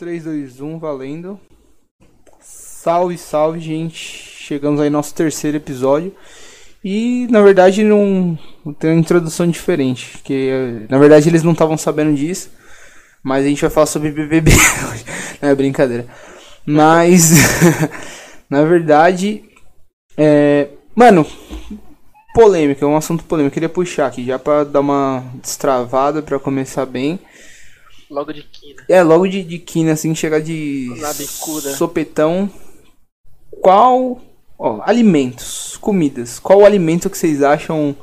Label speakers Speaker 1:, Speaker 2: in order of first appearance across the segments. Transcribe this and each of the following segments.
Speaker 1: 3, 2, 1, valendo. Salve, salve, gente. Chegamos aí no nosso terceiro episódio. E na verdade não, tem uma introdução diferente. Porque na verdade eles não estavam sabendo disso. Mas a gente vai falar sobre BBB hoje. Não é brincadeira. Mas na verdade. É, mano, polêmica, é um assunto polêmico. Eu queria puxar aqui já pra dar uma destravada pra começar bem.
Speaker 2: Logo de quina.
Speaker 1: É, logo de, de quina, assim, chegar de
Speaker 2: Na bicuda.
Speaker 1: sopetão. Qual. Ó, alimentos, comidas. Qual o alimento que vocês acham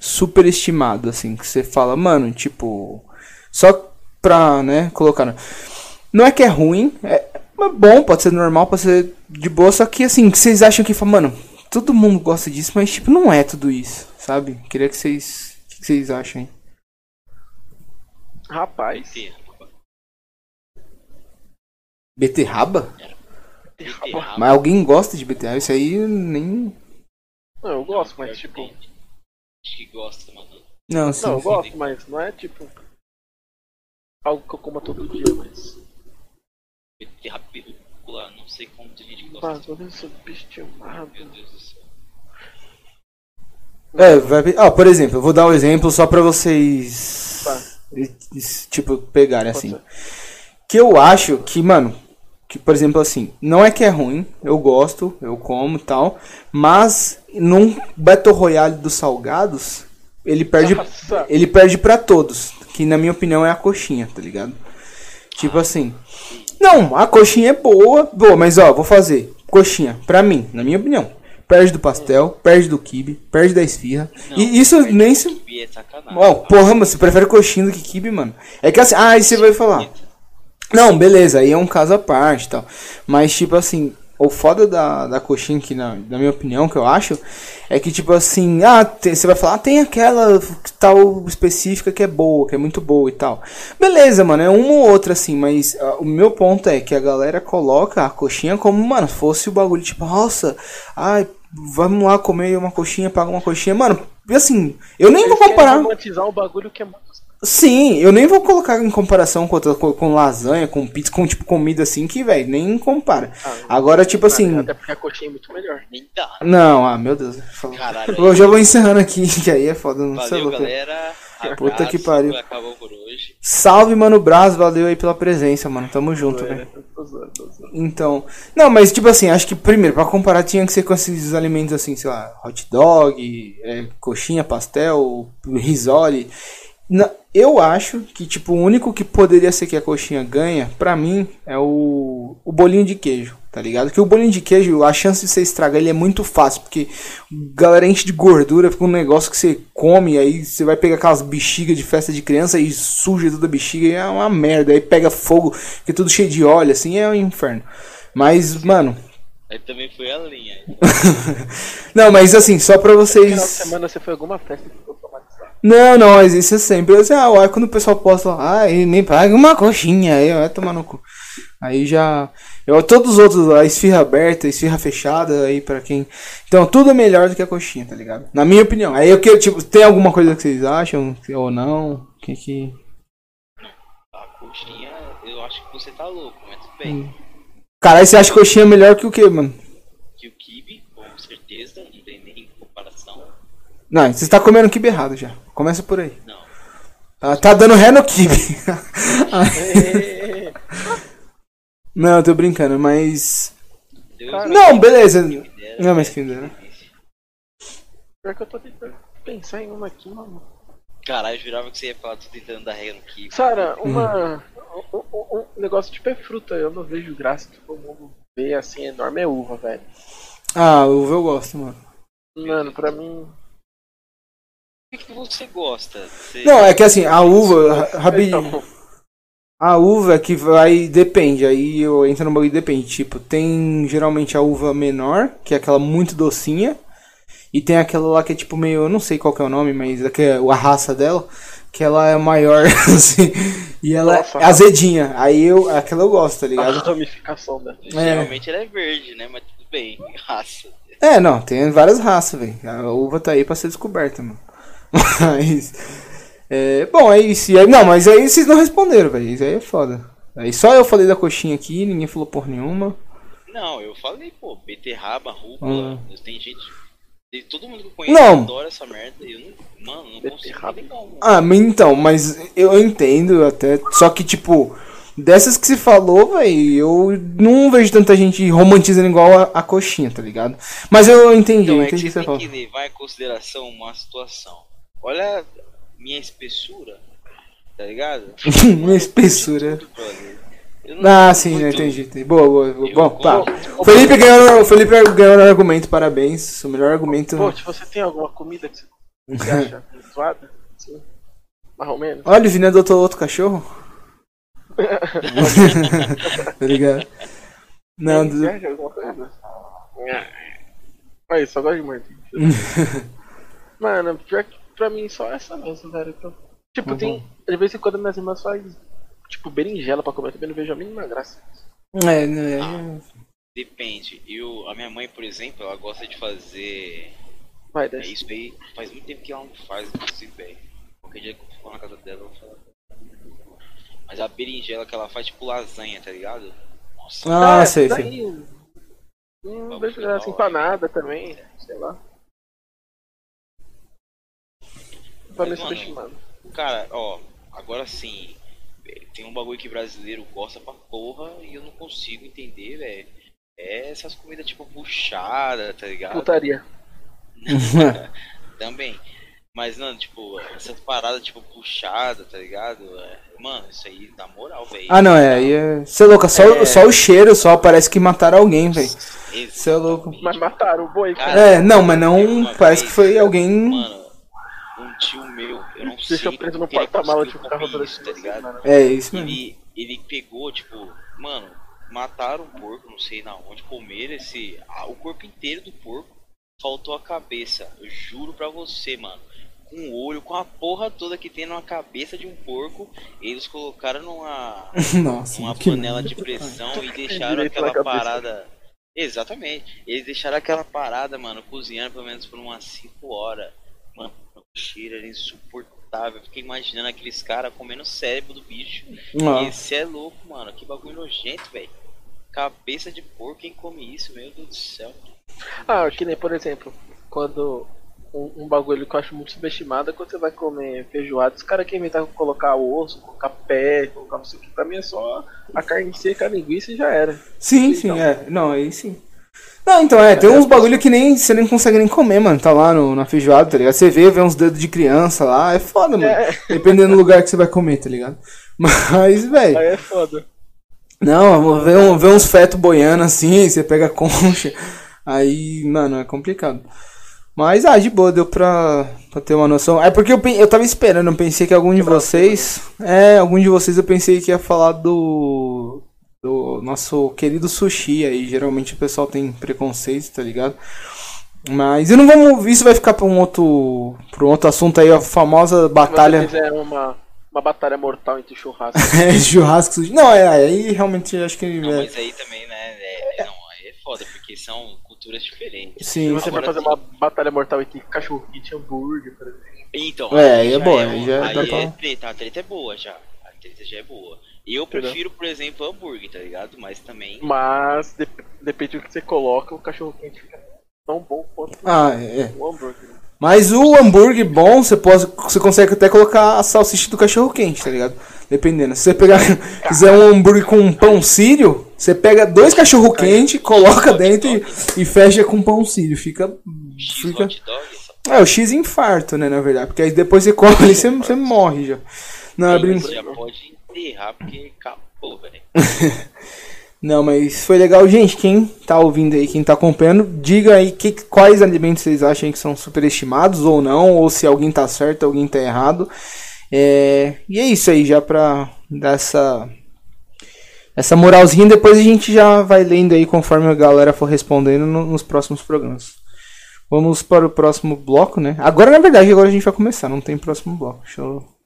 Speaker 1: superestimado, assim? Que você fala, mano, tipo. Só pra, né, colocar. Não é que é ruim, é é bom, pode ser normal, pode ser de boa, só que assim, que vocês acham que, fala, mano, todo mundo gosta disso, mas tipo, não é tudo isso, sabe? Queria que vocês. O que vocês acham aí?
Speaker 2: Rapaz.
Speaker 1: Beterraba?
Speaker 2: Beterraba.
Speaker 1: Mas alguém gosta de beterraba? Isso aí eu nem.
Speaker 2: Não, eu gosto, mas tipo.
Speaker 3: Acho que gosta, mano.
Speaker 1: Não, sim.
Speaker 2: Não, eu
Speaker 1: sim.
Speaker 2: gosto, mas não é tipo. Algo que eu como todo dia, mas.
Speaker 3: Beterraba película, não sei como tem gente que gosta.
Speaker 2: Bagulho subestimado.
Speaker 3: Meu Deus do céu.
Speaker 1: É, vai. Ah, por exemplo, eu vou dar um exemplo só pra vocês.
Speaker 2: Tá.
Speaker 1: Tipo, pegarem assim. Que eu acho que, mano. Que, por exemplo, assim, não é que é ruim, eu gosto, eu como e tal, mas num Battle Royale dos salgados, ele perde,
Speaker 2: Nossa.
Speaker 1: ele perde pra todos, que na minha opinião é a coxinha, tá ligado? Tipo assim, não, a coxinha é boa, boa, mas ó, vou fazer coxinha, pra mim, na minha opinião, perde do pastel, perde do kibe, perde da esfirra,
Speaker 3: Não,
Speaker 1: e isso nem se...
Speaker 3: kibe É sacanagem.
Speaker 1: Ó, porra, mas você prefere coxinha do que kibe, mano? É que assim, ah, aí você vai falar... Não, beleza, aí é um caso à parte e tal. Mas, tipo assim, o foda da, da coxinha, que na, na minha opinião, que eu acho, é que, tipo assim, ah, tem- você vai falar, ah, tem aquela tal específica que é boa, que é muito boa e tal. Beleza, mano, é uma ou outra, assim, mas ah, o meu ponto é que a galera coloca a coxinha como, mano, fosse o bagulho, tipo, nossa, ai, vamos lá comer uma coxinha, paga uma coxinha. Mano, e assim, eu nem vou
Speaker 2: Eles querem
Speaker 1: comparar.
Speaker 2: romantizar um bagulho que é.
Speaker 1: Sim, eu nem vou colocar em comparação com, outra, co- com lasanha, com pizza, com tipo comida assim que, velho, nem compara.
Speaker 2: Ah,
Speaker 1: Agora, tipo assim.
Speaker 2: Até porque a coxinha é muito melhor.
Speaker 3: Nem dá.
Speaker 1: Não, ah, meu Deus.
Speaker 3: Caralho.
Speaker 1: Eu já vou encerrando aqui, que aí é foda, não sei louco.
Speaker 3: galera.
Speaker 1: Puta
Speaker 3: Abraço,
Speaker 1: que pariu.
Speaker 3: Acabou por hoje.
Speaker 1: Salve, mano, Braz, valeu aí pela presença, mano. Tamo junto,
Speaker 2: É,
Speaker 1: velho. Então. Não, mas tipo assim, acho que primeiro, pra comparar, tinha que ser com esses alimentos assim, sei lá, hot dog, é, coxinha, pastel, risole. Na- eu acho que, tipo, o único que poderia ser que a coxinha ganha, pra mim, é o, o bolinho de queijo, tá ligado? Que o bolinho de queijo, a chance de você estragar ele é muito fácil, porque galera enche de gordura, fica um negócio que você come, aí você vai pegar aquelas bexigas de festa de criança e suja toda a bexiga, e é uma merda. Aí pega fogo, que é tudo cheio de óleo, assim, é um inferno. Mas, mano.
Speaker 3: Aí também foi a linha.
Speaker 1: Não, mas assim, só pra
Speaker 2: Final de
Speaker 1: vocês.
Speaker 2: semana você foi a alguma festa.
Speaker 1: Não, não, mas isso é sempre. Assim, ah, quando o pessoal posta lá, ah, ele nem paga uma coxinha, aí vai tomar no cu. Aí já. Eu, todos os outros, a esfirra aberta, a esfirra fechada, aí pra quem. Então, tudo é melhor do que a coxinha, tá ligado? Na minha opinião. Aí eu quero, tipo, tem alguma coisa que vocês acham ou não? Que que.
Speaker 3: A coxinha, eu acho que você tá louco, mas tudo bem.
Speaker 1: Caralho, você acha coxinha melhor que o que, mano?
Speaker 3: Que o kibe, com certeza, não tem nem comparação.
Speaker 1: Não, você tá comendo kibe errado já. Começa por aí.
Speaker 3: Não.
Speaker 1: Ah, tá dando ré no kibe.
Speaker 2: É,
Speaker 1: não, eu tô brincando, mas.
Speaker 2: Cara,
Speaker 1: Não, beleza.
Speaker 3: dera,
Speaker 1: Não, mas
Speaker 3: é
Speaker 1: quem dera.
Speaker 3: difícil.
Speaker 2: Pior que eu tô tentando pensar em uma aqui, mano.
Speaker 3: Caralho, eu jurava que você ia falar, tô tentando dar regra no kibe.
Speaker 2: Sara, uma. Um, um- um negócio tipo é fruta, eu não vejo graça que todo mundo vê assim enorme é uva, velho.
Speaker 1: Ah, uva eu gosto, mano.
Speaker 2: Mano, pra mim.
Speaker 3: O que, você gosta? Você-
Speaker 1: Não, é que assim, a uva, ra- rapidinho.
Speaker 2: Então,
Speaker 1: A uva é que vai. Depende, aí eu entro no bagulho depende. Tipo, tem geralmente a uva menor, que é aquela muito docinha. E tem aquela lá que é tipo meio. Eu não sei qual que é o nome, mas é é a raça dela. Que ela é maior, assim. E ela
Speaker 2: Nossa.
Speaker 1: é azedinha. Aí eu. Aquela eu gosto, tá
Speaker 2: a
Speaker 1: ligado?
Speaker 2: ramificação da.
Speaker 3: Geralmente ela é verde, né? Mas tudo bem, raça.
Speaker 1: É, não, tem várias raças, velho. A uva tá aí pra ser descoberta, mano. Mas. É, bom, é isso. Aí- Não, mas aí vocês não responderam, velho. Isso aí é foda. Aí só eu falei da coxinha aqui, ninguém falou por nenhuma.
Speaker 3: Não, eu falei, pô, beterraba, rúcula.
Speaker 1: Hum.
Speaker 3: Tem gente. Tem, todo mundo que eu conheço
Speaker 1: Não.
Speaker 3: adora essa merda. e Eu não. Mano, não consigo entender como.
Speaker 1: Ah, mas então, mas eu entendo até. Só que, tipo, dessas que se falou, velho, eu não vejo tanta gente romantizando igual a, a coxinha, tá ligado? Mas eu entendi,
Speaker 3: Então
Speaker 1: eu
Speaker 3: é que
Speaker 1: entendi o
Speaker 3: você
Speaker 1: que você
Speaker 3: tem
Speaker 1: falou.
Speaker 3: que levar em consideração uma situação. Olha a minha espessura, tá ligado?
Speaker 1: Uma espessura.
Speaker 3: Não-
Speaker 1: Ah, sim,
Speaker 3: muito-
Speaker 1: né, entendi. entendi. Boa, boa, boa. Bom, tá. Felipe ganhou, o Felipe ganhou no argumento, parabéns. O melhor argumento.
Speaker 2: Poxa, você tem alguma comida que você acha zoada? Sim. Mais ou menos?
Speaker 1: Olha, o Vini adotou outro cachorro. tá ligado? Não, do-
Speaker 2: coisa? Aí, só gosto de morder. Mano, pior que pra mim só essa mesmo, velho. Então, tipo,
Speaker 1: Uhum.
Speaker 2: tem. De vez em quando minhas irmãs fazem, tipo, berinjela pra comer, também não vejo a mínima graça.
Speaker 1: é, né,
Speaker 3: Depende. Eu, a minha mãe, por exemplo, ela gosta de fazer.
Speaker 2: Vai,
Speaker 3: É isso aí. Faz muito tempo que ela não faz, inclusive, velho. Qualquer dia que eu for na casa dela, eu vou falar. Mas a berinjela que ela faz, tipo lasanha, tá ligado? Nossa,
Speaker 1: Ah,
Speaker 2: É,
Speaker 1: sei, sei.
Speaker 2: Graça.
Speaker 3: o-
Speaker 2: Empanada também, sei lá.
Speaker 3: Mas, mano,
Speaker 2: subestimado.
Speaker 3: Cara, ó, agora sim. Tem um bagulho que brasileiro gosta pra porra e eu não consigo entender, velho. É essas comidas tipo puxada, tá ligado?
Speaker 2: Putaria.
Speaker 3: Também. Mas, mano, tipo, essas paradas tipo puxada, tá ligado? É, mano, isso aí na moral, velho.
Speaker 1: Ah, não, é. Aí é. Você é louco, só,
Speaker 2: É.
Speaker 1: só o cheiro só parece que mataram alguém, velho. Cê é louco.
Speaker 2: Mas mataram o boi, cara.
Speaker 1: É, não, mas não. Parece
Speaker 3: vez,
Speaker 1: que foi alguém.
Speaker 3: Mano, um tio meu, eu não sei.
Speaker 2: Deixa preso no
Speaker 3: conseguiu
Speaker 2: tipo, carro
Speaker 3: comer isso, tá ligado?
Speaker 2: mano.
Speaker 1: É isso mesmo.
Speaker 3: Ele, ele pegou, tipo, mano, mataram o porco, não sei na onde, comeram esse. ah, o corpo inteiro do porco, faltou a cabeça. Eu juro pra você, mano. Com o olho, com a porra toda que tem numa cabeça de um porco, eles colocaram numa,
Speaker 1: Nossa,
Speaker 3: numa panela de pressão e deixaram aquela parada. Exatamente. Eles deixaram aquela parada, mano, cozinhando pelo menos por umas 5 horas. Cheiro era insuportável. Eu fiquei imaginando aqueles caras comendo o cérebro do bicho. Esse é louco, mano. Que bagulho nojento, velho. Cabeça de porco, quem come isso, meu Deus do céu.
Speaker 2: Ah, que nem, por exemplo, quando um, um bagulho que eu acho muito subestimado é quando você vai comer feijoada, os caras querem inventar colocar osso, colocar pé, colocar não sei o que. Pra mim é só a carne seca, a linguiça e já era.
Speaker 1: Sim, sim,
Speaker 2: Então.
Speaker 1: é. Não, aí sim. Não, então, é, tem uns bagulho que nem você nem consegue nem comer, mano. Tá lá no, na feijoada, tá ligado? Você vê, vê uns dedos de criança lá, é foda, mano.
Speaker 2: É.
Speaker 1: Dependendo do lugar que você vai comer, tá ligado? Mas, velho.
Speaker 2: Aí é foda.
Speaker 1: Não, vê, um, vê uns fetos boiando assim, você pega a concha. Aí, mano, é complicado. Mas, ah, de boa, deu pra, pra ter uma noção. É porque eu, eu tava esperando, eu pensei que algum de vocês. É, algum de vocês eu pensei que ia falar do. Do nosso querido sushi aí. Geralmente o pessoal tem preconceito, tá ligado? Mas e não vamos. Isso vai ficar pra um outro. pra um outro assunto aí, a famosa
Speaker 2: Se
Speaker 1: batalha.
Speaker 2: você fizer uma, uma batalha mortal entre churrasco.
Speaker 1: É, churrasco sushi. Não, é, aí realmente eu acho que.
Speaker 3: Não,
Speaker 1: é,
Speaker 3: mas aí também, né? É, não, aí é foda, porque são culturas diferentes.
Speaker 2: Se
Speaker 1: sim,
Speaker 2: você vai fazer uma batalha mortal entre cachorro quente e hambúrguer, por exemplo.
Speaker 3: Então,
Speaker 1: É, aí é boa,
Speaker 3: um-
Speaker 1: aí já
Speaker 3: aí é
Speaker 1: pra-
Speaker 3: a treta é boa já. A treta já é boa. Eu
Speaker 2: Entendeu?
Speaker 3: prefiro, por exemplo, hambúrguer, tá ligado? Mas também.
Speaker 2: Mas dep- depende do que você coloca, o cachorro quente fica tão bom quanto
Speaker 1: Ah, é.
Speaker 2: o hambúrguer.
Speaker 1: Mas o hambúrguer bom, você pode, você consegue até colocar a salsicha do cachorro quente, tá ligado? Dependendo. Se você pegar, quiser um hambúrguer com um pão sírio, você pega dois cachorro quente, coloca dentro e, e fecha com pão sírio. Fica, fica.
Speaker 3: essa
Speaker 1: É o X infarto, né, na verdade, porque aí depois você come ali, você, você morre já. Não, é
Speaker 3: aí enterrar porque acabou, velho.
Speaker 1: Não, mas foi legal, gente. Quem tá ouvindo aí, quem tá acompanhando, diga aí que, quais alimentos vocês acham que são superestimados ou não, ou se alguém tá certo, alguém tá errado. É, e é isso aí, já pra dar essa, essa moralzinha. Depois a gente já vai lendo aí conforme a galera for respondendo no- nos próximos programas. Vamos para o próximo bloco, né? Agora, na verdade, agora a gente vai começar, não tem próximo bloco. Deixa eu.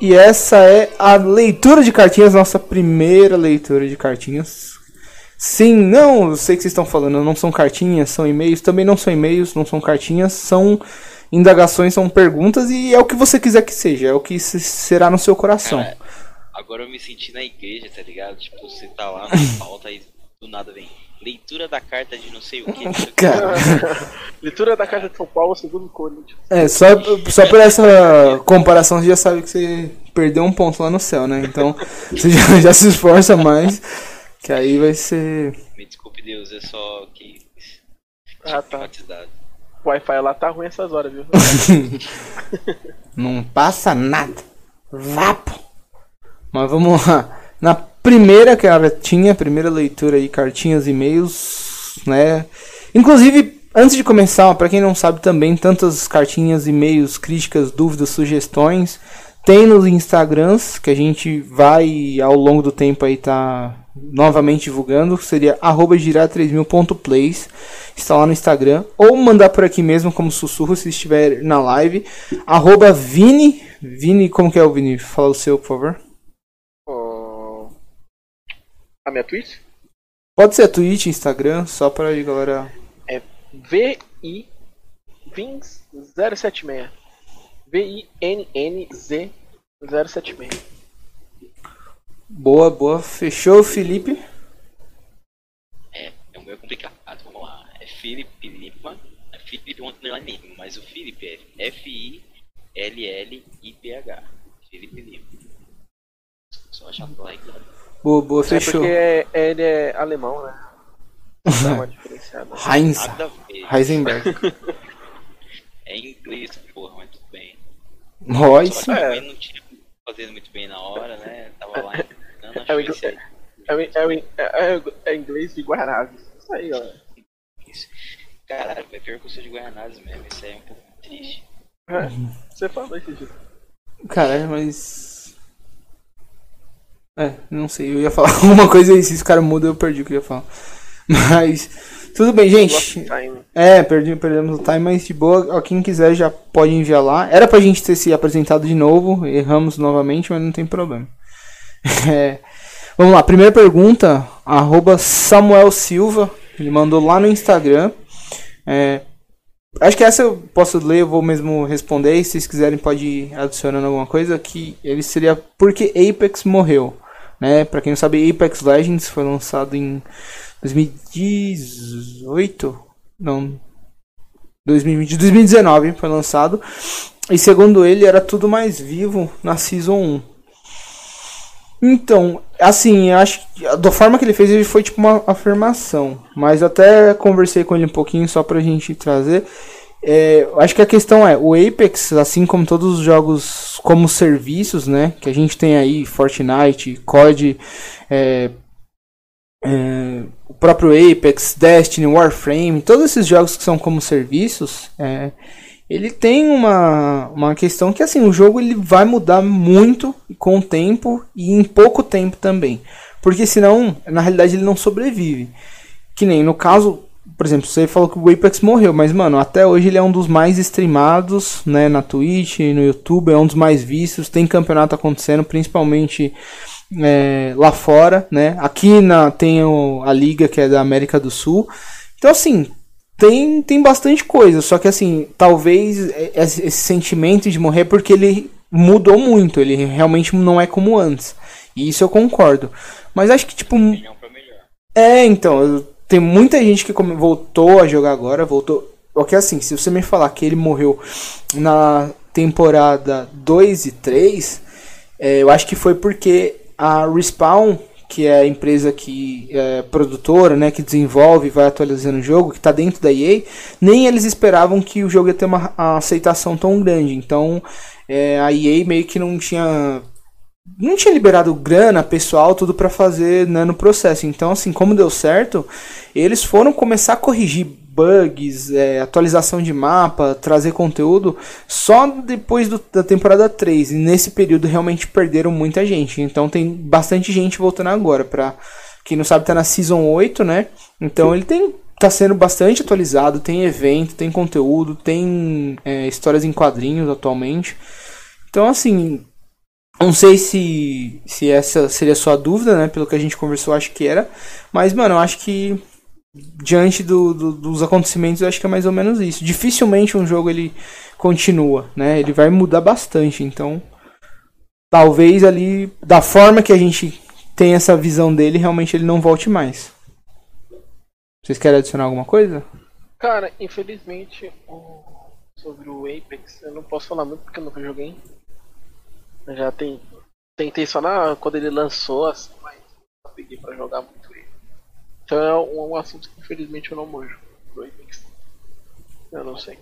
Speaker 1: E essa é a leitura de cartinhas, nossa primeira leitura de cartinhas. Sim, não, eu sei que vocês estão falando, não são cartinhas, são e-mails, também não são e-mails, não são cartinhas, são indagações, são perguntas e é o que você quiser que seja, é o que será no seu coração. Cara,
Speaker 3: agora eu me senti na igreja, tá ligado? Tipo, você tá lá na pauta e do nada vem leitura da carta de não sei o que.
Speaker 2: Cara. leitura da carta de São Paulo segundo Corinthians.
Speaker 1: É, só, só por essa comparação você já sabe que você perdeu um ponto lá no céu, né? Então você já, já se esforça mais, que aí vai ser.
Speaker 3: Me desculpe, Deus, é só que.
Speaker 2: Ah, tá. O Wi-Fi lá tá ruim essas horas, viu?
Speaker 1: não passa nada. Vapo! Mas vamos lá. Na primeira que ela tinha, primeira leitura aí, cartinhas, e-mails, né? Inclusive, antes de começar, para quem não sabe também, tantas cartinhas, e-mails, críticas, dúvidas, sugestões, tem nos Instagrams que a gente vai ao longo do tempo aí tá novamente divulgando, seria girar3000.plays, está lá no Instagram, ou mandar por aqui mesmo como sussurro se estiver na live, arroba Vini, Vini, como que é o Vini? Fala o seu, por favor.
Speaker 2: A minha Twitch?
Speaker 1: Pode ser a Twitch, Instagram, só pra aí, galera.
Speaker 2: É VI Vins 076. V-I-N-N-Z 076.
Speaker 1: Boa, boa. Fechou, Felipe?
Speaker 3: É, é meio complicado. Vamos lá. É Felipe Lipman. É Felipe underline mas o Felipe é F-I-L-L-I-P-H. Felipe Lipman. Só achar o like lá.
Speaker 1: Boa, boa, fechou.
Speaker 2: É porque ele é alemão, né? Dá uma diferenciada.
Speaker 1: Heinz. Heisenberg.
Speaker 3: é inglês, porra, mas tudo bem.
Speaker 1: Nós.
Speaker 3: É. não tinha fazendo muito bem na hora, né? Tava lá
Speaker 2: dando é, inglês, é, é, é, é, inglês de Guaranas. Isso aí, ó.
Speaker 3: Isso. Caralho, é pior que eu sou de Guaranas mesmo. Isso aí é um pouco triste.
Speaker 2: É, você falou esse dia.
Speaker 1: Caralho, mas. É, não sei, eu ia falar alguma coisa aí, se esse cara muda eu perdi o que eu ia falar. Mas, tudo bem, gente. É, perdi, perdemos o time, mas de boa, quem quiser já pode enviar lá. Era pra gente ter se apresentado de novo, erramos novamente, mas não tem problema. É, vamos lá, primeira pergunta, arroba Samuel Silva, ele mandou lá no Instagram. É, acho que essa eu posso ler, eu vou mesmo responder, e se vocês quiserem pode ir adicionando alguma coisa, que ele seria porque Apex morreu. Né? Para quem não sabe, Apex Legends foi lançado em 2018, não, 2020, 2019 foi lançado. E segundo ele, era tudo mais vivo na Season 1. Então, assim, acho que da forma que ele fez, ele foi tipo uma afirmação. Mas até conversei com ele um pouquinho só pra gente trazer. É, acho que a questão é, o Apex, assim como todos os jogos como serviços, né, que a gente tem aí, Fortnite, COD, é, é, o próprio Apex, Destiny, Warframe, todos esses jogos que são como serviços, é, ele tem uma, uma questão que assim, o jogo ele vai mudar muito com o tempo e em pouco tempo também. Porque senão, na realidade, ele não sobrevive. Que nem no caso por exemplo, você falou que o Apex morreu, mas, mano, até hoje ele é um dos mais streamados, né, na Twitch, no YouTube, é um dos mais vistos, tem campeonato acontecendo, principalmente é, lá fora, né, aqui na, tem o, a liga que é da América do Sul, então, assim, tem, tem bastante coisa, só que, assim, talvez esse sentimento de morrer, porque ele mudou muito, ele realmente não é como antes, e isso eu concordo, mas acho que, tipo... É, então, eu tem muita gente que voltou a jogar agora, voltou. Porque assim, se você me falar que ele morreu na temporada 2 e 3, é, eu acho que foi porque a Respawn, que é a empresa que é produtora, né, que desenvolve e vai atualizando o jogo, que está dentro da EA, nem eles esperavam que o jogo ia ter uma aceitação tão grande. Então, é, a EA meio que não tinha não tinha liberado grana, pessoal, tudo para fazer no processo. Então, assim, como deu certo, eles foram começar a corrigir bugs, é, atualização de mapa, trazer conteúdo só depois do, da temporada 3. E nesse período realmente perderam muita gente. Então tem bastante gente voltando agora. Pra quem não sabe, tá na Season 8, né? Então ele tem. Tá sendo bastante atualizado, tem evento, tem conteúdo, tem é, histórias em quadrinhos atualmente. Então, assim, Não sei se, se essa seria a sua dúvida, né? Pelo que a gente conversou, acho que era. Mas, mano, eu acho que diante do, do, dos acontecimentos, eu acho que é mais ou menos isso. Dificilmente um jogo ele continua, né? Ele vai mudar bastante. Então, talvez ali, da forma que a gente tem essa visão dele, realmente ele não volte mais. Vocês querem adicionar alguma coisa?
Speaker 2: Cara, infelizmente, sobre o Apex, eu não posso falar muito porque eu nunca joguei. Já tem, tentei só na, quando ele lançou, assim, mas não peguei pra jogar muito ele. Então é um, um assunto que infelizmente eu não manjo do Apex. Eu não sei.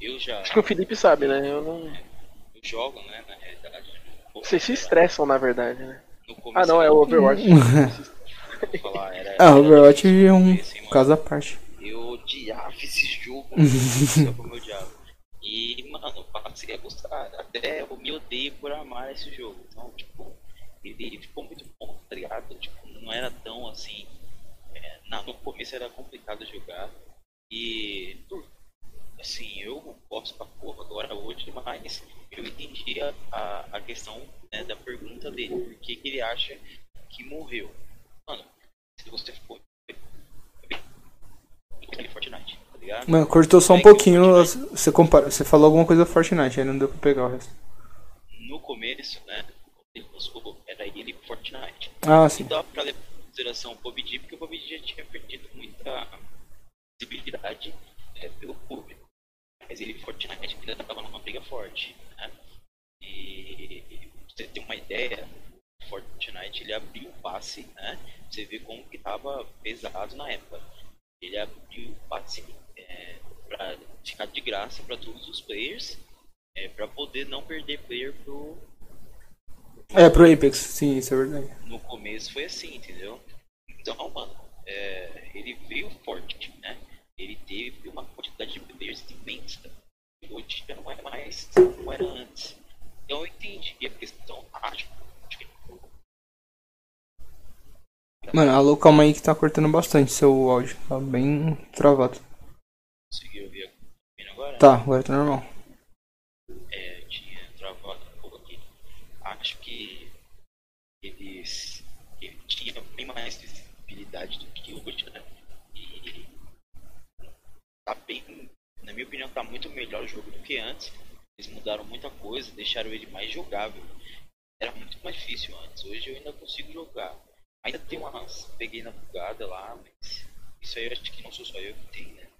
Speaker 3: Eu já.
Speaker 2: Acho que o Felipe sabe, né? Eu não.
Speaker 3: Eu jogo, né, na realidade.
Speaker 2: Vocês se estressam, na verdade, né?
Speaker 3: No
Speaker 2: Ah, não, é o Overwatch.
Speaker 3: falar, era-
Speaker 1: Ah, Overwatch é um caso à parte.
Speaker 3: Eu odiava esse jogo. Como eu odiava. E, mano, eu passei a gostar. Até eu me odeio por amar esse jogo. Então, tipo, ele ficou muito bom, tá ligado? Tipo, não era tão assim. é, no começo era complicado jogar. E, assim, eu gosto pra porra agora hoje, mas eu entendi a, a, a questão né, da pergunta dele. Por que, que ele acha que morreu? Mano, se você for aquele Fortnite, ligado?
Speaker 1: Mano, cortou só um
Speaker 3: É o
Speaker 1: pouquinho. Você, compara, você falou alguma coisa do Fortnite, aí não deu pra pegar o resto.
Speaker 3: No começo, né? Ele lançou, era ele Fortnite.
Speaker 1: Ah, sim.
Speaker 3: Não dá pra levar em consideração o PUBG, porque o PUBG já tinha perdido muita visibilidade é, pelo público. Mas ele Fortnite ainda tava numa briga forte, né? E pra você ter uma ideia, o Fortnite ele abriu o passe, né? Você vê como que tava pesado na época. Ele abriu o passe ficar de graça para todos os players, é, para poder não perder player pro
Speaker 1: É, pro Apex, sim, isso é verdade.
Speaker 3: no começo foi assim, entendeu? Então, mano, é, ele veio forte, né? Ele teve uma quantidade de players imensa. Hoje já não é mais como era antes. Então eu entendi a questão acho que
Speaker 1: Mano, alô, calma aí que tá cortando bastante seu áudio. Tá bem travado.
Speaker 3: Consegui ouvir a- agora?
Speaker 1: Tá, agora tá normal.
Speaker 3: É, tinha travado um pouco aqui. Acho que eles ele tinha bem mais visibilidade do que hoje, né? E tá bem, na minha opinião, tá muito melhor o jogo do que antes. Eles mudaram muita coisa, deixaram ele mais jogável. Era muito mais difícil antes. Hoje eu ainda consigo jogar. Ainda tem umas. Peguei na bugada lá, mas isso aí eu acho que não sou só eu que tem, né?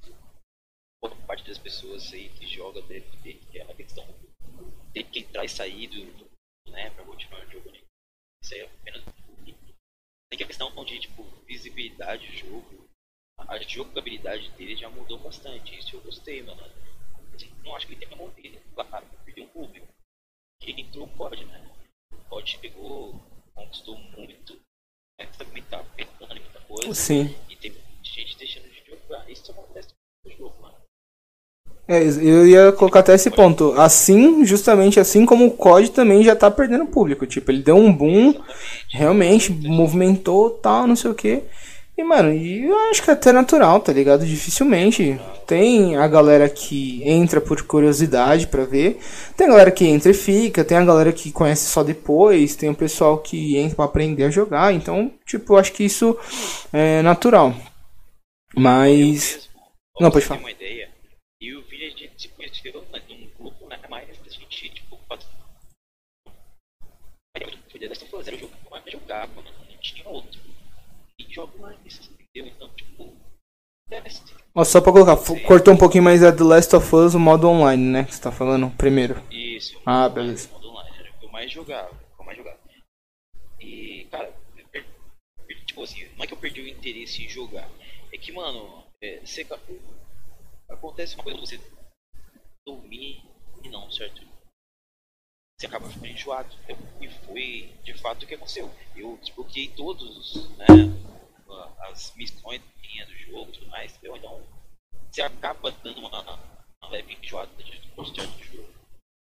Speaker 3: Boa parte das pessoas aí que joga deve ter, que é a questão tem que entrar e sair do, né, pra continuar o jogo. né? Isso aí é apenas tem a questão de tipo, visibilidade do jogo, a jogabilidade dele já mudou bastante. Isso eu gostei, mano. Assim, não acho que ele tenha morrido, claro, perdeu um público. Quem entrou pode, né? Pode pegou, conquistou muito, mas também tá pegando muita coisa.
Speaker 1: Sim.
Speaker 3: E tem gente deixando de jogar. Isso acontece no jogo, mano.
Speaker 1: É, eu ia colocar até esse ponto. Assim, justamente assim como o COD também já tá perdendo público. Tipo, ele deu um boom, realmente, movimentou tal, não sei o que. E, mano, eu acho que é até natural, tá ligado? Dificilmente. Tem a galera que entra por curiosidade pra ver. Tem a galera que entra e fica. Tem a galera que conhece só depois. Tem o pessoal que entra pra aprender a jogar. Então, tipo, eu acho que isso é natural. Mas. Não, pode falar.
Speaker 3: uma ideia, e o vídeo a gente se conheceu né, num grupo, né? Mas a gente, tipo, faz... Aí eu fui dessa coisa, era o jogo mais jogava, mano, não tinha outro. E jogo mais, entendeu? Então, tipo,
Speaker 1: Ó, só pra colocar, cortou um pouquinho mais é The Last of Us, o modo online, né? Que você tá falando primeiro.
Speaker 3: Isso.
Speaker 1: Ah, beleza.
Speaker 3: online, modo online, era o que eu mais jogava, o eu mais jogava. E, cara, eu per- per- tipo assim, não é que eu perdi o interesse em jogar. É que, mano, é, você, acontece coisa, você dormir e não, certo? Você acaba ficando enjoado. Eu- E foi de fato o que aconteceu. Eu desbloqueei todos, né, as missões do jogo e tudo mais. Então, você acaba dando uma, uma leve enjoada de gostar do jogo.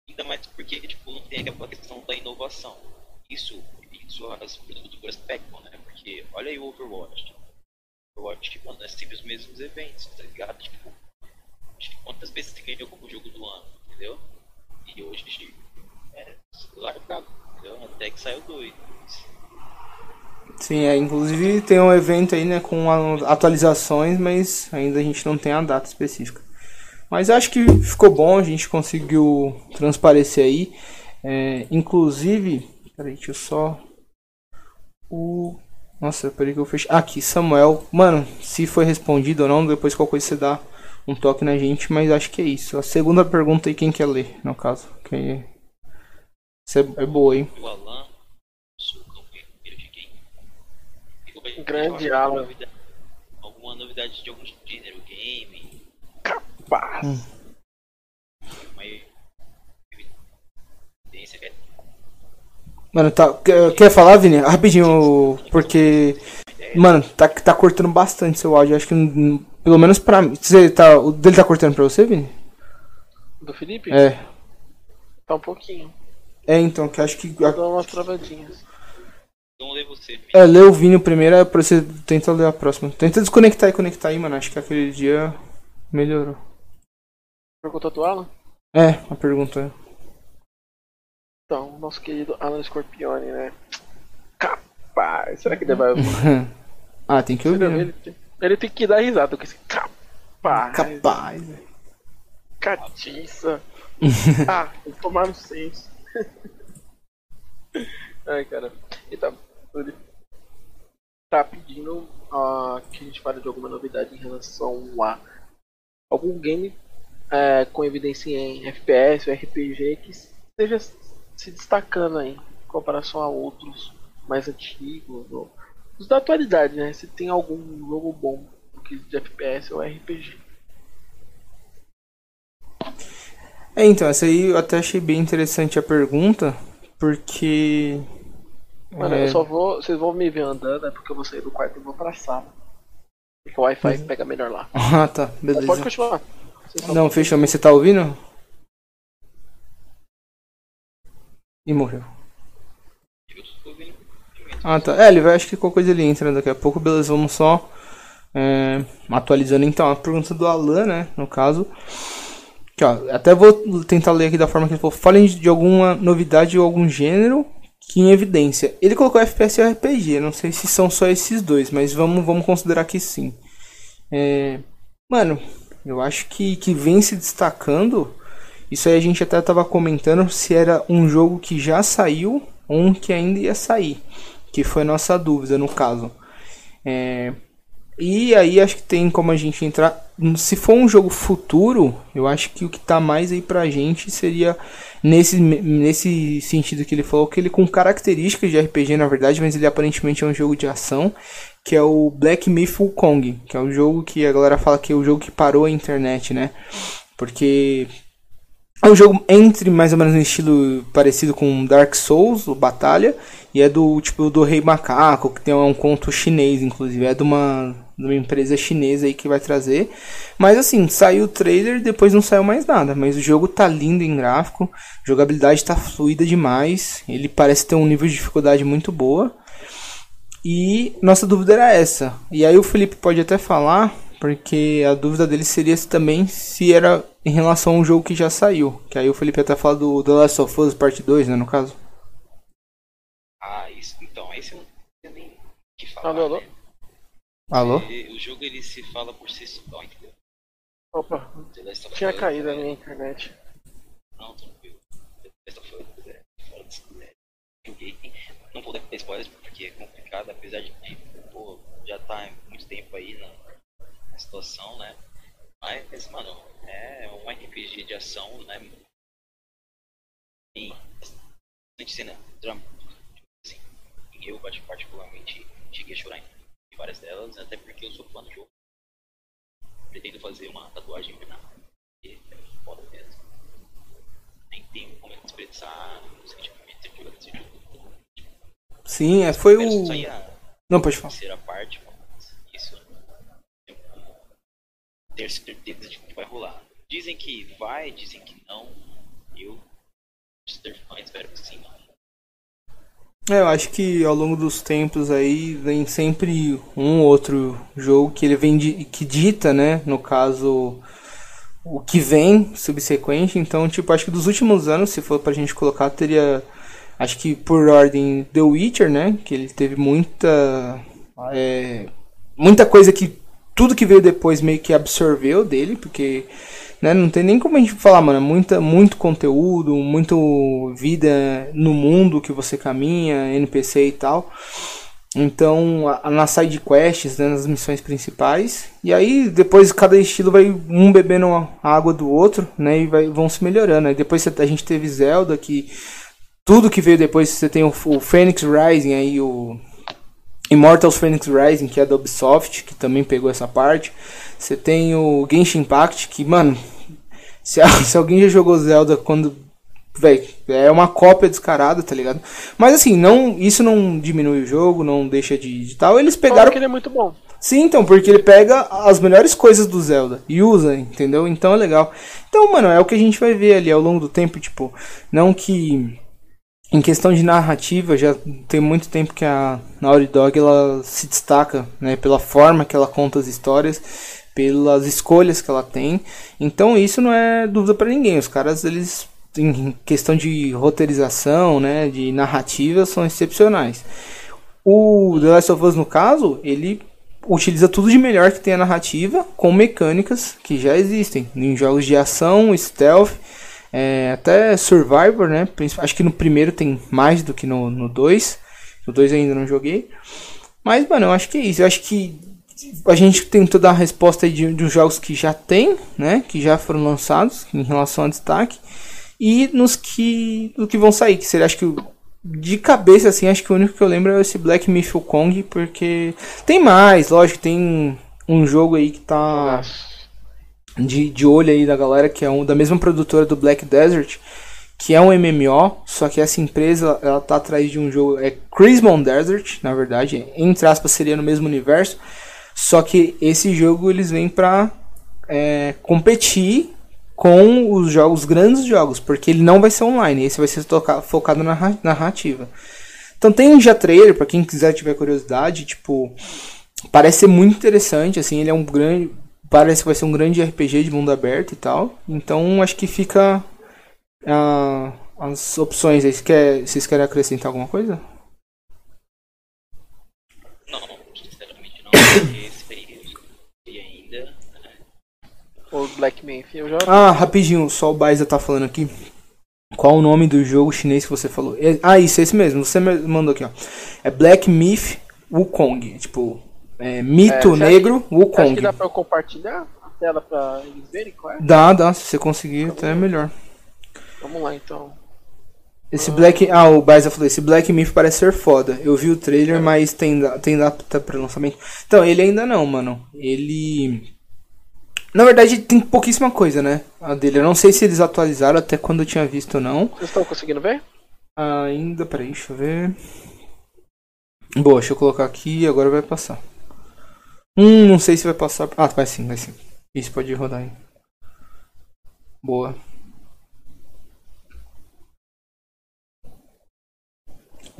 Speaker 3: Ainda mais porque tipo, não tem aquela questão da inovação. Isso, isso as produtoras pegam, né? Porque olha aí o Overwatch. Overwatch, tipo, mano, é sempre os mesmos eventos, tá ligado? Tipo, quantas vezes você ganhou como jogo do ano, entendeu? E hoje é largado, entendeu? até que saiu dois.
Speaker 1: Sim, é, inclusive tem um evento aí, né, com atualizações, mas ainda a gente não tem a data específica. Mas acho que ficou bom, a gente conseguiu transparecer aí. É, inclusive, peraí, deixa eu só. O. Nossa, peraí que eu fechei. Aqui, Samuel. Mano, se foi respondido ou não, depois qualquer coisa você dá um toque na gente, mas acho que é isso. A segunda pergunta aí, quem quer ler, no caso? Quem... Isso é, é boa, hein?
Speaker 3: O Alan,
Speaker 2: Grande Alan.
Speaker 3: Alguma novidade de algum gênero, game?
Speaker 2: Capaz. Hum.
Speaker 1: Mano, tá. Quer falar, Vini? Rapidinho, porque. Mano, tá, tá cortando bastante seu áudio. Acho que pelo menos pra mim. Você tá, o dele tá cortando pra você, Vini?
Speaker 2: Do Felipe?
Speaker 1: É.
Speaker 2: Tá um pouquinho.
Speaker 1: É, então, que acho que.
Speaker 2: Dá umas travadinhas.
Speaker 3: Então lê você. Vini.
Speaker 1: É, lê o Vini primeiro, é pra você tenta ler a próxima. Tenta desconectar e conectar aí, mano. Acho que aquele dia melhorou.
Speaker 2: Pergunta do Alan?
Speaker 1: É, a pergunta é.
Speaker 2: Então, nosso querido Alan Scorpione, né? Capaz. Será que ele vai ouvir?
Speaker 1: ah, tem que ouvir. Né?
Speaker 2: Ele, ele tem que dar risada com esse capaz.
Speaker 1: Capaz.
Speaker 2: Catiça. ah, tomar no senso. Ai, cara. Então, ele tá pedindo uh, que a gente fale de alguma novidade em relação a algum game é, com evidência em FPS ou RPG que esteja se destacando aí em comparação a outros mais antigos, ou, os da atualidade, né? Se tem algum jogo bom de FPS ou RPG.
Speaker 1: É, então, essa aí eu até achei bem interessante a pergunta, porque.
Speaker 2: Mano, é... eu só vou. Vocês vão me ver andando, é porque eu vou sair do quarto e vou pra sala. Porque o Wi-Fi uhum. pega melhor lá.
Speaker 1: Ah, tá, beleza.
Speaker 2: Pode continuar.
Speaker 1: Não, fechou, mas você tá ouvindo? E morreu. Ah tá. É, ele vai, acho que qualquer coisa ele entra daqui a pouco. Beleza, vamos só é, atualizando então a pergunta do Alan, né? No caso. Aqui, ó, até vou tentar ler aqui da forma que ele falou. Falem de alguma novidade ou algum gênero que em evidência. Ele colocou FPS e RPG. Não sei se são só esses dois, mas vamos, vamos considerar que sim. É, mano, eu acho que, que vem se destacando isso aí a gente até estava comentando se era um jogo que já saiu ou um que ainda ia sair. Que foi nossa dúvida no caso. É... E aí acho que tem como a gente entrar. Se for um jogo futuro, eu acho que o que tá mais aí pra gente seria nesse, nesse sentido que ele falou, que ele com características de RPG na verdade, mas ele aparentemente é um jogo de ação, que é o Black Myth Wukong, que é o jogo que a galera fala que é o jogo que parou a internet, né? Porque é um jogo entre mais ou menos no estilo parecido com Dark Souls, o Batalha, e é do tipo do Rei Macaco, que tem um conto chinês, inclusive, é de uma, de uma empresa chinesa aí que vai trazer. Mas assim, saiu o trailer, depois não saiu mais nada, mas o jogo tá lindo em gráfico, jogabilidade tá fluida demais, ele parece ter um nível de dificuldade muito boa. E nossa dúvida era essa. E aí o Felipe pode até falar porque a dúvida dele seria se também se era em relação a um jogo que já saiu. Que aí o Felipe até fala do The Last of Us Parte 2, né, no caso.
Speaker 3: Ah, isso. Então, esse eu não tenho nem que falar.
Speaker 2: Alô, alô?
Speaker 3: Né?
Speaker 1: Alô?
Speaker 3: O jogo ele se fala por si só, entendeu?
Speaker 2: Opa, tinha caído a minha internet.
Speaker 3: Não, tranquilo. The Last of Us é fora desse joguei. Não vou dar spoilers porque é complicado, apesar de que, pô, já tá muito tempo aí na a situação, né? Mas, mano, é um RPG de ação, né? E bastante cena drama. Assim, eu particularmente cheguei a chorar em várias delas, até porque eu sou fã do jogo. Pretendo fazer uma tatuagem na é foda mesmo. Nem tenho como expressar o sentimento de jogar esse jogo.
Speaker 1: Sim, é, foi o. Não, pode falar.
Speaker 3: Terceira parte, ter certeza de que vai rolar. Dizem que vai, dizem que não. Eu, fã, espero que sim.
Speaker 1: É, eu acho que ao longo dos tempos aí vem sempre um outro jogo que ele vem de, que dita, né? No caso, o que vem subsequente. Então, tipo, acho que dos últimos anos, se for pra gente colocar, teria Acho que por ordem The Witcher, né? Que ele teve muita. É, muita coisa que. Tudo que veio depois meio que absorveu dele, porque né, não tem nem como a gente falar, mano. Muita, muito conteúdo, muito vida no mundo que você caminha, NPC e tal. Então, a, nas side quests, né, nas missões principais. E aí, depois cada estilo vai um bebendo a água do outro, né? E vai, vão se melhorando. Aí depois a gente teve Zelda, que tudo que veio depois, você tem o, o Phoenix Rising aí, o Immortals Phoenix Rising, que é da Ubisoft, que também pegou essa parte. Você tem o Genshin Impact, que, mano, se, se alguém já jogou Zelda quando. Véi, é uma cópia descarada, tá ligado? Mas assim, não, isso não diminui o jogo, não deixa de, de tal. Eles pegaram.
Speaker 2: que ele é muito bom.
Speaker 1: Sim, então, porque ele pega as melhores coisas do Zelda e usa, entendeu? Então é legal. Então, mano, é o que a gente vai ver ali ao longo do tempo, tipo, não que em questão de narrativa, já tem muito tempo que a Naughty Dog ela se destaca né, pela forma que ela conta as histórias, pelas escolhas que ela tem. Então isso não é dúvida para ninguém. Os caras, eles em questão de roteirização, né, de narrativa, são excepcionais. O The Last of Us, no caso, ele utiliza tudo de melhor que tem a narrativa com mecânicas que já existem em jogos de ação, stealth é, até Survivor, né? Acho que no primeiro tem mais do que no 2. No 2 ainda não joguei. Mas, mano, eu acho que é isso. Eu acho que a gente tentou dar a resposta de, de jogos que já tem, né? Que já foram lançados em relação a destaque. E nos que, no que vão sair. Que seria, acho que de cabeça, assim, acho que o único que eu lembro é esse Black Myth Kong. Porque tem mais, lógico, tem um jogo aí que tá. Nossa de, de olho aí da galera, que é um da mesma produtora do Black Desert, que é um MMO, só que essa empresa ela tá atrás de um jogo, é Crismon Desert, na verdade, entre aspas seria no mesmo universo, só que esse jogo eles vêm pra é, competir com os jogos, grandes jogos, porque ele não vai ser online, esse vai ser focado na narrativa. Então tem já trailer, para quem quiser tiver curiosidade, tipo, parece ser muito interessante, assim, ele é um grande, parece que vai ser um grande RPG de mundo aberto e tal. Então acho que fica uh, as opções aí. Vocês, quer, vocês querem acrescentar alguma coisa?
Speaker 3: Não, sinceramente não, porque ainda. Né?
Speaker 2: O Black Myth eu já.
Speaker 1: Ah, rapidinho, só o Baiza tá falando aqui. Qual o nome do jogo chinês que você falou? É, ah, isso, é esse mesmo. Você mandou aqui, ó. É Black Myth Wukong. Tipo, é, mito é, negro, Wukong. Acho
Speaker 2: que dá pra eu compartilhar a tela pra eles verem qual é?
Speaker 1: Dá, dá. Se você conseguir, até é melhor.
Speaker 2: Vamos lá, então.
Speaker 1: Esse Black. Ah, o Baisa falou: esse Black Myth parece ser foda. Eu vi o trailer, mas tem, tem data pra lançamento. Então, ele ainda não, mano. Ele. Na verdade, tem pouquíssima coisa, né? A dele. Eu não sei se eles atualizaram até quando eu tinha visto ou não.
Speaker 2: Vocês estão conseguindo ver?
Speaker 1: Ainda, peraí, deixa eu ver. Boa, deixa eu colocar aqui e agora vai passar. Hum, não sei se vai passar. Ah, vai sim, vai sim. Isso pode rodar aí. Boa.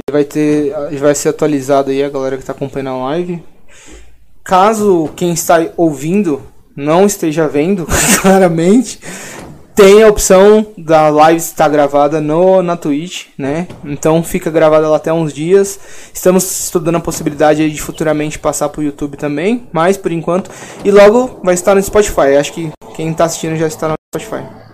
Speaker 1: Ele vai ter. vai ser atualizado aí a galera que está acompanhando a live. Caso quem está ouvindo não esteja vendo claramente, tem a opção da live estar gravada no, na Twitch, né? Então fica gravada lá até uns dias. Estamos estudando a possibilidade de futuramente passar para o YouTube também, mas por enquanto. E logo vai estar no Spotify. Acho que quem está assistindo já está no Spotify.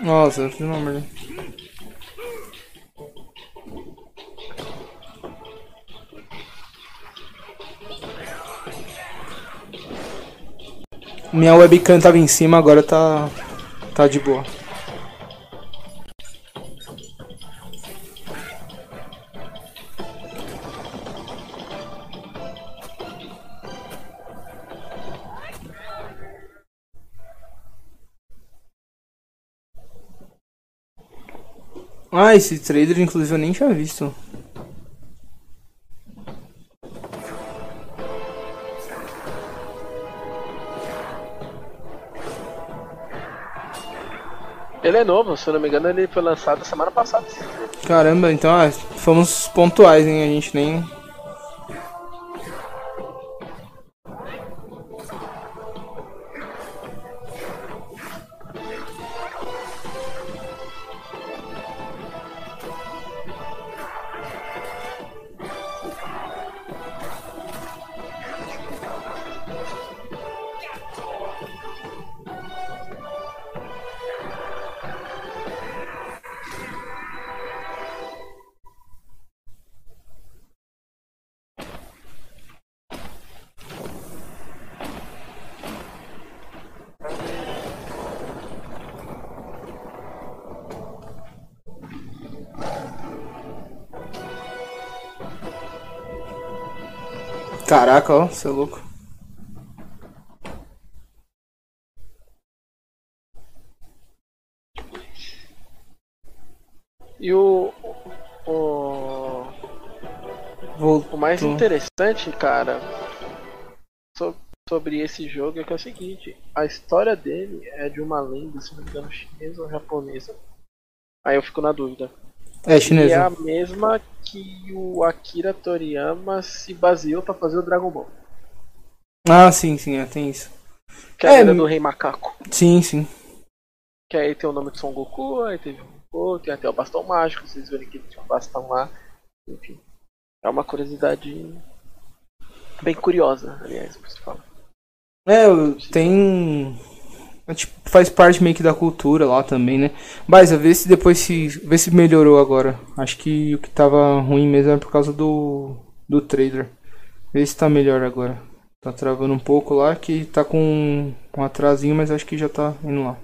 Speaker 1: Nossa, que número. Minha webcam tava em cima, agora tá tá de boa. Ah, esse trailer inclusive eu nem tinha visto.
Speaker 2: Ele é novo, se eu não me engano, ele foi lançado semana passada.
Speaker 1: Caramba, então ah, fomos pontuais, hein? A gente nem. Caraca, ó, você é louco.
Speaker 2: E o. O,
Speaker 1: Voltou.
Speaker 2: o mais interessante, cara, so- sobre esse jogo é que é o seguinte: a história dele é de uma lenda, se não me engano, chinesa ou japonesa. Aí eu fico na dúvida.
Speaker 1: É,
Speaker 2: E
Speaker 1: chinês.
Speaker 2: é a mesma que o Akira Toriyama se baseou pra fazer o Dragon Ball.
Speaker 1: Ah, sim, sim, é, tem isso.
Speaker 2: Que é
Speaker 1: É, me-
Speaker 2: do Rei Macaco.
Speaker 1: Sim, sim.
Speaker 2: Que aí tem o nome de Son Goku, aí teve o Goku, tem até o bastão mágico, vocês verem que tinha um bastão lá. Enfim. É uma curiosidade bem curiosa, aliás, por se falar.
Speaker 1: É, tem. É, tipo, faz parte meio que da cultura lá também, né? Mas vê se depois se. Vê se melhorou agora. Acho que o que tava ruim mesmo era por causa do. do trailer. Vê se tá melhor agora. Tá travando um pouco lá, que tá com um atrasinho, mas acho que já tá indo lá.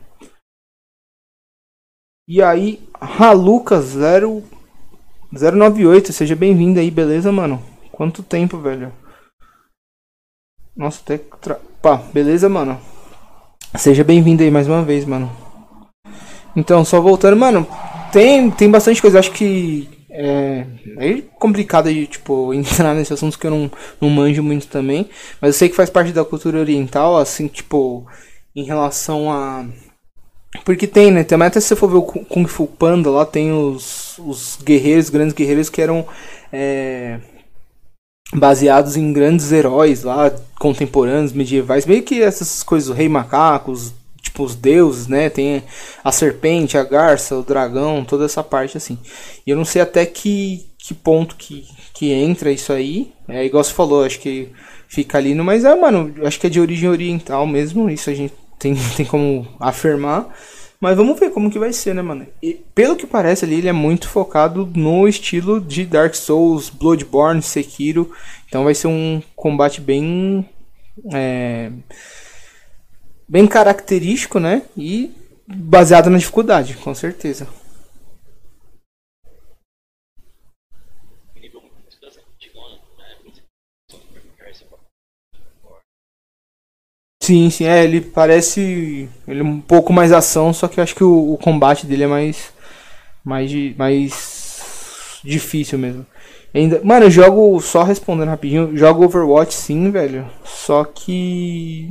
Speaker 1: E aí, Haluca 0 098, seja bem-vindo aí, beleza, mano? Quanto tempo, velho? Nossa, até. Tra... Pá, beleza, mano? Seja bem-vindo aí mais uma vez, mano. Então, só voltando, mano, tem, tem bastante coisa. Acho que é, é complicado de, tipo, entrar nesse assunto que eu não, não manjo muito também. Mas eu sei que faz parte da cultura oriental, assim, tipo, em relação a. Porque tem, né? Também até se você for ver o Ku- Kung Fu Panda, lá tem os, os guerreiros, grandes guerreiros que eram. é, baseados em grandes heróis lá, contemporâneos, medievais, meio que essas coisas, o rei macaco, os, tipo os deuses, né? Tem a serpente, a garça, o dragão, toda essa parte assim. E eu não sei até que, que ponto que, que entra isso aí. É igual você falou, acho que fica ali no. Mas é, mano, acho que é de origem oriental mesmo. Isso a gente tem, tem como afirmar. Mas vamos ver como que vai ser, né, mano? E, pelo que parece ali, ele é muito focado no estilo de Dark Souls, Bloodborne, Sekiro. Então vai ser um combate bem. é, bem característico, né? E baseado na dificuldade, com certeza.
Speaker 3: nível muito mais antigona, né?
Speaker 1: Sim, sim, é, ele parece. Ele é um pouco mais ação, só que eu acho que o, o combate dele é mais. Mais, mais difícil mesmo. Ainda, mano, eu jogo, só respondendo rapidinho, jogo Overwatch sim, velho. Só que.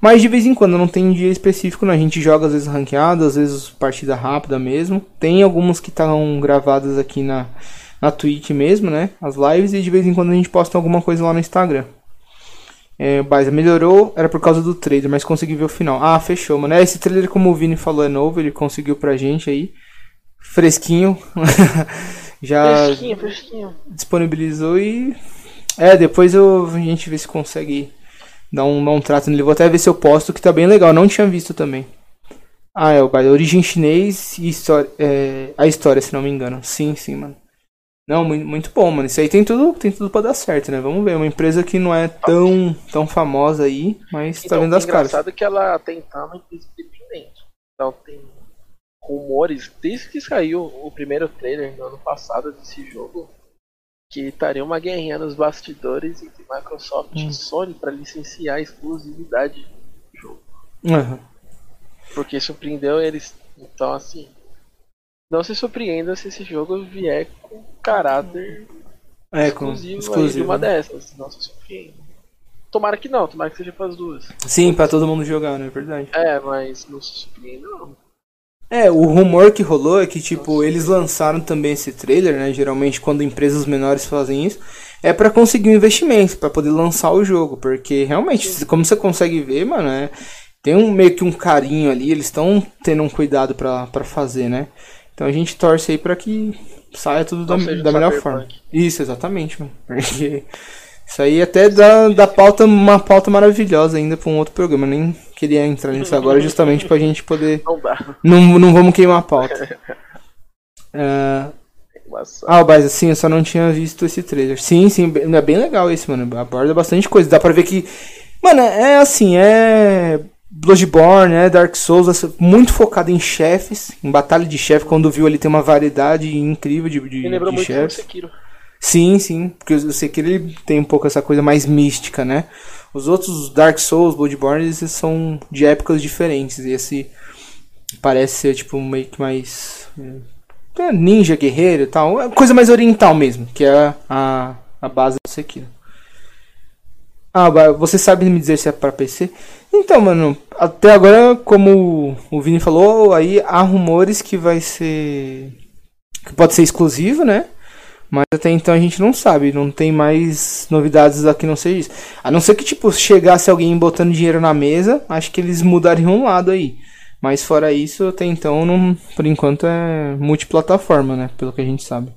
Speaker 1: Mas de vez em quando, não tem dia específico, não. A gente joga às vezes ranqueado, às vezes partida rápida mesmo. Tem algumas que estão gravadas aqui na, na Twitch mesmo, né? As lives, e de vez em quando a gente posta alguma coisa lá no Instagram. É, Baisa, melhorou, era por causa do trailer, mas consegui ver o final. Ah, fechou, mano. É, esse trailer, como o Vini falou, é novo, ele conseguiu pra gente aí. Fresquinho. Já
Speaker 2: Fresquinho, fresquinho.
Speaker 1: disponibilizou e. É, depois eu, a gente vê se consegue dar um, dar um trato nele. Vou até ver se eu posto, que tá bem legal. Não tinha visto também. Ah, é, o Baisa, origem chinês e história, é, a história, se não me engano. Sim, sim, mano. Não, muito, bom, mano. Isso aí tem tudo, tem tudo pra dar certo, né? Vamos ver. Uma empresa que não é tão, tão famosa aí, mas tá
Speaker 2: Então,
Speaker 1: vendo
Speaker 2: o
Speaker 1: as caras.
Speaker 2: engraçado que ela é uma empresa independente. Então tem rumores, desde que saiu o primeiro trailer no ano passado desse jogo, que estaria uma guerrinha nos bastidores entre Microsoft
Speaker 1: Hum.
Speaker 2: e Sony para licenciar a exclusividade do jogo.
Speaker 1: Aham.
Speaker 2: Porque surpreendeu eles. Então assim. Não se surpreenda se esse jogo vier com caráter
Speaker 1: É, com
Speaker 2: exclusivo, de uma
Speaker 1: né?
Speaker 2: dessas. Não se surpreenda. Tomara que não, tomara que seja para as duas.
Speaker 1: Sim, pra todo mundo jogar, né? É verdade.
Speaker 2: É, mas não se surpreenda não.
Speaker 1: É, o rumor que rolou é que, tipo, eles lançaram também esse trailer, né? Geralmente, quando empresas menores fazem isso, é pra conseguir um investimento, pra poder lançar o jogo. Porque, realmente, como você consegue ver, mano, é, tem um meio que um carinho ali, eles estão tendo um cuidado pra fazer, né? Então a gente torce aí pra que saia tudo da,
Speaker 2: Não
Speaker 1: da melhor forma. Isso, exatamente, mano. Porque isso aí até dá, dá pauta, uma pauta maravilhosa ainda pra um outro programa. Eu nem queria entrar nisso agora, justamente pra gente poder.
Speaker 2: Não dá.
Speaker 1: Não, não vamos queimar a pauta. Ah,
Speaker 2: Mas,
Speaker 1: ah, mas assim, eu só não tinha visto esse trailer. Sim, sim, é bem legal esse, mano. Aborda bastante coisa. Dá pra ver que. Mano, é assim, é. Bloodborne, é Dark Souls, muito focado em chefes, em batalha de chefe. Quando viu ali tem uma variedade incrível de, de,
Speaker 2: me lembrou
Speaker 1: de
Speaker 2: muito
Speaker 1: chefes.
Speaker 2: Sekiro.
Speaker 1: Sim, sim, porque o Sekiro ele tem um pouco essa coisa mais mística, né? Os outros Dark Souls, Bloodborne, eles são de épocas diferentes. E esse parece ser tipo meio que mais é, ninja, guerreiro e tal, é coisa mais oriental mesmo, que é a, a base do Sekiro. Ah, você sabe me dizer se é pra PC? Então, mano, até agora, como o Vini falou, aí há rumores que vai ser que pode ser exclusivo, né? Mas até então a gente não sabe, não tem mais novidades aqui não seja isso. A não ser que, tipo, chegasse alguém botando dinheiro na mesa, acho que eles mudariam um lado aí. Mas fora isso, até então, não, por enquanto é multiplataforma, né? Pelo que a gente sabe.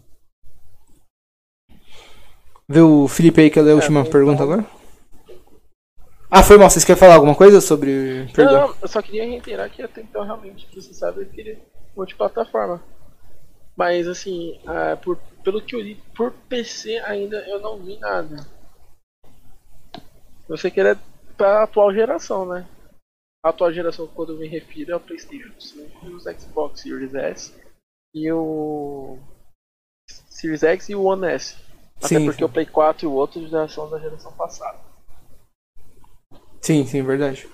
Speaker 1: Vê o Felipe aí que ler a última
Speaker 2: então-
Speaker 1: pergunta agora? Ah, foi mal. Vocês querem falar alguma coisa sobre. Perdão.
Speaker 2: Não, eu só queria reiterar que até então realmente você sabe que ele é multiplataforma. Mas assim, ah, por, pelo que eu li, por PC ainda eu não vi nada. Eu sei que ele é pra atual geração, né? A atual geração, quando eu me refiro, é o PlayStation 5 e os Xbox Series S e o Series X e o One S. Até
Speaker 1: Sim,
Speaker 2: porque
Speaker 1: sim.
Speaker 2: o Play 4 e o outro já são da geração passada.
Speaker 1: Sim, sim, verdade.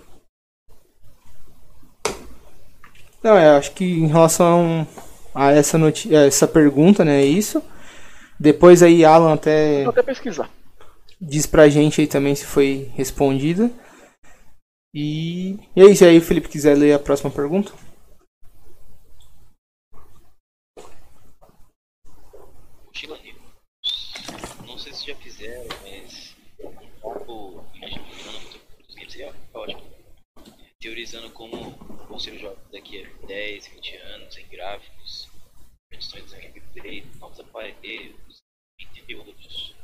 Speaker 1: Não, é, acho que em relação a essa, noti essa pergunta, né, é isso. Depois aí Alan até
Speaker 2: Vou até pesquisar.
Speaker 1: diz pra gente aí também se foi respondida. E, e é isso aí, Felipe, quiser ler a próxima pergunta?
Speaker 3: Mochila News. Não sei se já fizeram, mas um pouco imaginando os games seria ótimo. Teorizando os jogos daqui a 10, 20 anos em gráficos, edições em gameplay, novos aparelhos, outros.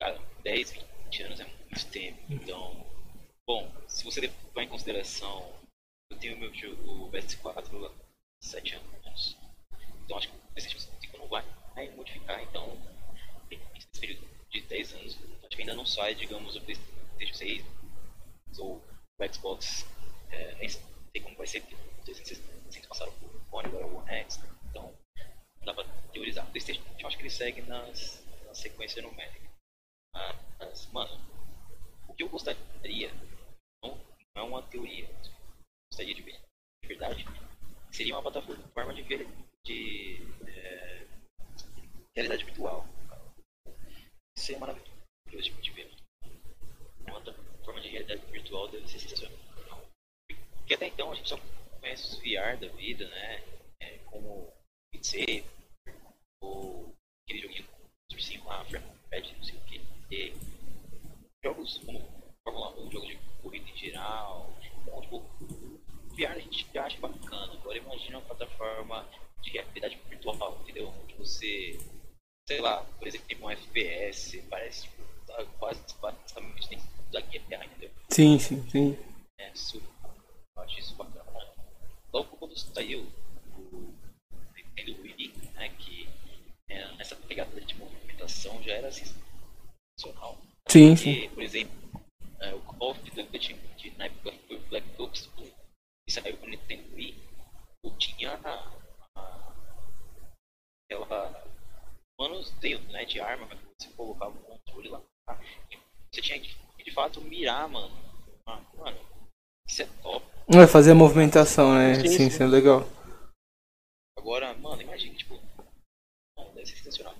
Speaker 3: Cara, 10, 20 anos é muito tempo. Então, bom, se você levar em consideração, eu tenho meu jogo, o PS4 há 7 anos. Então acho que o PlayStation 5 não vai, modificar, então nesse período de 10 anos, acho que ainda não sai, digamos, o PlayStation 6 ou o Xbox, é, nem sei como vai ser, porque o 360 passaram por One, agora o One X, então dá pra teorizar. O PlayStation, eu acho que ele segue nas, na sequência numérica. Mas, mano, o que eu gostaria, não, não é uma teoria, gostaria de ver, de verdade, seria uma plataforma de, ver- de é, realidade virtual. Isso é maravilhoso de, de ver. Uma plataforma de realidade virtual deve ser sensacional. Porque até então a gente só conhece os VR da vida, né? É, como Saber, ou aquele joguinho de ursinho lá, não sei o que. E jogos como Fórmula 1, jogo de corrida em geral. Então, tipo, VR a gente acha bacana. Agora imagina uma plataforma de realidade virtual, entendeu? Onde você, sei lá, por exemplo, tem um FPS, parece tipo, tá quase basicamente dentro da guerra, entendeu?
Speaker 1: Sim, sim, sim.
Speaker 3: É super. Eu acho isso bacana. Logo quando saiu o Nintendo Wii, né, que é, nessa pegada de movimentação já era sensacional.
Speaker 1: Sim, sim.
Speaker 3: Porque, por exemplo, é, o Call of Duty, que na época foi o Black Ops 1, e saiu pro Nintendo Wii, eu tinha a, a, aquela manuseio né, de arma, que você colocava o controle lá. Você tinha que, de fato, mirar, mano. Ah, mano, isso é top.
Speaker 1: Vai fazer a movimentação, né?
Speaker 2: Sim,
Speaker 1: Sim,
Speaker 2: sim,
Speaker 1: é legal.
Speaker 3: Agora, mano, imagina, tipo, não, deve ser sensacional.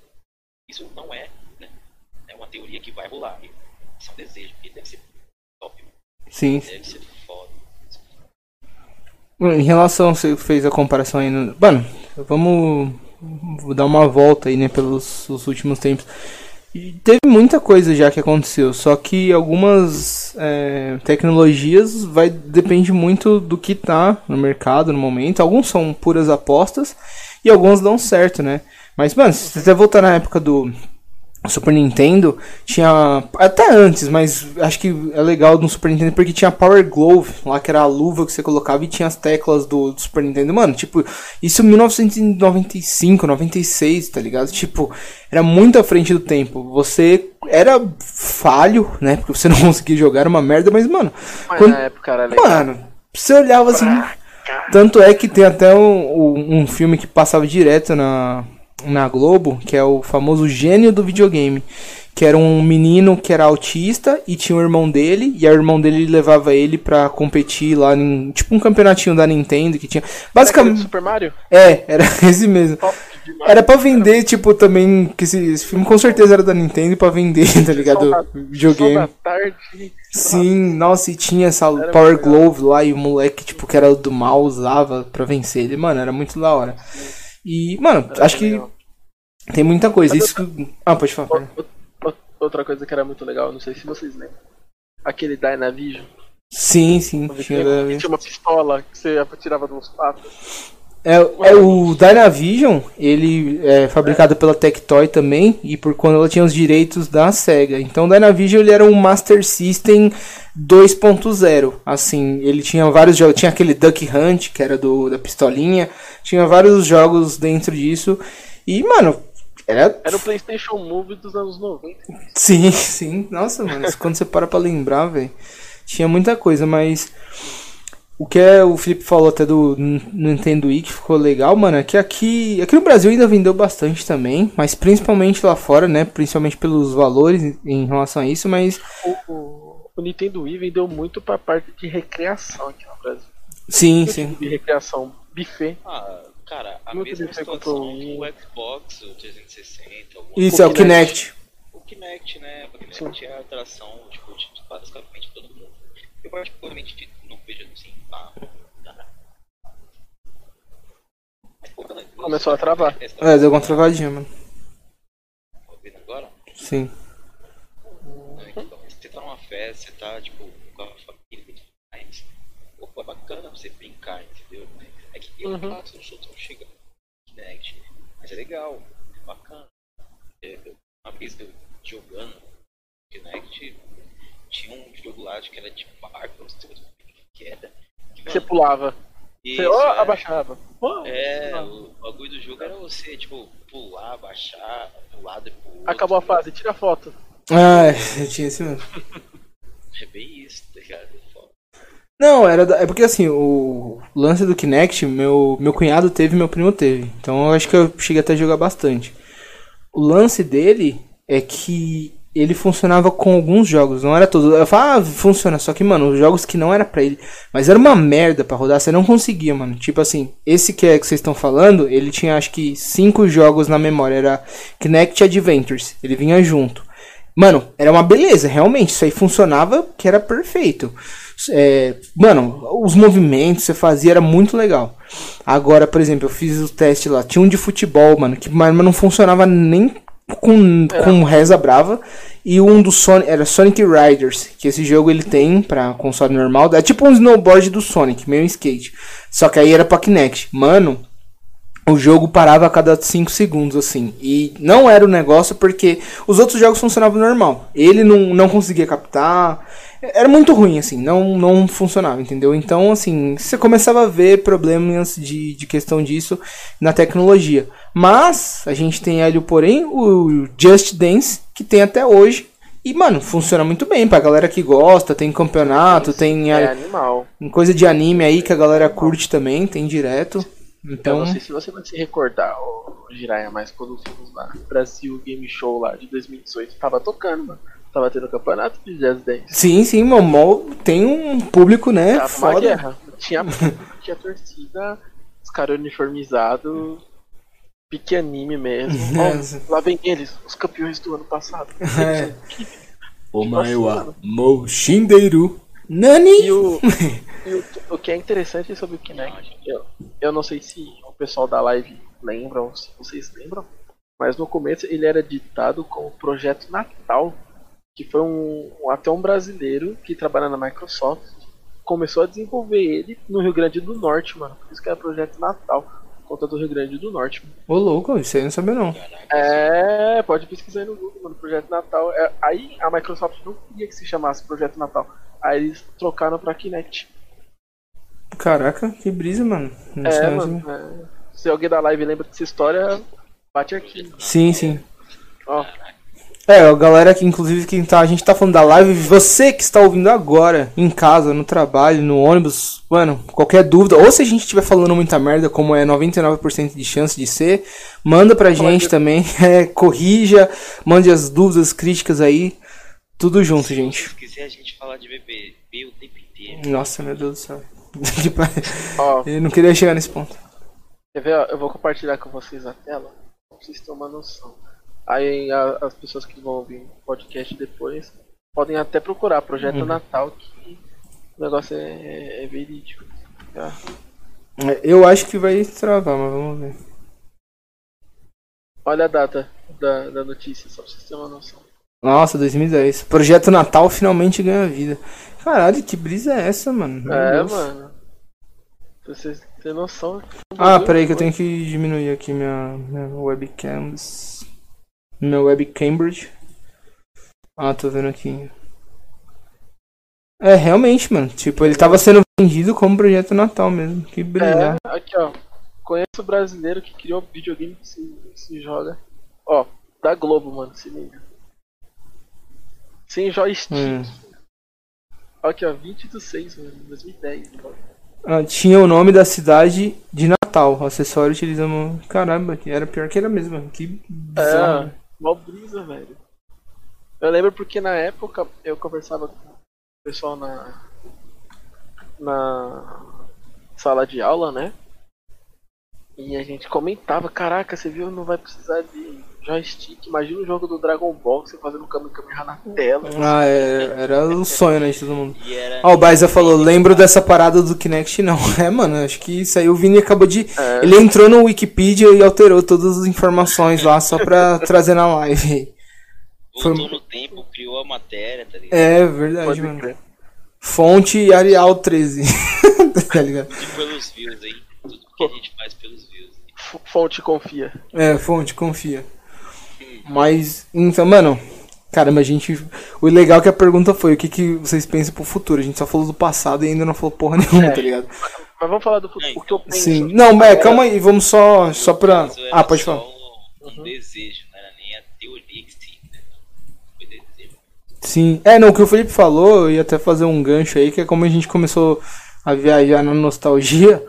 Speaker 3: Isso não é, né? É uma teoria que vai rolar. Isso é um desejo, que deve ser top,
Speaker 1: Sim, sim.
Speaker 3: deve ser foda.
Speaker 1: Em relação, você fez a comparação aí no. Mano, vamos vou dar uma volta aí, né, pelos os últimos tempos. Teve muita coisa já que aconteceu, só que algumas é, tecnologias vai depende muito do que tá no mercado no momento. Alguns são puras apostas e alguns dão certo, né? Mas, mano, se você voltar na época do Super Nintendo, tinha. Até antes, mas acho que é legal no Super Nintendo porque tinha Power Glove, lá que era a luva que você colocava e tinha as teclas do, do Super Nintendo. Mano, tipo, isso em 1995, 96, tá ligado? Tipo, era muito à frente do tempo. Você era falho, né? Porque você não conseguia jogar, era uma merda, mas, mano.
Speaker 2: Mas
Speaker 1: quando-
Speaker 2: na época era legal.
Speaker 1: Mano, você olhava assim. Tanto é que tem até um, um, um filme que passava direto na, na Globo, que é o famoso gênio do videogame. Que era um menino que era autista e tinha um irmão dele, e o irmão dele levava ele pra competir lá em. Tipo um campeonatinho da Nintendo que tinha. Basicamente.
Speaker 2: Super Mario?
Speaker 1: É, era esse mesmo. Era pra vender, tipo, também. Que esse, esse filme com certeza era da Nintendo pra vender, tá ligado?
Speaker 2: Da-
Speaker 1: Videogame.
Speaker 2: Da tarde.
Speaker 1: Sim, nossa, e tinha essa
Speaker 2: Era
Speaker 1: Power. Glove lá e o moleque, tipo, que era do mal, usava pra vencer ele. Mano, era muito da hora. E, mano,
Speaker 2: Era
Speaker 1: acho que
Speaker 2: legal.
Speaker 1: tem muita coisa.
Speaker 2: Mas
Speaker 1: Isso que... Ah, pode falar.
Speaker 2: Outra coisa que era muito legal, não sei se vocês lembram. Aquele Dynavision.
Speaker 1: Sim, sim. Tinha,
Speaker 2: tinha, uma pistola que você atirava dos patos.
Speaker 1: É, é o Dynavision, ele é fabricado pela Tectoy também, e por quando ela tinha os direitos da SEGA. Então o Dynavision ele era um Master System 2.0. Assim, ele tinha vários jogos. Tinha aquele Duck Hunt, que era do, da pistolinha. Tinha vários jogos dentro disso. E, mano, era.
Speaker 2: Era o PlayStation Move dos anos 90.
Speaker 1: Sim, sim. Nossa, mano, quando você para pra lembrar, velho. Tinha muita coisa, mas. O que é, o Felipe falou até do Nintendo Wii que ficou legal, mano, é que aqui, aqui no Brasil ainda vendeu bastante também, mas principalmente lá fora, né? Principalmente pelos valores em- relação a isso, mas
Speaker 2: O, o, o Nintendo Wii vendeu muito pra parte de recreação aqui no Brasil.
Speaker 1: sim, sim.
Speaker 2: De recreação, buffet.
Speaker 3: Ah, cara, a
Speaker 2: Muito
Speaker 3: mesma situação
Speaker 2: um-
Speaker 3: Xbox, o 360, o,
Speaker 1: Isso, é o
Speaker 2: Kinect.
Speaker 3: O Kinect, né? O Kinect é a atração, tipo, de basicamente todo mundo. Eu particularmente não vejo assim, ah,
Speaker 2: Começou a travar.
Speaker 1: É, deu uma travadinha, mano.
Speaker 3: Tá ouvindo agora?
Speaker 1: Sim.
Speaker 3: Então, você tá numa festa, você tá, tipo, com a família e tudo mais. Opa, bacana você brincar, entendeu? É que eu,
Speaker 2: Uhum.
Speaker 3: fato, não sou tão chegando no Kinect, mas é legal, é bacana. É, eu- uma vez eu jogando Kinect, tinha um jogo lá que era de barco, não sei o que era. Que,
Speaker 2: Você
Speaker 3: mano,
Speaker 2: Você
Speaker 3: isso,
Speaker 2: ó,
Speaker 3: é.
Speaker 2: abaixava.
Speaker 3: É, o bagulho do jogo era você, tipo, pular, baixar, pro lado e pro outro.
Speaker 2: Acabou a fase, tira foto.
Speaker 1: Ah, é, eu tinha esse mesmo.
Speaker 3: É bem isso, tá ligado?
Speaker 1: Não, era da- é porque assim, o lance do Kinect, meu, meu cunhado teve, meu primo teve. Então eu acho que eu cheguei até a jogar bastante. O lance dele é que ele funcionava com alguns jogos, não era todo. Eu falo, ah, funciona, só que, mano, os jogos que não era pra ele, mas era uma merda pra rodar, você não conseguia, mano. Tipo assim, esse que é que vocês estão falando, ele tinha acho que cinco jogos na memória, era Kinect Adventures, ele vinha junto. Mano, era uma beleza, realmente. Isso aí funcionava que era perfeito. É, mano, os movimentos você fazia era muito legal. Agora, por exemplo, eu fiz o teste lá. Tinha um de futebol, mano, que mas não funcionava nem com, com reza brava. E um do Sonic, era Sonic Riders, que esse jogo ele tem pra console normal. É tipo um snowboard do Sonic, meio skate. Só que aí era pra Kinect. Mano, o jogo parava a cada 5 segundos, assim. E não era o negócio porque os outros jogos funcionavam normal. Ele não, não conseguia captar. Era muito ruim, assim. Não, não funcionava, entendeu? Então, assim, você começava a ver problemas de, de questão disso na tecnologia. Mas, a gente tem ali, porém, o Just Dance, que tem até hoje. E, mano, funciona muito bem pra galera que gosta. Tem campeonato, tem
Speaker 2: É
Speaker 1: a-
Speaker 2: animal.
Speaker 1: coisa de anime aí que a galera curte também, tem direto.
Speaker 2: Eu
Speaker 1: Então.
Speaker 2: não sei se você vai se recordar, ô, Jiraya, mas quando fomos lá Brasil Game Show lá de 2018, tava tocando, mano. Tava tendo campeonato de Jazz Dance.
Speaker 1: Sim, sim, mol tem um público, né?
Speaker 2: Tava uma
Speaker 1: foda.
Speaker 2: guerra. Tinha, tinha torcida, os caras uniformizados, pique anime mesmo. Ó, lá vem eles, os campeões do ano passado.
Speaker 1: É. O
Speaker 2: Nossa, mano.
Speaker 1: Mo Shinderu. Nani?
Speaker 2: E o, e o, o que é interessante sobre o Kinect, eu, eu não sei se o pessoal da live lembra ou se vocês lembram, mas no começo ele era ditado como Projeto Natal, que foi um, até um brasileiro que trabalha na Microsoft começou a desenvolver ele no Rio Grande do Norte, mano. Por isso que era Projeto Natal, conta do Rio Grande do Norte. Mano.
Speaker 1: Ô, louco, isso aí não sabia não.
Speaker 2: É, pode pesquisar aí no Google, mano. Projeto Natal. É, aí a Microsoft não queria que se chamasse Projeto Natal. Aí eles trocaram pra Kinect.
Speaker 1: Caraca, que brisa, mano. Não
Speaker 2: É, mano. é. Se alguém da live lembra dessa história, bate aqui.
Speaker 1: Sim, sim.
Speaker 2: Ó,
Speaker 1: É, a galera que inclusive quem tá, a gente tá falando da live, você que está ouvindo agora, em casa, no trabalho, no ônibus, mano, qualquer dúvida, ou se a gente estiver falando muita merda, como é 99% de chance de ser, manda pra gente também, é, corrija, mande as dúvidas, críticas aí, tudo junto,
Speaker 3: Se
Speaker 1: gente.
Speaker 3: vocês quiserem a gente falar de BBB o tempo inteiro.
Speaker 1: Nossa, meu Deus do céu.
Speaker 2: Ó,
Speaker 1: Eu não queria chegar nesse ponto.
Speaker 2: quer ver? Ó, eu vou compartilhar com vocês a tela, pra vocês terem uma noção. Aí a- as pessoas que vão ouvir o podcast depois podem até procurar Projeto
Speaker 1: Uhum.
Speaker 2: Natal, que o negócio é, é verídico. tá?
Speaker 1: É, Eu acho que vai travar, mas vamos ver.
Speaker 2: Olha a data da, da notícia, só pra vocês terem uma noção.
Speaker 1: Nossa, 2010. Projeto Natal finalmente ganha vida. Caralho, que brisa é essa, mano? Meu
Speaker 2: é,
Speaker 1: Deus.
Speaker 2: mano. Pra vocês terem noção.
Speaker 1: Ah, peraí que eu tenho que diminuir aqui minha, minha webcam. Meu webcambridge. Ah, tô vendo aqui. É, realmente, mano. Tipo, ele tava sendo vendido como projeto Natal mesmo. Que brilhar.
Speaker 2: É, aqui ó. Conheço o brasileiro que criou videogame que se, se joga. Ó, da Globo, mano, se liga. Sem joystick.
Speaker 1: Hum.
Speaker 2: Aqui ó, 20 do 6, mano, 2010. mano.
Speaker 1: Ah, tinha o nome da cidade de Natal. O acessório utilizamos. Caramba, que era pior que era mesmo. Que bizarro.
Speaker 2: É, mó brisa, velho. Eu lembro porque na época eu conversava com o pessoal na. na sala de aula, né? E a gente comentava, caraca, você viu, não vai precisar de joystick. Imagina o jogo do Dragon Ball, você fazendo Kamehameha na tela.
Speaker 1: Ah, é, era o sonho, né, de todo mundo. Ó, o Baiza falou, lembro dessa parada do Kinect, não. É, mano, acho que isso aí o Vini acabou de.
Speaker 2: É.
Speaker 1: Ele entrou no Wikipedia e alterou todas as informações lá só pra trazer na live.
Speaker 3: Voltou
Speaker 1: foi-
Speaker 3: no tempo, criou a matéria, tá ligado?
Speaker 1: É verdade,
Speaker 2: Pode
Speaker 1: mano.
Speaker 2: crer.
Speaker 1: Fonte Arial 13. tá ligado?
Speaker 3: Tudo pelos views aí. Tudo que a gente faz pelos views.
Speaker 2: F- Fonte confia.
Speaker 1: É, fonte, confia. Mas, então, mano, caramba, a gente. O legal é que a pergunta foi: o que, que vocês pensam pro futuro? A gente só falou do passado e ainda não falou porra nenhuma,
Speaker 2: É.
Speaker 1: tá ligado?
Speaker 2: Mas vamos falar do futuro,
Speaker 3: É,
Speaker 2: o que eu penso.
Speaker 1: Sim. Não, é, calma aí, vamos só. Só pra. Ah, pode falar.
Speaker 3: Um, um desejo, não era nem a teoria que sim, né? Foi desejo.
Speaker 1: Sim. É, não, o que o Felipe falou, eu ia até fazer um gancho aí, que é como a gente começou a viajar na nostalgia.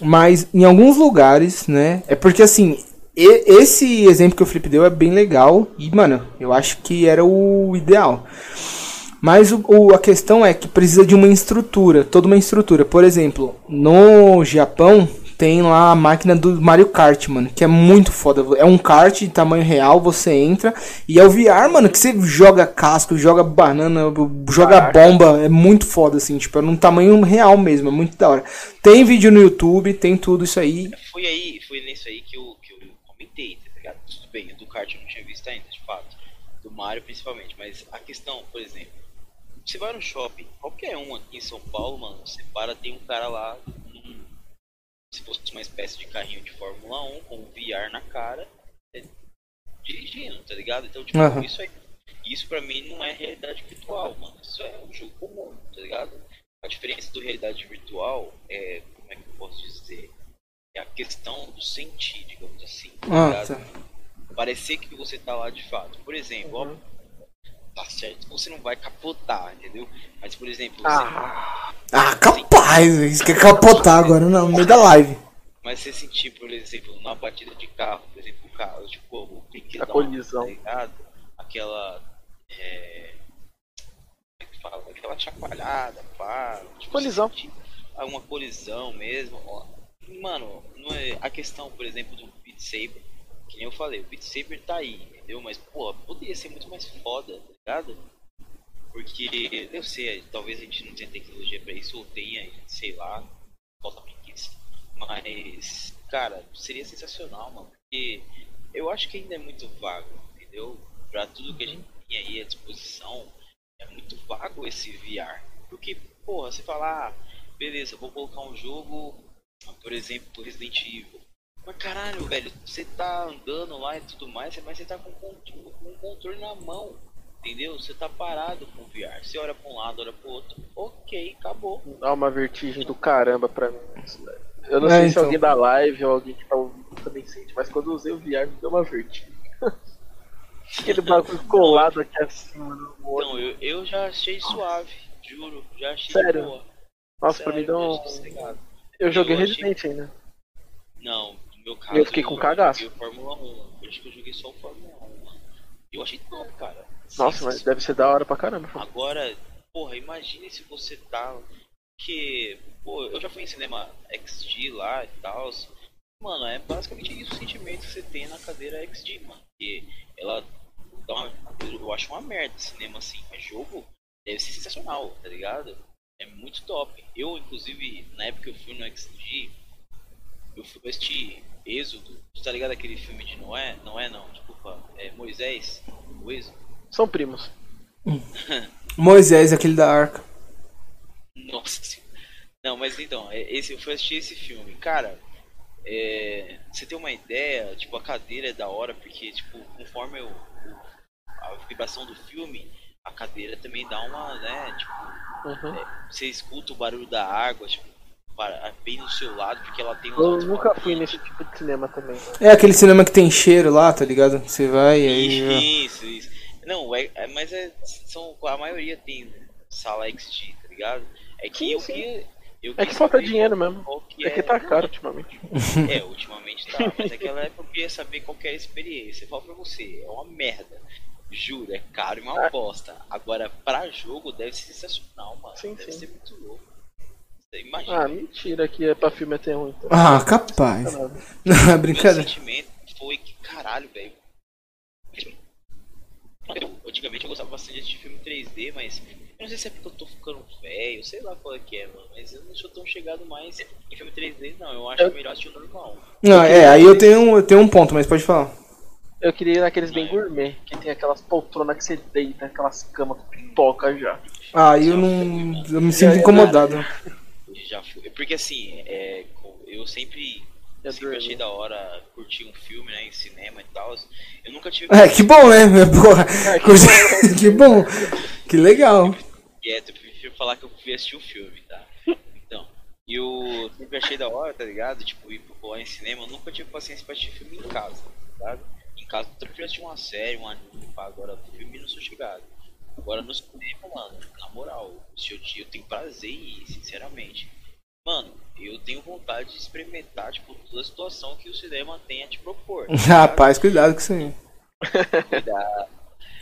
Speaker 1: Mas em alguns lugares, né? É porque assim, e- esse exemplo que o Felipe deu é bem legal. E, mano, eu acho que era o ideal. Mas o, o- a questão é que precisa de uma estrutura, toda uma estrutura. Por exemplo, no Japão tem lá a máquina do Mario Kart, mano, que é muito foda. É um kart de tamanho real, você entra e é o VR, mano, que você joga casco, joga banana, joga
Speaker 2: Caraca.
Speaker 1: bomba, é muito foda assim, tipo, é num tamanho real mesmo, é muito da hora. Tem vídeo no YouTube, tem tudo isso aí.
Speaker 3: Foi aí, foi nisso aí que eu, que eu comentei, tá ligado? Tudo bem, o do kart eu não tinha visto ainda, de fato. Do Mario principalmente, mas a questão, por exemplo, você vai no shopping, qualquer um aqui em São Paulo, mano, você para, tem um cara lá, num, se fosse uma espécie de carrinho de Fórmula 1, com um VR na cara, é, dirigindo, tá ligado? Então, tipo,
Speaker 1: Aham.
Speaker 3: isso aí, isso pra mim não é realidade virtual, mano, isso é um jogo comum, tá ligado? A diferença do realidade virtual é, como é que eu posso dizer? É a questão do sentir, digamos assim. tá
Speaker 1: Ah,
Speaker 3: ligado?
Speaker 1: tá.
Speaker 3: Parecer que você tá lá de fato. Por exemplo,
Speaker 2: Uhum.
Speaker 3: ó, tá certo você não vai capotar, entendeu? Mas, por exemplo, você,
Speaker 2: Ah,
Speaker 1: Ah, capaz, isso quer capotar agora não, no meio da live.
Speaker 3: mas você sentir, por exemplo, numa batida de carro, por exemplo, o carro, tipo, o brinquedão,
Speaker 2: A colisão.
Speaker 3: tá ligado? Aquela. É, como é que fala? Aquela chacoalhada, pá. Tipo,
Speaker 2: Colisão.
Speaker 3: Uma colisão mesmo. ó. Mano, não é, a questão, por exemplo, do Beat Saber, que nem eu falei, o Beat Saber tá aí, entendeu? Mas, pô, poderia ser muito mais foda, tá ligado? Porque eu sei, talvez a gente não tenha tecnologia para isso, ou tenha, sei lá, falta preguiça. Mas, cara, seria sensacional, mano. Porque eu acho que ainda é muito vago, entendeu? Pra tudo que a gente tem aí à disposição, é muito vago esse VR. Porque, porra, você fala, ah, beleza, vou colocar um jogo, por exemplo, Resident Evil. Mas caralho, velho, você tá andando lá e tudo mais, mas você tá com, com um controle na mão. Entendeu? Você tá parado com o VR. Você olha pra um lado, olha pro outro. Ok, acabou.
Speaker 2: Dá uma vertigem do caramba pra mim. Eu não
Speaker 1: É,
Speaker 2: sei se
Speaker 1: então.
Speaker 2: alguém da live ou alguém que tá ouvindo também sente, mas quando eu usei o VR me deu uma vertigem. Aquele bagulho colado aqui acima do olho.
Speaker 3: Não, eu, eu já achei suave, juro. Já achei
Speaker 2: Sério?
Speaker 3: boa.
Speaker 2: Nossa, pra mim
Speaker 3: Sério,
Speaker 2: deu
Speaker 3: eu
Speaker 2: um... Eu joguei
Speaker 3: eu achei-
Speaker 2: Resident ainda.
Speaker 3: Não, no meu caso.
Speaker 2: Eu fiquei com cagaço.
Speaker 3: Eu joguei o Fórmula 1. Eu acho que eu joguei só o Fórmula 1, mano. Eu achei top, cara.
Speaker 2: Nossa, mas deve ser da hora pra caramba.
Speaker 3: Agora, porra, imagine se você tá. Que. Pô, eu já fui em cinema XG lá e tal. Mano, é basicamente isso o sentimento que você tem na cadeira XG, mano. Porque ela dá uma. Eu acho uma merda cinema assim. Mas jogo deve ser sensacional, tá ligado? É muito top. Eu, inclusive, na época que eu fui no XG, eu fui assistir Êxodo. Tu tá ligado aquele filme de Noé? Noé não, desculpa. É Moisés, o Êxodo.
Speaker 2: São primos.
Speaker 1: Moisés, aquele da arca.
Speaker 3: Nossa senhora. Não, mas então, é- esse, eu fui assistir esse filme. Cara, é, você tem uma ideia, tipo, a cadeira é da hora, porque, tipo, conforme o, o- a vibração do filme, a cadeira também dá uma, né, tipo,
Speaker 2: Uhum.
Speaker 3: você escuta o barulho da água, tipo, para- bem do seu lado, porque ela tem
Speaker 2: Eu nunca fui nesse tipo de cinema também.
Speaker 1: É aquele cinema que tem cheiro lá, tá ligado? Você vai e aí.
Speaker 3: Isso, isso. Não, é, é- mas é, são, a maioria tem sala XG, tá ligado? É que
Speaker 2: Sim,
Speaker 3: eu
Speaker 2: sim.
Speaker 3: que. Eu
Speaker 2: É que falta dinheiro
Speaker 3: qual-
Speaker 2: mesmo.
Speaker 3: qual que
Speaker 2: É que tá caro ultimamente.
Speaker 3: É, ultimamente tá. Mas naquela época eu queria saber qual que é a experiência. Eu falo pra você, é uma merda. Juro, é caro e uma
Speaker 2: Ah.
Speaker 3: aposta. Agora, pra jogo, deve ser sensacional, mano.
Speaker 2: Sim,
Speaker 3: deve
Speaker 2: sim.
Speaker 3: ser muito louco. Imagina.
Speaker 2: Ah, mentira que é pra filme até ruim. Então.
Speaker 1: Ah, capaz.
Speaker 2: Não,
Speaker 1: é
Speaker 3: Meu
Speaker 1: brincadeira.
Speaker 3: sentimento foi que, caralho, velho. Antigamente eu gostava bastante de assistir filme 3D, mas eu não sei se é porque eu tô ficando velho, sei lá qual é que é, mano. Mas eu não sou tão chegado mais em filme 3D, não. Eu acho
Speaker 2: Eu-
Speaker 3: melhor assistir o normal.
Speaker 1: Não, é, aí eu tenho, um- eu tenho um ponto, mas pode falar.
Speaker 2: Eu queria ir naqueles bem gourmet, que tem aquelas poltronas que você deita, aquelas camas com pipoca já.
Speaker 1: Ah, eu não. Eu me sinto incomodado.
Speaker 3: Já fui. Porque assim, é, eu sempre, sempre achei da hora curtir um filme, né, em cinema e tal. Eu nunca tive
Speaker 1: É, que bom, né? Porra.
Speaker 2: É, que
Speaker 1: Que bom. Que legal.
Speaker 3: quieto, eu prefiro falar que eu fui assistir o filme, tá? Então, e eu sempre achei da hora, tá ligado? Tipo, ir pro em cinema, eu nunca tive paciência pra assistir filme em casa, tá ligado? Em casa eu prefiro assistir uma série, um anime, agora filme não sou chegado. Agora no cinema, mano, na moral, se eu, eu tenho prazer em ir, sinceramente. Mano, eu tenho vontade de experimentar, tipo, toda a situação que o cinema tem a te propor. tá?
Speaker 1: Rapaz, cuidado com isso aí.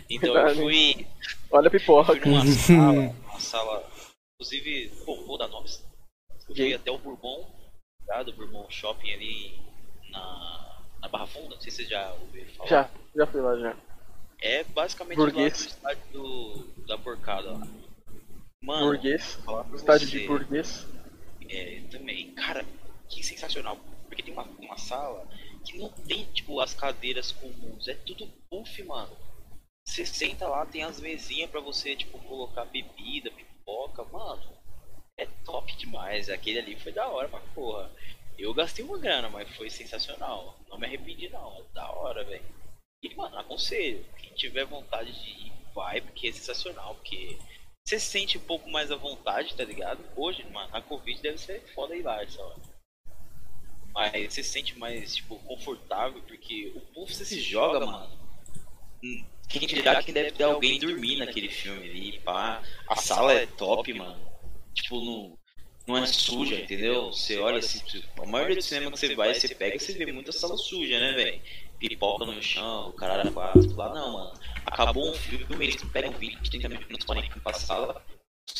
Speaker 3: Então
Speaker 2: Cuidado,
Speaker 3: eu fui,
Speaker 2: Olha a pipoca.
Speaker 3: fui numa sala, uma sala, inclusive, pô, vou dar nomes. Eu fui até o Bourbon, tá? do Bourbon Shopping ali na, na Barra Funda, não sei se você já ouviu falar.
Speaker 2: Já, já fui lá já.
Speaker 3: É basicamente
Speaker 2: Burguês.
Speaker 3: lá do estádio do, da porcada lá. Mano,
Speaker 2: burguês. Estádio
Speaker 3: você,
Speaker 2: de burguês.
Speaker 3: É, também. Cara, que sensacional. Porque tem uma, uma sala que não tem, tipo, as cadeiras comuns. É tudo puff, mano. Você senta lá, tem as mesinhas pra você, tipo, colocar bebida, pipoca. Mano, é top demais. Aquele ali foi da hora pra porra. Eu gastei uma grana, mas foi sensacional. Não me arrependi, não. É da hora, velho. E, mano, aconselho. Quem tiver vontade de ir, vai, porque é sensacional. Porque você se sente um pouco mais à vontade, tá ligado? Hoje, mano, a Covid deve ser foda ir lá essa hora. Mas você se sente mais, tipo, confortável, porque o puff você se joga, mano. Hum, Quem dirá que deve ter alguém dormir naquele filme ali, pá. A sala é top, mano. Tipo, não, não é suja, entendeu? Você olha assim, tipo, a maioria do cinema que você vai, você pega, você vê muita sala suja, né, velho? Pipoca no chão, o caralho quatro, lá não, mano. Acabou um filme, eles pegam 20, 30 minutos pra ir pra sala,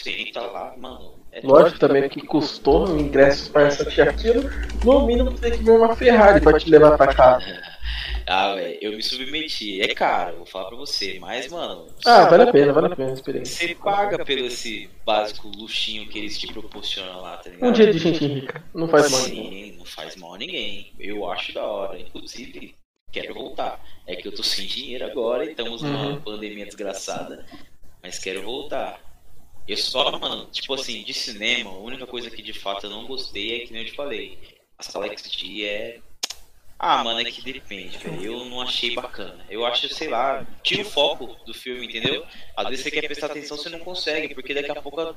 Speaker 3: entra lá, mano. É
Speaker 2: Lógico também que custou o ingresso para assistir aquilo. No mínimo tem que ver uma Ferrari pra te levar pra casa.
Speaker 3: Ah, velho, eu me submeti. É caro, vou falar pra você. Mas, mano.
Speaker 2: Ah, vale a pena, vale a pena a experiência.
Speaker 3: Você paga pelo esse básico luxinho que eles te proporcionam lá, tá ligado?
Speaker 2: Um dia de gente rica. Não faz mal.
Speaker 3: Sim, não faz mal a ninguém. Eu acho da hora. Inclusive, quero voltar. É que eu tô sem dinheiro agora e estamos numa
Speaker 2: Uhum.
Speaker 3: pandemia desgraçada. Mas quero voltar. Eu só, mano, tipo assim, de cinema, a única coisa que de fato eu não gostei é que nem eu te falei. A sala XD é. Ah, mano, é que depende, velho. Eu não achei bacana. Eu acho, sei lá, tira o foco do filme, entendeu? Às vezes você quer prestar atenção, você não consegue, porque daqui a pouco a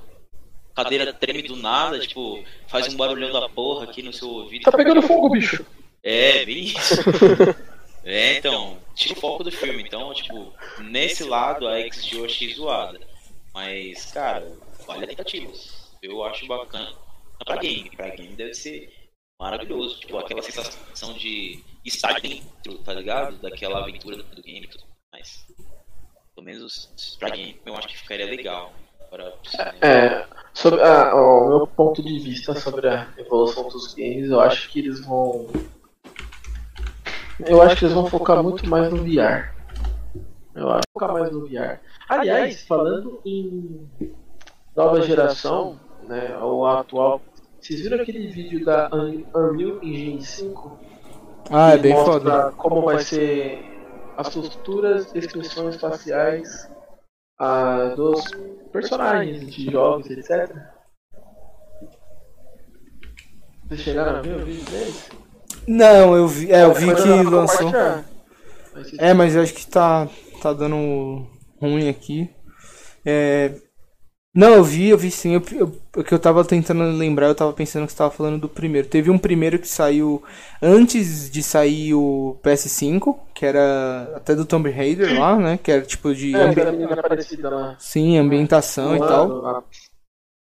Speaker 3: cadeira treme do nada, tipo, faz um barulhão da porra aqui no seu ouvido.
Speaker 2: Tá pegando fogo, bicho.
Speaker 3: É, bem isso. é, então, tira o foco do filme. Então, tipo, nesse lado a XG eu achei zoada. Mas, cara, vale a tentativa. Eu acho bacana. Pra game, pra game deve ser maravilhoso. Tipo, aquela sensação de estar dentro, tá ligado? Daquela aventura do game e tudo mais. Pelo menos pra game eu acho que ficaria legal. Para pro cinema.
Speaker 2: É, sobre a- ó, o meu ponto de vista sobre a evolução dos games, eu acho que eles vão. Eu acho que eles vão focar muito mais no VR. Eu acho que focar mais no VR. Aliás, falando em nova geração, né, ou atual, vocês viram aquele vídeo da Un- Unreal Engine 5?
Speaker 1: Ah, é
Speaker 2: que
Speaker 1: bem
Speaker 2: mostra
Speaker 1: foda.
Speaker 2: Como vai ser as futuras expressões faciais ah, dos personagens de jogos, etc. Vocês chegaram a ver o vídeo deles?
Speaker 1: Não, eu vi, é, eu vi que lançou. É, mas eu acho que tá, tá dando ruim aqui. É... Não, eu vi, eu vi sim. Eu, eu- o que eu tava tentando lembrar, eu tava pensando que você tava falando do primeiro. Teve um primeiro que saiu antes de sair o PS5, que era até do Tomb Raider lá, né? Que era tipo de
Speaker 2: É,
Speaker 1: ambi-
Speaker 2: parecida lá.
Speaker 1: sim, ambientação e tal.
Speaker 2: Lá.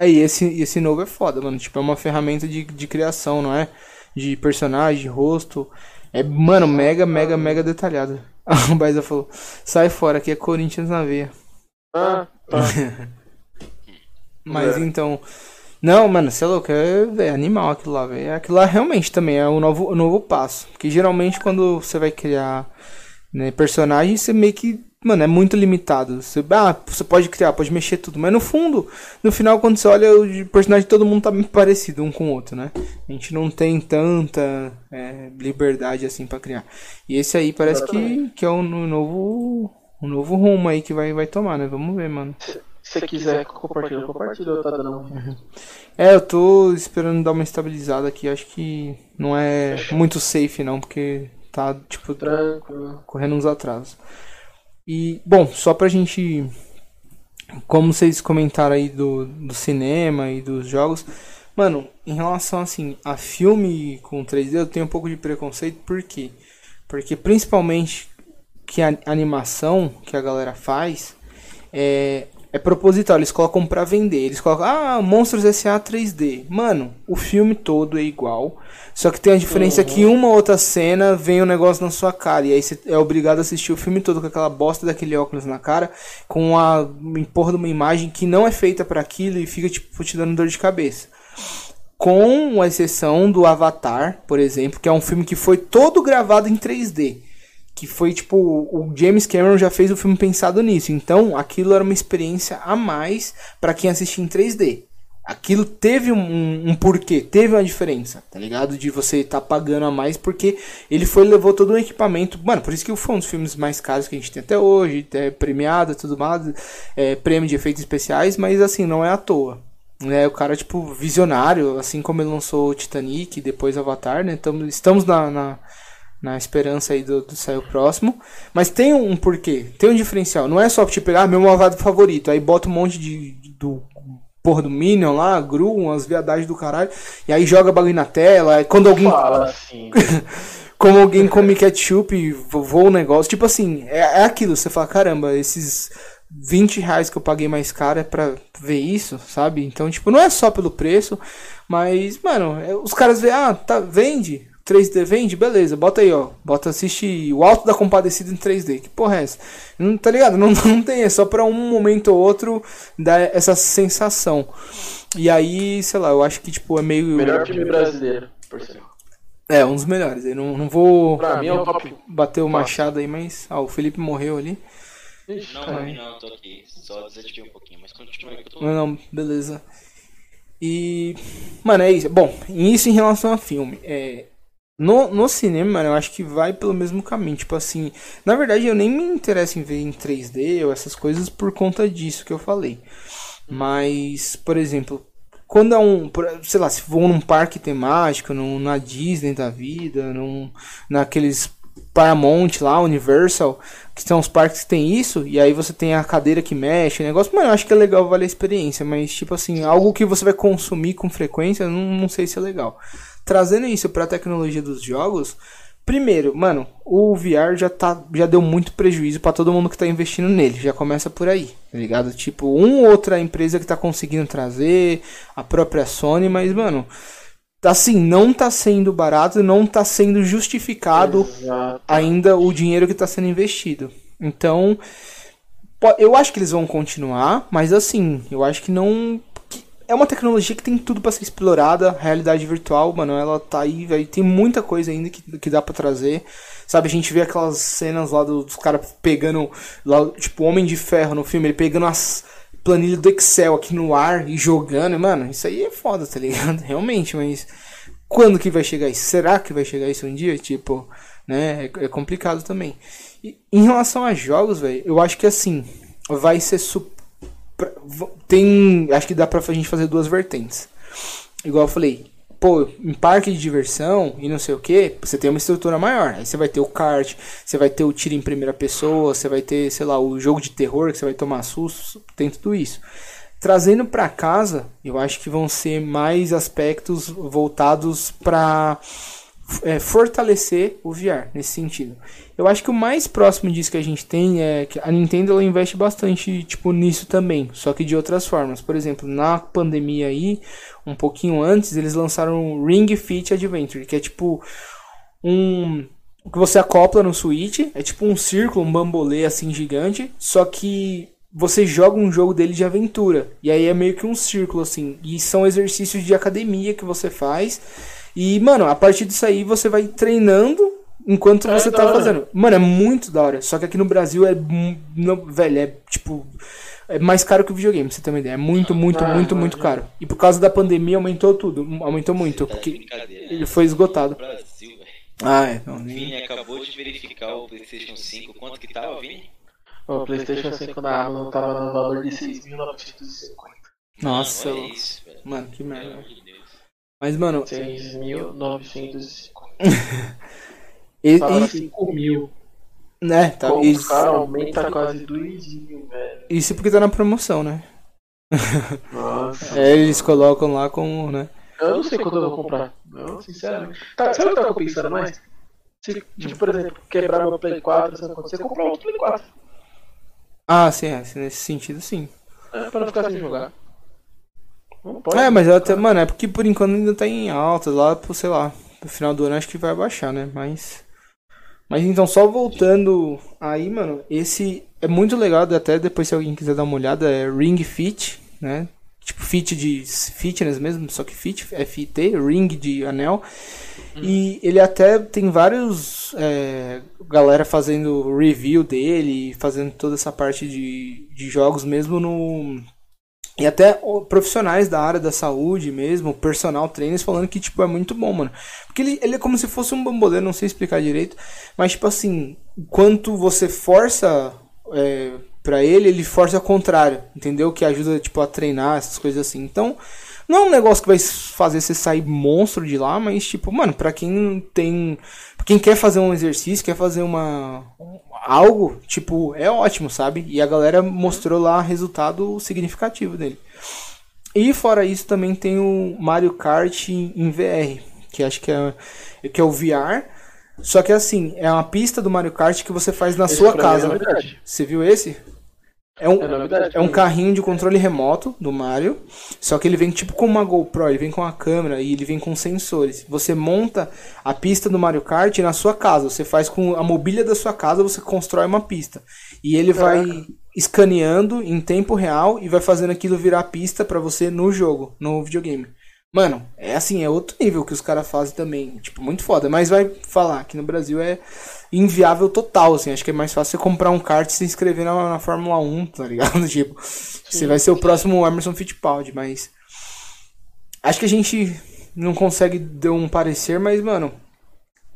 Speaker 1: É, e esse, esse novo é foda, mano. Tipo, é uma ferramenta de, de criação, não é? De personagem, de rosto. É, mano, mega, mega, mega detalhado. o Baisa falou, sai fora, aqui é Corinthians na veia.
Speaker 2: Ah, tá.
Speaker 1: Mas
Speaker 2: É.
Speaker 1: então. Não, mano, você é louco, é, é animal aquilo lá, velho. Aquilo lá realmente também é o novo, o novo passo. Porque geralmente quando você vai criar né, personagem, você meio que. Mano, é muito limitado. Você, ah, você pode criar, pode mexer tudo. Mas no fundo, no final, quando você olha, o personagem de todo mundo tá parecido um com o outro, né? A gente não tem tanta é, liberdade assim pra criar. E esse aí parece que, que é o no- novo. O novo rumo aí que vai, vai tomar, né? Vamos ver, mano.
Speaker 2: Se você quiser compartilhar, compartilha, tá dando.
Speaker 1: É, eu tô esperando dar uma estabilizada aqui. Acho que não é muito safe, não, porque tá, tipo,
Speaker 2: Tranquilo.
Speaker 1: correndo uns atrasos. E, bom, só pra gente. Como vocês comentaram aí do, do cinema e dos jogos. Mano, em relação assim a filme com 3D, eu tenho um pouco de preconceito, por quê? Porque principalmente que a animação que a galera faz é, é proposital, eles colocam pra vender. Eles colocam, ah, Monstros S.A. 3D. Mano, o filme todo é igual. Só que tem a diferença que em uma outra cena vem um negócio na sua cara. E aí você é obrigado a assistir o filme todo com aquela bosta daquele óculos na cara, com a porra de uma imagem que não é feita pra aquilo e fica tipo te dando dor de cabeça. Com a exceção do Avatar, por exemplo, que é um filme que foi todo gravado em 3D que foi tipo o James Cameron já fez o filme pensado nisso. Então aquilo era uma experiência a mais pra quem assistia em 3D aquilo teve um, um, um porquê teve uma diferença tá ligado? De você estar tá pagando a mais porque ele foi levou todo um equipamento. Mano por isso que foi um dos filmes mais caros que a gente tem até hoje é premiado tudo mais é, prêmio de efeitos especiais mas assim não é à toa né, o cara, tipo, visionário, assim como ele lançou o Titanic depois Avatar, né? Tamo, estamos na, na, na esperança aí do, do sair o próximo. Mas tem um porquê, tem um diferencial. Não é só tipo pegar ah, meu malvado favorito, aí bota um monte de. do porra do Minion lá, Gru, umas viadagens do caralho, e aí joga bagulho na tela, aí quando alguém.
Speaker 2: Fala assim.
Speaker 1: como alguém come ketchup e vo- voa o negócio. Tipo assim, é, é aquilo, você fala, caramba, esses 20 reais que eu paguei mais caro é pra ver isso, sabe? Então, tipo, não é só pelo preço, mas, mano, é- os caras veem, ah, tá, vende. 3D vende, beleza, bota aí, ó. Bota assiste o Alto da Compadecida em 3D. Que porra é essa? Não, tá ligado? Não, não tem, é só pra um momento ou outro dar essa sensação. E aí, sei lá, eu acho que, tipo, é meio.
Speaker 2: Melhor filme brasileiro, por.
Speaker 1: É, um dos melhores. Eu não, não vou
Speaker 2: Pra mim é o top.
Speaker 1: bater o machado aí, mas. Ah, o Felipe morreu ali.
Speaker 2: Ixi,
Speaker 3: Não, não, não, tô aqui. Só desativei um pouquinho, mas continua aí que eu tô.
Speaker 1: Não, não, beleza. E. Mano, é isso. Bom, isso em relação a filme. É, no, no cinema, mano, eu acho que vai pelo mesmo caminho. Tipo assim. Na verdade, eu nem me interesso em ver em 3D ou essas coisas por conta disso que eu falei. Mas, por exemplo, quando é um. Sei lá, se vou num parque temático, num, na Disney da vida, num, naqueles Paramount lá, Universal, que são os parques que tem isso, e aí você tem a cadeira que mexe, o negócio, mano, eu acho que é legal, vale a experiência, mas tipo assim, algo que você vai consumir com frequência, não, não sei se é legal. Trazendo isso pra tecnologia dos jogos, primeiro, mano, o VR já tá já deu muito prejuízo pra todo mundo que tá investindo nele, já começa por aí, tá ligado? Tipo, um ou outra empresa que tá conseguindo trazer, a própria Sony, mas mano, assim, não tá sendo barato, não tá sendo justificado
Speaker 2: Exato.
Speaker 1: ainda o dinheiro que está sendo investido. Então, eu acho que eles vão continuar, mas assim, eu acho que não. É uma tecnologia que tem tudo para ser explorada. Realidade virtual, mano, ela tá aí, velho. Tem muita coisa ainda que, que dá para trazer. Sabe, a gente vê aquelas cenas lá do- dos caras pegando, lá, tipo, Homem de Ferro no filme, ele pegando as planilhas do Excel aqui no ar e jogando. Mano, isso aí é foda, tá ligado? Realmente, mas quando que vai chegar isso? Será que vai chegar isso um dia? Tipo, né? É, é complicado também. E, em relação a jogos, velho, eu acho que assim, vai ser su- pra- v- tem, acho que dá pra gente fazer duas vertentes. Igual eu falei, pô, em parque de diversão e não sei o que, você tem uma estrutura maior. Aí você vai ter o kart, você vai ter o tiro em primeira pessoa, você vai ter, sei lá, o jogo de terror que você vai tomar susto, tem tudo isso. Trazendo pra casa, eu acho que vão ser mais aspectos voltados pra é, fortalecer o VR nesse sentido. Eu acho que o mais próximo disso que a gente tem é que a Nintendo ela investe bastante tipo nisso também, só que de outras formas. Por exemplo, na pandemia aí, um pouquinho antes, eles lançaram o Ring Fit Adventure, que é tipo um que você acopla no Switch, é tipo um círculo, um bambolê assim gigante, só que você joga um jogo dele de aventura. E aí é meio que um círculo assim, e são exercícios de academia que você faz. E, mano, a partir disso aí você vai treinando enquanto
Speaker 2: É
Speaker 1: você tá
Speaker 2: hora.
Speaker 1: fazendo. Mano, é muito da hora. Só que aqui no Brasil é. não- velho, é tipo. É mais caro que o videogame, pra você ter uma ideia. É muito, muito,
Speaker 2: Ah,
Speaker 1: muito, muito
Speaker 2: imagina.
Speaker 1: caro. E por causa da pandemia aumentou tudo. Aumentou muito.
Speaker 3: Tá
Speaker 1: Porque
Speaker 3: né?
Speaker 1: ele foi esgotado.
Speaker 3: Brasil, velho.
Speaker 1: Ah, é. Não, nem...
Speaker 3: Vini acabou de verificar o PlayStation 5. Quanto que tava, Vini?
Speaker 2: O PlayStation 5 da Amazon tava no valor de 6.950.
Speaker 1: Nossa,
Speaker 3: Mano, olha isso, velho.
Speaker 1: mano, que merda. Mas, mano,
Speaker 2: 6.950.
Speaker 1: e,
Speaker 2: Fala
Speaker 1: e-
Speaker 2: 5 mil.
Speaker 1: né, tá,
Speaker 2: Como
Speaker 1: isso,
Speaker 2: os caras aumenta quase 2 mil, velho.
Speaker 1: isso porque tá na promoção, né?
Speaker 2: Nossa.
Speaker 1: É, eles colocam lá com, né?
Speaker 2: Eu não sei quando eu vou comprar. Não, sinceramente. Tá, sabe o que eu tava pensando mais? Se, tipo, por exemplo, quebrar meu Play 4, se acontecer, comprar outro Play 4.
Speaker 1: Ah, sim, é, nesse sentido, sim.
Speaker 2: É, pra não ficar sem jogar. Não pode.
Speaker 1: É, mas eu até, mano, é porque por enquanto ainda tá em alta, lá pro, sei lá, no final do ano acho que vai baixar, né? Mas. Mas então, só voltando aí, mano, esse é muito legal, até depois se alguém quiser dar uma olhada, é Ring Fit, né? Tipo fit de fitness mesmo, só que fit, F-I-T, ring de anel. E ele até tem vários é, galera fazendo review dele, fazendo toda essa parte de, de jogos mesmo no e até profissionais da área da saúde mesmo, personal trainers falando que tipo é muito bom, mano. Porque ele, ele é como se fosse um bambolê, não sei explicar direito, mas tipo assim, enquanto você força é, para ele, ele força ao contrário, entendeu? Que ajuda tipo a treinar essas coisas assim. Então, não é um negócio que vai fazer você sair monstro de lá, mas tipo, mano, pra quem tem, quem quer fazer um exercício, quer fazer uma algo, tipo, é ótimo, sabe? E a galera mostrou lá resultado significativo dele. E fora isso também tem o Mario Kart em VR, que acho que é que é o VR. Só que assim, é uma pista do Mario Kart que você faz na
Speaker 2: Esse
Speaker 1: sua
Speaker 2: é
Speaker 1: casa.
Speaker 2: novidade.
Speaker 1: Você viu esse? É um,
Speaker 2: É
Speaker 1: é um carrinho de controle remoto do Mario, só que ele vem tipo com uma GoPro, ele vem com a câmera e ele vem com sensores. Você monta a pista do Mario Kart na sua casa, você faz com a mobília da sua casa, você constrói uma pista. E ele vai escaneando em tempo real e vai fazendo aquilo virar pista pra você no jogo, no videogame. Mano, é assim, é outro nível que os caras fazem também. Tipo, muito foda. Mas vai falar que no Brasil é inviável total, assim. Acho que é mais fácil você comprar um kart e se inscrever na, na Fórmula 1, tá ligado? Tipo, você vai ser o próximo Emerson Fittipaldi, mas. Acho que a gente não consegue dar um parecer, mas, mano.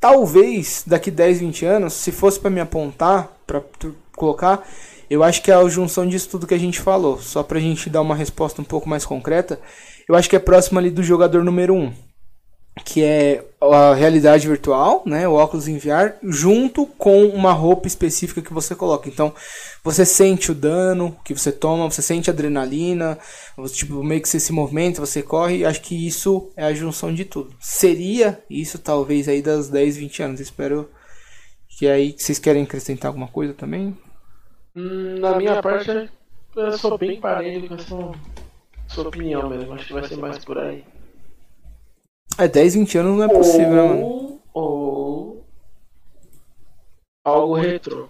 Speaker 1: Talvez daqui 10, 20 anos, se fosse para me apontar, pra tu colocar, eu acho que é a junção disso tudo que a gente falou. Só pra gente dar uma resposta um pouco mais concreta, eu acho que é próximo ali do jogador número 1. Um, que é a realidade virtual, né, o óculos em VR, junto com uma roupa específica que você coloca. Então, você sente o dano que você toma, você sente adrenalina, você, tipo, meio que você se movimenta, você corre, acho que isso é a junção de tudo. Seria isso talvez aí das 10, 20 anos. Espero que aí vocês querem acrescentar alguma coisa também?
Speaker 2: Hum, na minha parte, eu sou bem parelho com essa sua opinião mesmo. Acho que vai ser mais por aí.
Speaker 1: É, 10, 20 anos não é possível, né, mano?
Speaker 2: Ou, ou algo retrô.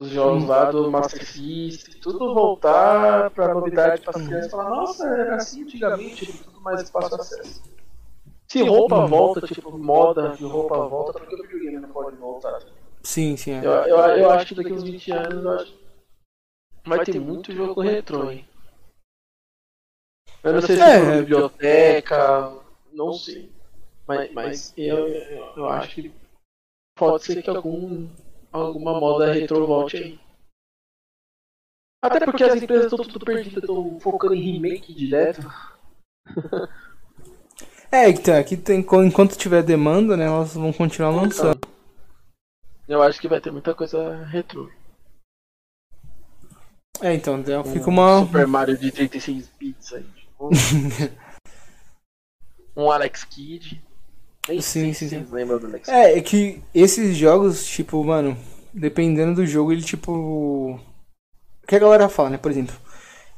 Speaker 2: Os jogos lá do Master System, tudo voltar pra novidade para as crianças falar, nossa, era assim antigamente, tipo, tudo mais fácil acesso. Se roupa volta, tipo, moda de roupa volta, por que o videogame não pode voltar?
Speaker 1: Sim, sim. É.
Speaker 2: Eu, eu, eu acho que daqui uns 20 anos eu acho... vai ter muito jogo retrô, hein? Eu não sei se
Speaker 1: É,
Speaker 2: é,
Speaker 1: é.
Speaker 2: biblioteca, não sei. Mas, mas eu, eu, acho que pode ser que algum, alguma moda retrô volte aí. Até porque as empresas estão tudo perdidas, estão focando em remake direto.
Speaker 1: É, então, aqui tem, enquanto tiver demanda, né, elas vão continuar lançando.
Speaker 2: Eu acho que vai ter muita coisa retrô.
Speaker 1: É, então, então fica uma.
Speaker 2: Super Mario de 36 bits aí. um Alex Kidd. Nem
Speaker 1: Sim, sim, sim.
Speaker 2: lembram do Alex.
Speaker 1: É, é que esses jogos, tipo, mano, dependendo do jogo, ele tipo. O que a galera fala, né? Por exemplo,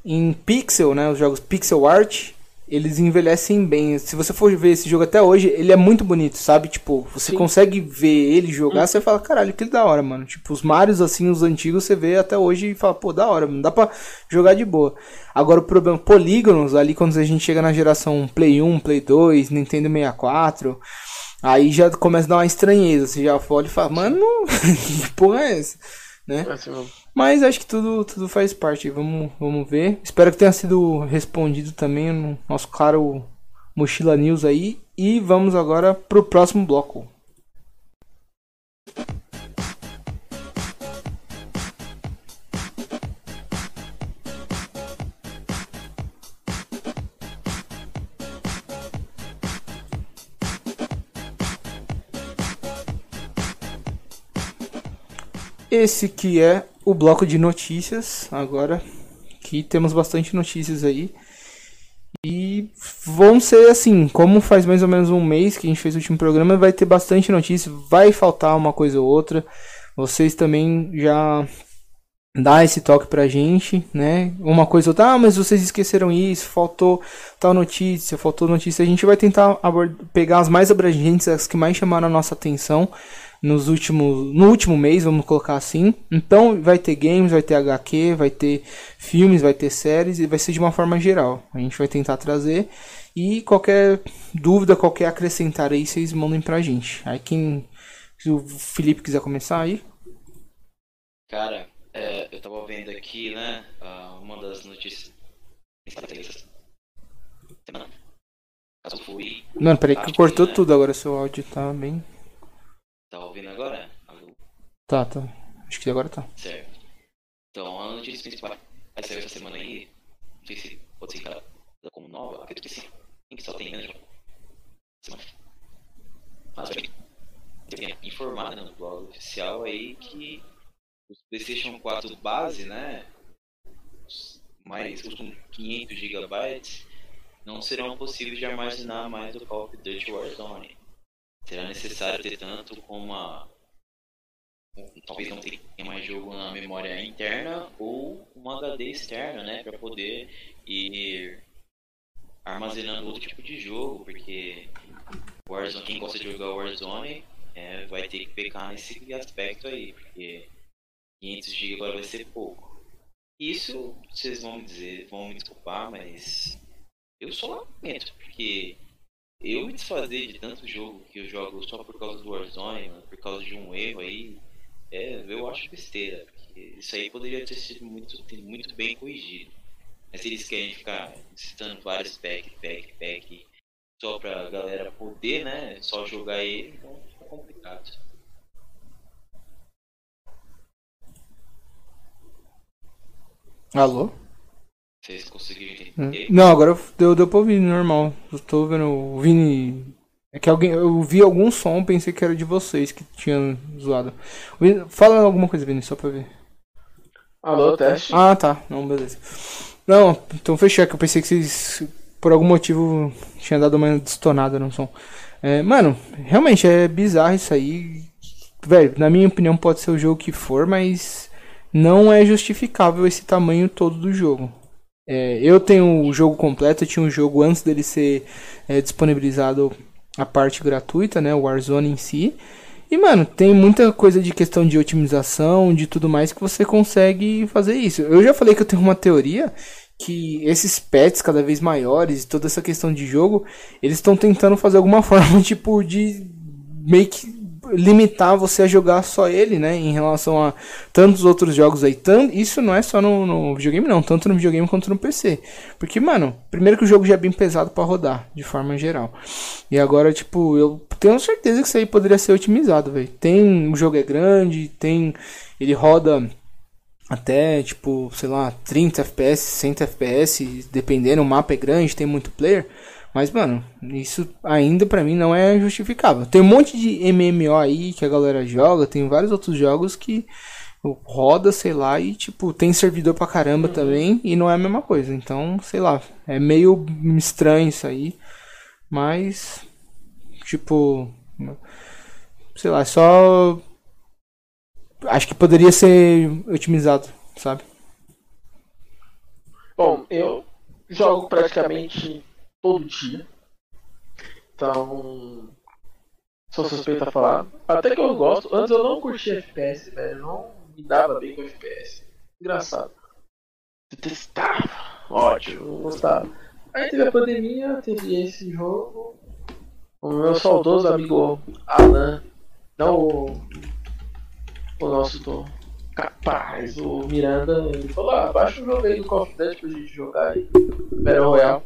Speaker 1: em pixel, né? Os jogos pixel art, eles envelhecem bem. Se você for ver esse jogo até hoje, ele é muito bonito, sabe? Tipo, você
Speaker 2: Sim.
Speaker 1: consegue ver ele jogar, você fala, caralho, que da hora, mano. Tipo, os Marios, assim, os antigos, você vê até hoje e fala, pô, da hora, não dá pra jogar de boa. Agora o problema, polígonos, ali quando a gente chega na geração Play 1, Play 2, Nintendo 64, aí já começa a dar uma estranheza. Você já olha e fala, mano, que porra é essa? Né? Mas acho que tudo, tudo faz parte. Vamos, vamos ver. Espero que tenha sido respondido também no nosso caro Mochila News aí. E vamos agora pro próximo bloco. Esse que é o bloco de notícias agora. Que temos bastante notícias aí. E vão ser assim, como faz mais ou menos um mês que a gente fez o último programa, vai ter bastante notícia, vai faltar uma coisa ou outra. Vocês também já dá esse toque pra gente, né? Uma coisa ou outra, ah, mas vocês esqueceram isso, faltou tal notícia, faltou notícia. A gente vai tentar pegar as mais abrangentes, as que mais chamaram a nossa atenção nos últimos, no último mês, vamos colocar assim. Então vai ter games, vai ter HQ, vai ter filmes, vai ter séries e vai ser de uma forma geral. A gente vai tentar trazer e qualquer dúvida, qualquer acrescentar aí, vocês mandem pra gente. Aí quem se o Felipe quiser começar aí.
Speaker 3: Cara, é, eu tava vendo aqui, né, ah, uma das notícias
Speaker 1: Mano, peraí que cortou
Speaker 3: né?
Speaker 1: tudo agora, seu áudio tá bem.
Speaker 3: Tá ouvindo agora?
Speaker 1: Tá, tá. Acho que agora tá.
Speaker 3: Certo. Então, a notícia principal que saiu essa semana aí, não sei se pode ser encarada como nova, acredito que sim. Em que só tem uma semana. Mas eu tenho informado né, no blog oficial aí que os PlayStation 4 base, né, os mais os com 500 GB não serão possíveis de armazenar mais do Call of Duty Warzone. Será necessário ter tanto como uma talvez não tenha mais jogo na memória interna ou um HD externo, né, para poder ir armazenando outro tipo de jogo, porque Warzone, quem gosta de jogar Warzone é, vai ter que pecar nesse aspecto aí, porque 500 GB agora vai ser pouco. Isso vocês vão me dizer, vão me desculpar, mas Eu só lamento, porque eu me desfazer de tanto jogo que eu jogo só por causa do Warzone, por causa de um erro aí, é, eu acho besteira. Isso aí poderia ter sido muito, muito bem corrigido. Mas eles querem ficar citando vários pack, pack, pack, só pra galera poder, né, só jogar ele, então fica complicado.
Speaker 1: Alô?
Speaker 3: Vocês conseguiram entender?
Speaker 1: Não, agora deu, deu pra ouvir normal. Eu tô vendo o Vini. É que alguém. Eu vi algum som, pensei que era de vocês que tinham zoado. Vini, fala alguma coisa, Vini, só pra ver.
Speaker 2: Alô, teste.
Speaker 1: Ah, tá. Não, beleza. Não, então fechei, que eu pensei que vocês, por algum motivo, tinham dado uma destonada no som. É, mano, realmente é bizarro isso aí. Velho, na minha opinião, pode ser o jogo que for, mas não é justificável esse tamanho todo do jogo. É, eu tenho o jogo completo, eu tinha um jogo antes dele ser é, disponibilizado a parte gratuita, né, o Warzone em si. E mano, tem muita coisa de questão de otimização, de tudo mais que você consegue fazer isso. Eu já falei que eu tenho uma teoria que esses pets cada vez maiores, toda essa questão de jogo, eles estão tentando fazer alguma forma tipo de meio que limitar você a jogar só ele, né? Em relação a tantos outros jogos aí. Tanto, isso não é só no, no, videogame, não. Tanto no videogame quanto no PC. Porque, mano, primeiro que o jogo já é bem pesado para rodar, de forma geral. E agora, tipo, eu tenho certeza que isso aí poderia ser otimizado, velho. Tem. O jogo é grande, tem. Ele roda até tipo, sei lá, 30 FPS, 60 FPS, dependendo, o mapa é grande, tem muito player. Mas, mano, isso ainda pra mim não é justificável. Tem um monte de MMO aí que a galera joga, tem vários outros jogos que roda, sei lá, e tipo, tem servidor pra caramba uhum. também, e não é a mesma coisa. Então, sei lá, é meio estranho isso aí. Mas, tipo, sei lá, só. Acho que poderia ser otimizado, sabe?
Speaker 2: Bom, eu jogo praticamente todo dia. Então, sou suspeito a falar. Até que eu gosto. Antes eu não curtia FPS, velho. Não me dava bem com FPS. Engraçado. Detestava. Ótimo, gostava. Aí teve a pandemia, teve esse jogo. O meu saudoso amigo Alan. Não o, o nosso do. Capaz, o Miranda, ele falou, ah, baixa o jogo aí do Call of Duty pra gente jogar aí. Battle Royale.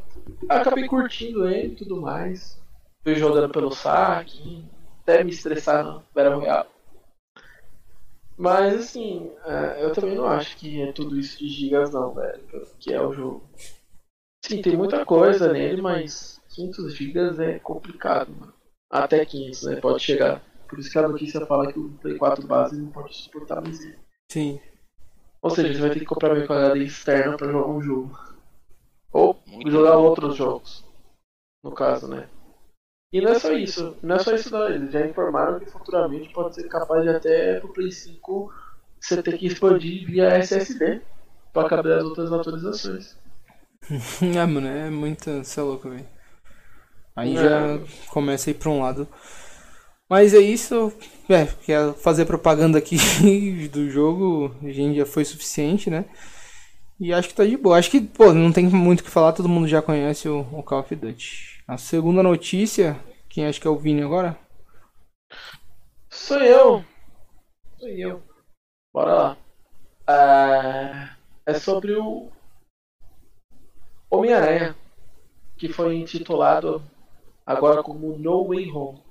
Speaker 2: Acabei curtindo ele e tudo mais. Fui jogando pelo saque, até me estressar no Battle Royale. Mas assim, é, eu também não acho que é tudo isso de gigas não, velho, que é o jogo. Sim, tem muita coisa nele, mas 500 gigas é complicado, mano. Até 500, né? Pode chegar. Por isso que a notícia fala que o Play 4 base não pode suportar mais.
Speaker 1: Sim.
Speaker 2: Ou seja, você vai ter que comprar uma HD externa pra jogar um jogo. Ou jogar outros jogos. No caso, né? E não é só isso. Não é só isso não. Eles já informaram que futuramente pode ser capaz de até pro Play 5 você ter que expandir via SSD para caber as outras atualizações.
Speaker 1: é, mano, é muito. Você é louco, velho. Aí é. já começa a ir pra um lado. Mas é isso. É, quer fazer propaganda aqui do jogo, a gente já foi suficiente, né? E acho que tá de boa. Acho que, pô, não tem muito o que falar, todo mundo já conhece o, o Call of Duty. A segunda notícia, quem acha que é o Vini agora?
Speaker 2: Sou eu. Sou eu. Bora lá. É, é sobre o Homem-Aranha, que foi intitulado agora como No Way Home.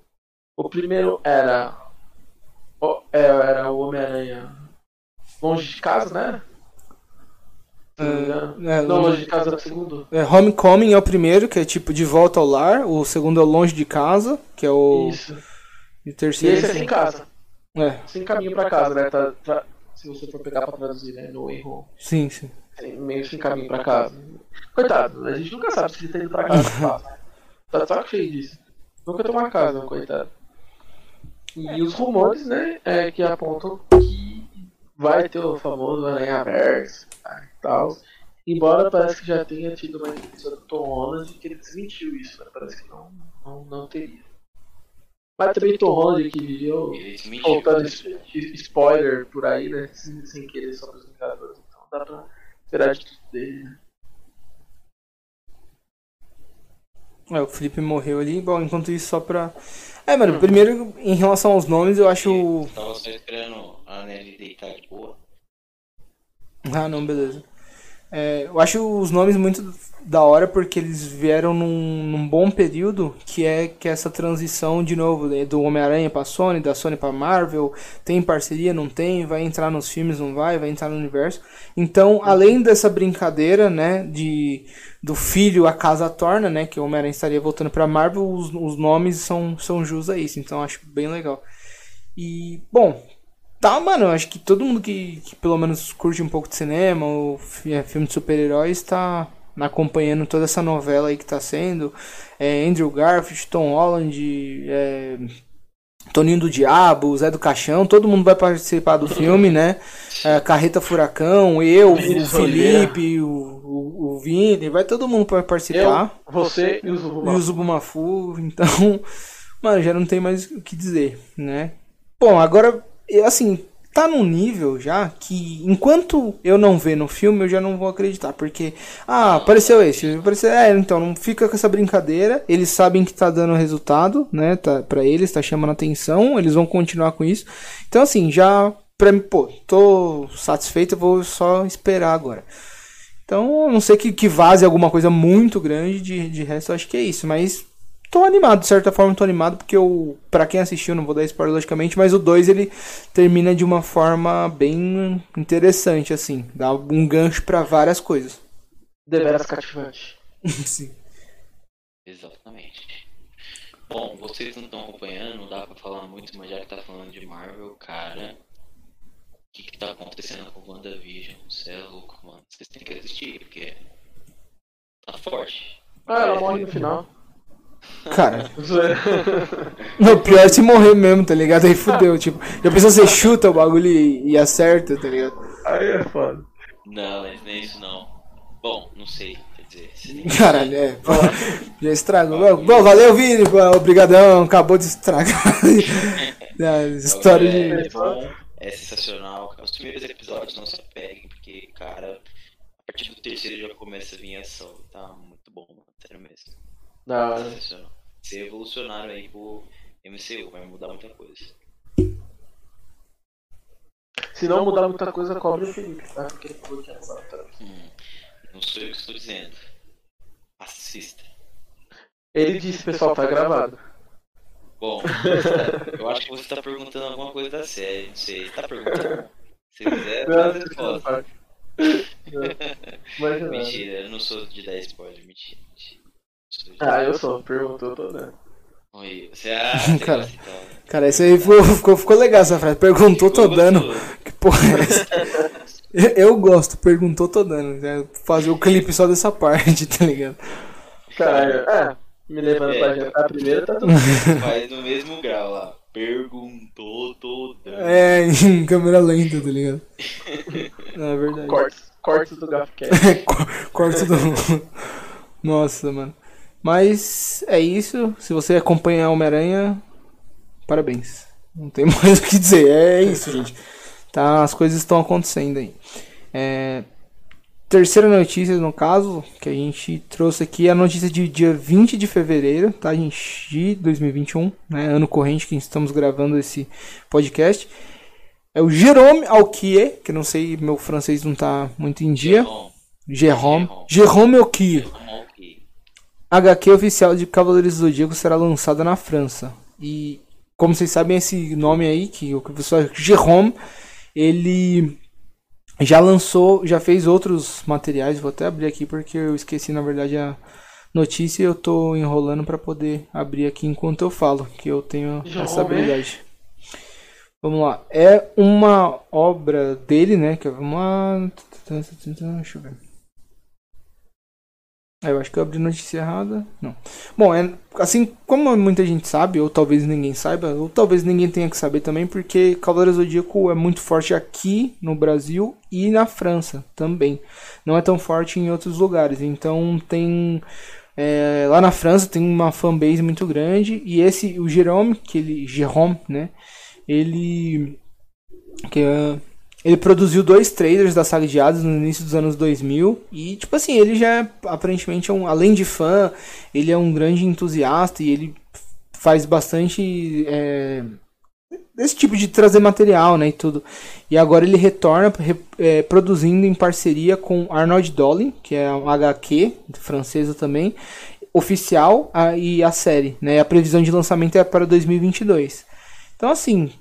Speaker 2: O primeiro era, é, era o Homem-Aranha longe de casa, né? É, é, não, longe de casa é o segundo.
Speaker 1: É, Homecoming é o primeiro, que é tipo de volta ao lar. O segundo é o longe de casa, que é o.
Speaker 2: Isso.
Speaker 1: E o terceiro.
Speaker 2: E esse é sem casa.
Speaker 1: É.
Speaker 2: Sem caminho pra casa, né? Tá, tá, se você for pegar pra traduzir, né? No erro.
Speaker 1: Sim, sim.
Speaker 2: Meio sem caminho pra casa. Coitado, a gente nunca sabe se ele tá indo pra casa. tá só cheio disso. Nunca tem uma casa, coitado. E os rumores, né? É, que apontam que vai ter o famoso Aranha Verso tal. Embora parece que já tenha tido uma entrevista do Tom Holland que ele desmentiu isso, né? parece que não, não, não teria. Mas também Tom Holland que viveu soltando spoiler por aí, né? Sem, sem querer sobre os Vingadores. Então dá pra esperar de tudo dele, né?
Speaker 1: É, o Felipe morreu ali. Bom, enquanto isso, só pra. É, mano, primeiro, em relação aos nomes, eu acho.
Speaker 3: Eu tava só esperando a Nelly deitar de boa.
Speaker 1: Ah, não, beleza. É, eu acho os nomes muito da hora porque eles vieram num, num bom período que é que é essa transição de novo né, do Homem-Aranha pra Sony, da Sony pra Marvel, tem parceria, não tem, vai entrar nos filmes, não vai, vai entrar no universo. Então, além dessa brincadeira, né, de do filho a casa torna, né, que o Homem-Aranha estaria voltando pra Marvel, os, os nomes são, são jus a isso, então acho bem legal. E, bom, Tá, mano, acho que todo mundo que, que pelo menos curte um pouco de cinema ou é, filme de super-heróis tá acompanhando toda essa novela aí que tá sendo. É, Andrew Garfield, Tom Holland, é, Toninho do Diabo, Zé do Caixão, todo mundo vai participar do filme, né? É, Carreta Furacão, eu, o Felipe, o, o, o Vini, vai todo mundo para participar.
Speaker 2: Eu, você e o Zubumafu.
Speaker 1: E o Zubumafu, então, mano, já não tem mais o que dizer, né? Bom, agora assim, tá num nível já que enquanto eu não ver no filme, eu já não vou acreditar. Porque, ah, apareceu esse, apareceu, é, então não fica com essa brincadeira. Eles sabem que tá dando resultado, né? Tá, pra eles, tá chamando atenção, eles vão continuar com isso. Então, assim, já, pra mim, pô, tô satisfeito, vou só esperar agora. Então, não sei que, que vaze alguma coisa muito grande, de, de resto, acho que é isso. Mas tô animado, de certa forma tô animado, porque o para quem assistiu, não vou dar spoiler logicamente, mas o 2 ele termina de uma forma bem interessante, assim, dá um gancho para várias coisas.
Speaker 2: Deveras cativante.
Speaker 1: Sim.
Speaker 3: Exatamente. Bom, vocês não estão acompanhando, não dá pra falar muito, mas já que tá falando de Marvel, cara, o que que tá acontecendo com WandaVision? Você é louco, mano. Vocês têm que assistir, porque tá forte.
Speaker 2: Ah, ela morre no final.
Speaker 1: Cara. Não, pior é se morrer mesmo, tá ligado? Aí fudeu, tipo. Já pensou você chuta o bagulho e, e acerta, tá ligado?
Speaker 2: Aí é foda.
Speaker 3: Não, nem isso não. Bom, não sei. Quer dizer, se-
Speaker 1: Caralho, é. pô, Já estragou. Bom, valeu, Vini. pô, Obrigadão. Acabou de estragar a história
Speaker 3: é,
Speaker 1: de.
Speaker 3: é bom, é sensacional. Os primeiros episódios não se apeguem, porque, cara, a partir do terceiro já começa a vir ação. Tá muito bom, mano. Sério mesmo.
Speaker 2: Da hora.
Speaker 3: Sensacional. Ser evolucionário aí pro MCU, vai mudar muita coisa.
Speaker 2: Se não mudar muita coisa, cobre o Felipe, tá? Porque ele falou que é.
Speaker 3: Hum, não sou eu que estou dizendo. Assista.
Speaker 2: Ele disse, pessoal, tá gravado.
Speaker 3: Bom, eu acho que você tá perguntando alguma coisa da série, não sei. Tá perguntando? Se quiser, dá a resposta. Mentira, eu não sou de dar spoiler, mentira. mentira. De-
Speaker 2: Ah, eu sou, perguntou toda.
Speaker 3: Oi, você acha
Speaker 1: Cara,
Speaker 3: que então,
Speaker 1: Cara, isso aí ficou, ficou, ficou legal essa frase. Perguntou, tô dando. Que porra é essa? Eu, eu gosto, perguntou, tô dando. né? Fazer o clipe só dessa parte, tá ligado?
Speaker 2: Caralho, é. Me levando pra jantar primeiro, tá tudo.
Speaker 3: Faz no mesmo grau lá. Perguntou toda.
Speaker 1: É, em câmera lenta, tá ligado? Não, é verdade.
Speaker 2: Cortes, cortes do Gafcast.
Speaker 1: Co- Corte do. Nossa, mano. Mas é isso. Se você acompanha Homem-Aranha, parabéns. Não tem mais o que dizer. É isso, gente. Tá, as coisas estão acontecendo aí. É, terceira notícia, no caso, que a gente trouxe aqui, é a notícia de dia 20 de fevereiro, tá, gente? De 2021, né? Ano corrente que estamos gravando esse podcast. É o Jerome Alquier, que não sei, meu francês não tá muito em dia.
Speaker 3: Bom,
Speaker 1: Jérôme. Jérôme Alquier.
Speaker 3: aqui.
Speaker 1: HQ oficial de Cavaleiros do Zodíaco será lançada na França. E como vocês sabem, esse nome aí, que o pessoal Jérôme, ele já lançou, já fez outros materiais. Vou até abrir aqui porque eu esqueci, na verdade, a notícia e eu tô enrolando para poder abrir aqui enquanto eu falo, que eu tenho essa
Speaker 2: Jérôme?
Speaker 1: habilidade. Vamos lá. É uma obra dele, né? Que é uma. Deixa eu ver. Eu acho que eu abri notícia errada. Não. Bom, é, assim como muita gente sabe, ou talvez ninguém saiba, ou talvez ninguém tenha que saber também, porque Cavaleiro Zodíaco é muito forte aqui no Brasil e na França também. Não é tão forte em outros lugares. Então tem. é, lá na França tem uma fanbase muito grande. E esse, o Jerome, que ele. Jerome, né? Ele. Que é, Ele produziu dois trailers da saga de Hades no início dos anos 2000 e, tipo assim, ele já é, aparentemente, é um, além de fã, ele é um grande entusiasta e ele faz bastante é, esse tipo de trazer material, né, e tudo. E agora ele retorna é, produzindo em parceria com Arnold Dolin, que é um HQ francesa também, oficial a, e a série, né? A previsão de lançamento é para 2022. Então assim,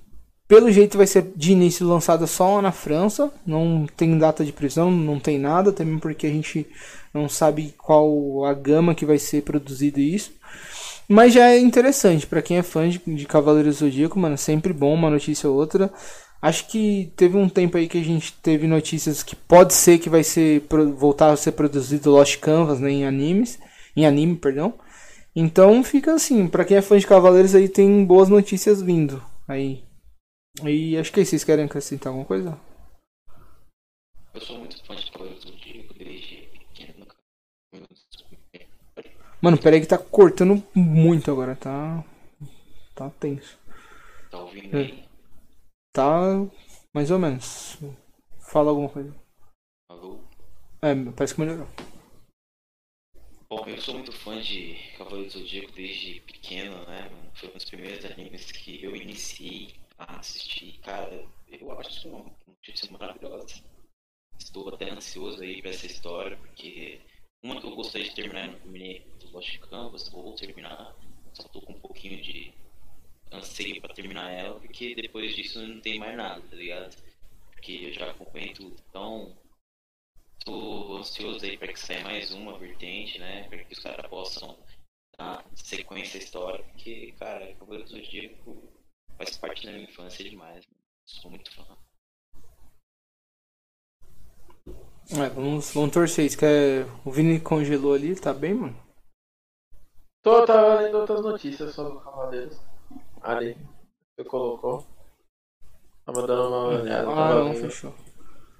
Speaker 1: pelo jeito vai ser de início lançada só na França, não tem data de previsão, não tem nada, também porque a gente não sabe qual a gama que vai ser produzido isso. Mas já é interessante, para quem é fã de, de Cavaleiro Zodíaco, mano, sempre bom uma notícia ou outra. Acho que teve um tempo aí que a gente teve notícias que pode ser que vai ser voltar a ser produzido Lost Canvas, né, em animes, em anime, perdão. Então fica assim, para quem é fã de Cavaleiros aí tem boas notícias vindo aí e acho que vocês querem acrescentar alguma coisa?
Speaker 4: Eu sou muito fã de Cavaleiros do Zodíaco desde pequeno.
Speaker 1: Mano, peraí que tá cortando muito agora, tá. Tá tenso.
Speaker 4: Tá ouvindo é. aí?
Speaker 1: Tá mais ou menos. Fala alguma coisa.
Speaker 4: Alô?
Speaker 1: É, parece que melhorou.
Speaker 4: Bom, eu sou muito fã de Cavaleiros do Zodíaco desde pequeno, né? Foi um dos primeiros animes que eu iniciei assistir. Cara, eu acho uma notícia maravilhosa. Estou até ansioso aí pra essa história, porque uma que eu gostaria de terminar no terminei do Lost Canvas, vou terminar. Só tô com um pouquinho de anseio pra terminar ela, porque depois disso não tem mais nada, tá ligado? Porque eu já acompanhei tudo. Então, tô ansioso aí pra que saia mais uma vertente, né? Pra que os caras possam dar sequência à história, porque, cara, o do Zodíaco faz parte da minha infância demais. Sou muito fã.
Speaker 1: É, vamos, vamos torcer. Isso que é... O Vini congelou ali, tá bem, mano?
Speaker 2: Tô, tava lendo outras notícias sobre Cavaleiros. Ali, você colocou. Tava dando uma olhada.
Speaker 1: Ah, não, lendo. fechou.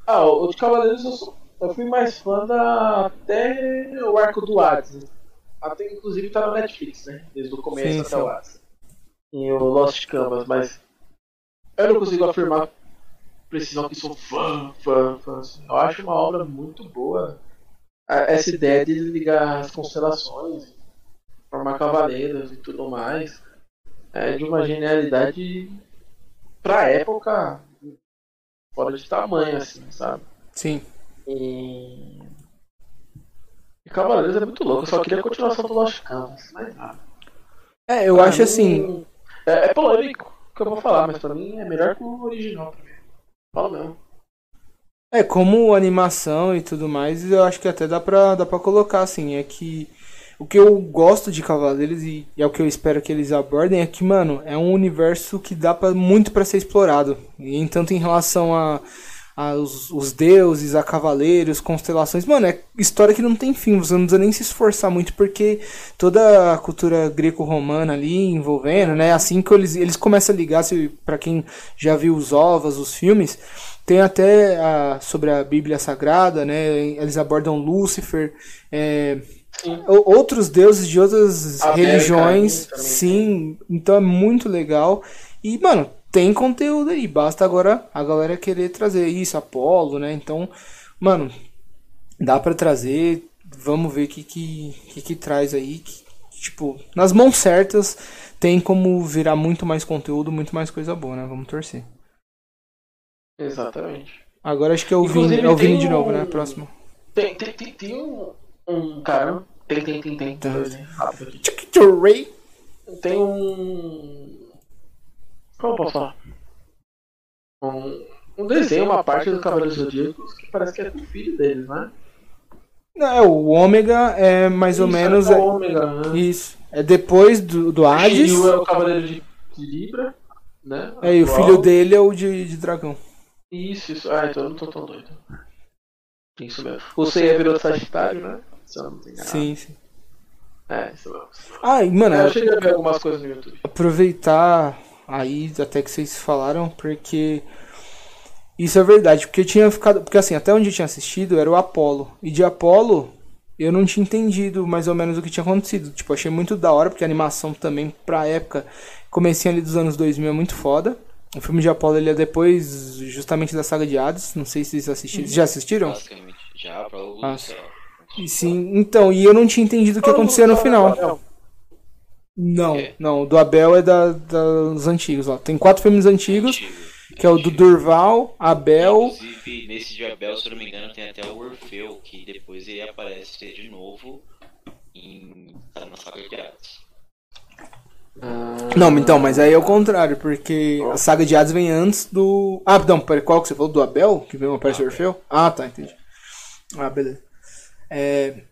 Speaker 2: Ah, o de Cavaleiros eu, sou, eu fui mais fã da, até o arco do Hades. Até inclusive tá no Netflix, né? Desde o começo sim, até sim. o Hades em o Lost Canvas, mas eu não consigo afirmar precisão que sou fã, fã, fã. Assim. Eu acho uma obra muito boa essa ideia de ligar as constelações, formar cavaleiros e tudo mais. É de uma genialidade pra época fora de tamanho, assim, sabe?
Speaker 1: Sim.
Speaker 2: E. E Cavaleiros é muito louco, eu só queria a continuação do Lost Canvas, mais nada.
Speaker 1: É, eu pra acho mim, assim.
Speaker 2: É, é polêmico o que eu vou falar, mas pra mim é melhor que o original. Fala mesmo.
Speaker 1: É, como animação e tudo mais, eu acho que até dá pra, dá pra colocar, assim, é que o que eu gosto de Cavaleiros e, e é o que eu espero que eles abordem é que, mano, é um universo que dá pra, muito para ser explorado. E tanto em relação a os, os, deuses, a cavaleiros, constelações. Mano, é história que não tem fim, você não precisa nem se esforçar muito, porque toda a cultura greco-romana ali envolvendo, né? Assim que eles, eles começam a ligar, se, pra quem já viu os ovas, os filmes, tem até a, sobre a Bíblia Sagrada, né? Eles abordam Lúcifer, é, outros deuses de outras religiões. sim, então é muito legal. E, mano, tem conteúdo aí, basta agora a galera querer trazer isso, Apolo, né? Então, mano, dá para trazer, vamos ver o que, que, que, que traz aí. Que, tipo, nas mãos certas tem como virar muito mais conteúdo, muito mais coisa boa, né? Vamos torcer. Exatamente. Agora acho que é o Vini, é o Vini de novo, né? Próximo.
Speaker 2: Tem, tem, tem, tem um, um cara. Tem, tem, tem, tem. Tem, tem um como posso falar? Um, um desenho, uma parte do Cavaleiro Zodíaco que parece que é do filho deles, né?
Speaker 1: Não, é, o Ômega é mais isso, ou menos.
Speaker 2: É o Ômega, né?
Speaker 1: Isso. É depois do, do Hades.
Speaker 2: E o é o Cavaleiro de, de Libra, né?
Speaker 1: É, e o filho dele é o de, de Dragão.
Speaker 2: Isso, isso. Ah, então eu não tô tão doido. Isso mesmo. O Seiya virou Sagitário, né?
Speaker 1: Se eu não me Sim, sim.
Speaker 2: É, isso mesmo.
Speaker 1: Ah, mano.
Speaker 2: Eu cheguei a ver algumas coisas no YouTube.
Speaker 1: Aproveitar aí até que vocês falaram, porque isso é verdade, porque eu tinha ficado, porque assim, até onde eu tinha assistido era o Apollo, e de Apollo eu não tinha entendido mais ou menos o que tinha acontecido. Tipo, achei muito da hora, porque a animação também pra época, comecinho ali dos anos 2000 é muito foda. O filme de Apollo ele é depois justamente da saga de Hades. Não sei se vocês assistiram. Já assistiram?
Speaker 3: Basicamente, já pra
Speaker 1: Ah, sim, então, e eu não tinha entendido o que acontecia no final.
Speaker 2: Não,
Speaker 1: Não,
Speaker 3: É.
Speaker 1: não, o do Abel é da, dos antigos, ó. Tem quatro filmes antigos,
Speaker 3: Antigo.
Speaker 1: que é o do Durval, Abel.
Speaker 3: Inclusive, nesse de Abel, se eu não me engano, tem até o Orfeu, que depois ele aparece de novo em. tá na saga de Hades.
Speaker 1: Não, então, mas aí é o contrário, porque a saga de Hades vem antes do. Ah, não, pera, qual que você falou? Do Abel? Que veio aparece o Orfeu? Ah, tá, entendi. Ah, beleza. É...